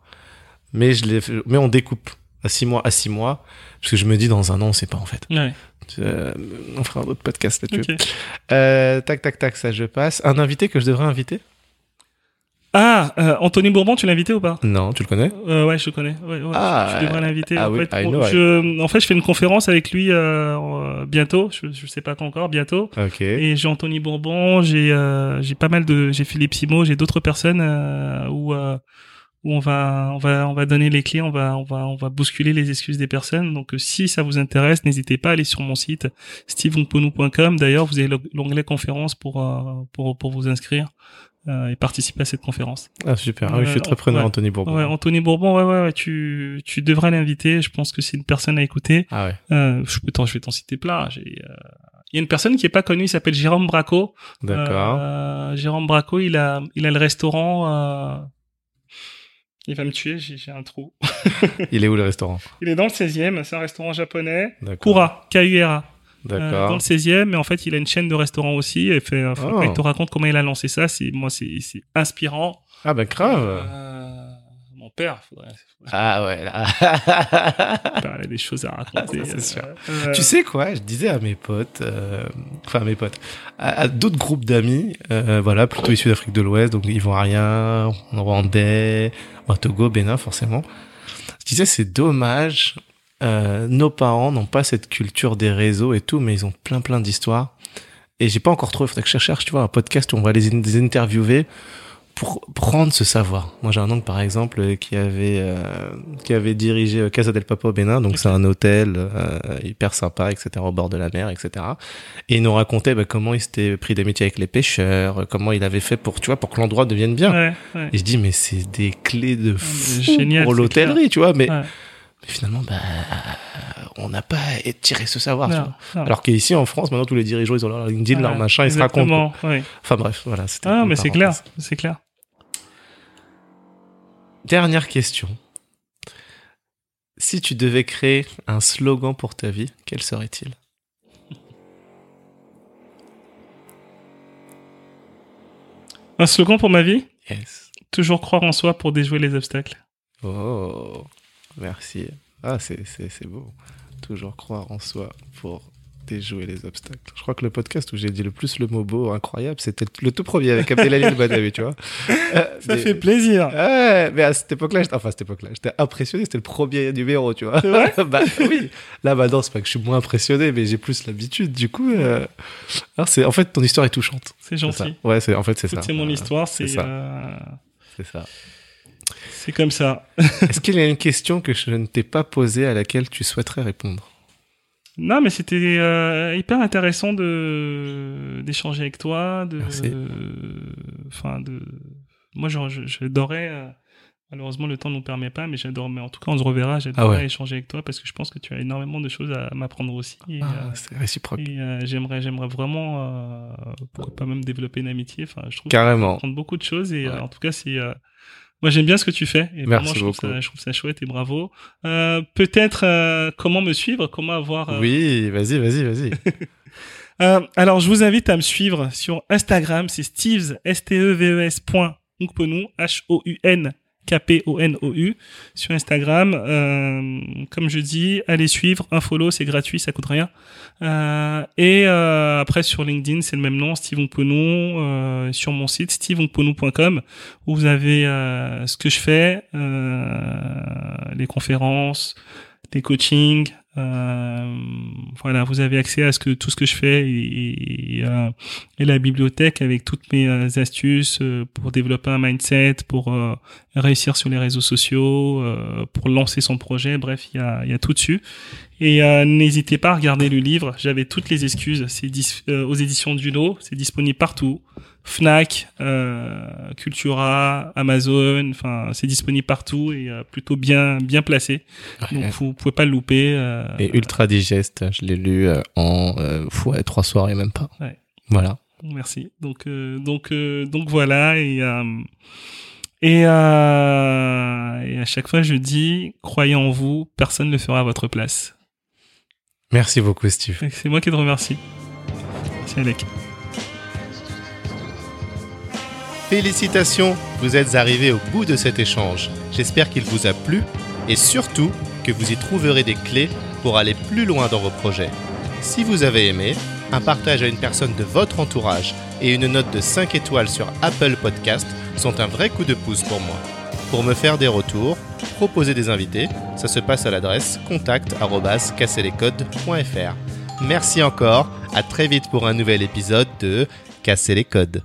mais je les, mais on découpe à 6 mois à 6 mois, parce que je me dis dans un an, on sait pas en fait. Ouais. Euh, on fera un autre podcast là-dessus. Euh, tac, tac, tac, ça je passe. Un invité que je devrais inviter? Ah, euh, Anthony Bourbon, tu l'as invité ou pas? Non, tu le connais? Ouais, je le connais. Ouais, ouais, ah, je devrais l'inviter. Ah, en, oui, fait, je, en fait, je fais une conférence avec lui bientôt. Je, je sais pas quand encore, bientôt. Et j'ai Anthony Bourbon, j'ai j'ai pas mal de, j'ai Philippe Simo, j'ai d'autres personnes où où on va on va on va donner les clés, on va on va on va bousculer les excuses des personnes. Donc si ça vous intéresse, n'hésitez pas à aller sur mon site stevemponou.com. D'ailleurs, vous avez l'onglet conférence pour pour pour vous inscrire. Euh, et participer à cette conférence. Ah super, ah, oui, je suis très preneur Anthony Bourbon. Ouais, Anthony Bourbon, ouais, ouais, ouais tu, tu devrais l'inviter. Je pense que c'est une personne à écouter. Ah ouais. Euh, je vais t'en citer plein. J'ai, euh... il y a une personne qui est pas connue, il s'appelle Jérôme Braco. D'accord. Euh, Jérôme Braco, il a, il a le restaurant. Il va me tuer, j'ai un trou. il est où le restaurant? Il est dans le 16e, c'est un restaurant japonais. Kura, K-U-R-A. Euh, dans le 16e, mais en fait, il a une chaîne de restaurants aussi. Et fait, oh. il te raconte comment il a lancé ça. C'est moi, c'est inspirant. Ah ben grave. Euh, mon père, faudrait. Ah ouais. Là. il a des choses à raconter. c'est sûr. Euh, tu sais quoi? Je disais à mes potes, enfin à mes potes, à, d'autres groupes d'amis, voilà, plutôt issus d'Afrique de l'Ouest, donc ivoiriens, rwandais, Togo, Bénin, forcément. Je disais c'est dommage euh, nos parents n'ont pas cette culture des réseaux et tout, mais ils ont plein plein d'histoires. Et j'ai pas encore trouvé, il faudrait que je cherche, tu vois, un podcast où on va les, interviewer pour prendre ce savoir. Moi, j'ai un oncle, par exemple, euh, qui avait, euh, qui avait dirigé Casa del Papa au Bénin, donc c'est un hôtel hyper sympa, etc., au bord de la mer, etc. Et il nous racontait bah, comment il s'était pris d'amitié avec les pêcheurs, comment il avait fait pour, tu vois, pour que l'endroit devienne bien. Ouais, ouais. Et je dis, mais c'est des clés de fou Génial, pour l'hôtellerie, tu vois, mais mais finalement, bah, on n'a pas tiré ce savoir. Alors qu'ici, en France, maintenant, tous les dirigeants, ils ont leur LinkedIn, leur machin, ils se racontent. Enfin bref, voilà. Ah, mais c'est clair, c'est clair. Dernière question. Si tu devais créer un slogan pour ta vie, quel serait-il? Un slogan pour ma vie? Yes. Toujours croire en soi pour déjouer les obstacles. Oh, merci. Ah, c'est beau. Toujours croire en soi pour déjouer les obstacles. Je crois que le podcast où j'ai dit le plus le mot beau, incroyable, c'était le tout premier avec Abdelali Badawi, tu vois. Euh, Ça fait plaisir. Ouais, mais à cette époque-là, enfin à cette époque-là, j'étais impressionné, c'était le premier numéro, tu vois. bah oui. Là, maintenant, c'est pas que je suis moins impressionné, mais j'ai plus l'habitude. Du coup, euh... Alors, c'est en fait ton histoire est touchante. C'est gentil. Ouais, c'est en fait c'est ça. C'est mon histoire, c'est ça. Euh... C'est ça. C'est comme ça. Est-ce qu'il y a une question que je ne t'ai pas posée à laquelle tu souhaiterais répondre? Non, mais c'était euh, hyper intéressant de d'échanger avec toi. De, enfin, de. Moi, j'adorais. Euh, malheureusement, le temps ne nous permet pas, mais j'adore. Mais en tout cas, on se reverra. J'adorerais ah échanger avec toi parce que je pense que tu as énormément de choses à m'apprendre aussi. ah, euh, c'est réciproque. J'aimerais, j'aimerais vraiment, pourquoi pas même développer une amitié. Enfin, je trouve. Carrément. Apprendre beaucoup de choses et en tout cas, c'est moi, j'aime bien ce que tu fais. Et Merci je beaucoup. Trouve ça, je trouve ça chouette et bravo. Euh, Peut-être euh, comment me suivre, comment avoir. Euh... Oui, vas-y, vas-y, vas-y. euh, alors, je vous invite à me suivre sur Instagram. C'est steves s t e v e s h o u n K-P-O-N-O-U sur Instagram. Euh, comme je dis, allez suivre, un follow, c'est gratuit, ça coûte rien. Euh, et euh, après sur LinkedIn, c'est le même nom, Steve Ongponou, euh, sur mon site steveongponou.com où vous avez euh, ce que je fais, les conférences, les coachings, euh, voilà, vous avez accès à ce que tout ce que je fais et, et, euh, et la bibliothèque avec toutes mes euh, astuces euh, pour développer un mindset, pour réussir sur les réseaux sociaux, pour lancer son projet. Bref, il y a, y a tout dessus. Et n'hésitez pas à regarder le livre. J'avais toutes les excuses. C'est aux éditions Duno. C'est disponible partout. Fnac, euh, Cultura, Amazon, enfin c'est disponible partout et euh, plutôt bien bien placé. Donc vous pouvez pas le louper. Euh, et ultra digeste, je l'ai lu en ouais, trois soirées même pas. Ouais. Voilà. Merci. Donc donc donc voilà et et, et à chaque fois je dis croyez en vous, personne ne fera à votre place. Merci beaucoup Steve. C'est moi qui te remercie. Merci Alec. Félicitations, vous êtes arrivé au bout de cet échange. J'espère qu'il vous a plu et surtout que vous y trouverez des clés pour aller plus loin dans vos projets. Si vous avez aimé, un partage à une personne de votre entourage et une note de 5 étoiles sur Apple Podcast sont un vrai coup de pouce pour moi. Pour me faire des retours, proposer des invités, ça se passe à l'adresse contact@casserlescodes.fr. Merci encore, à très vite pour un nouvel épisode de Casser les codes.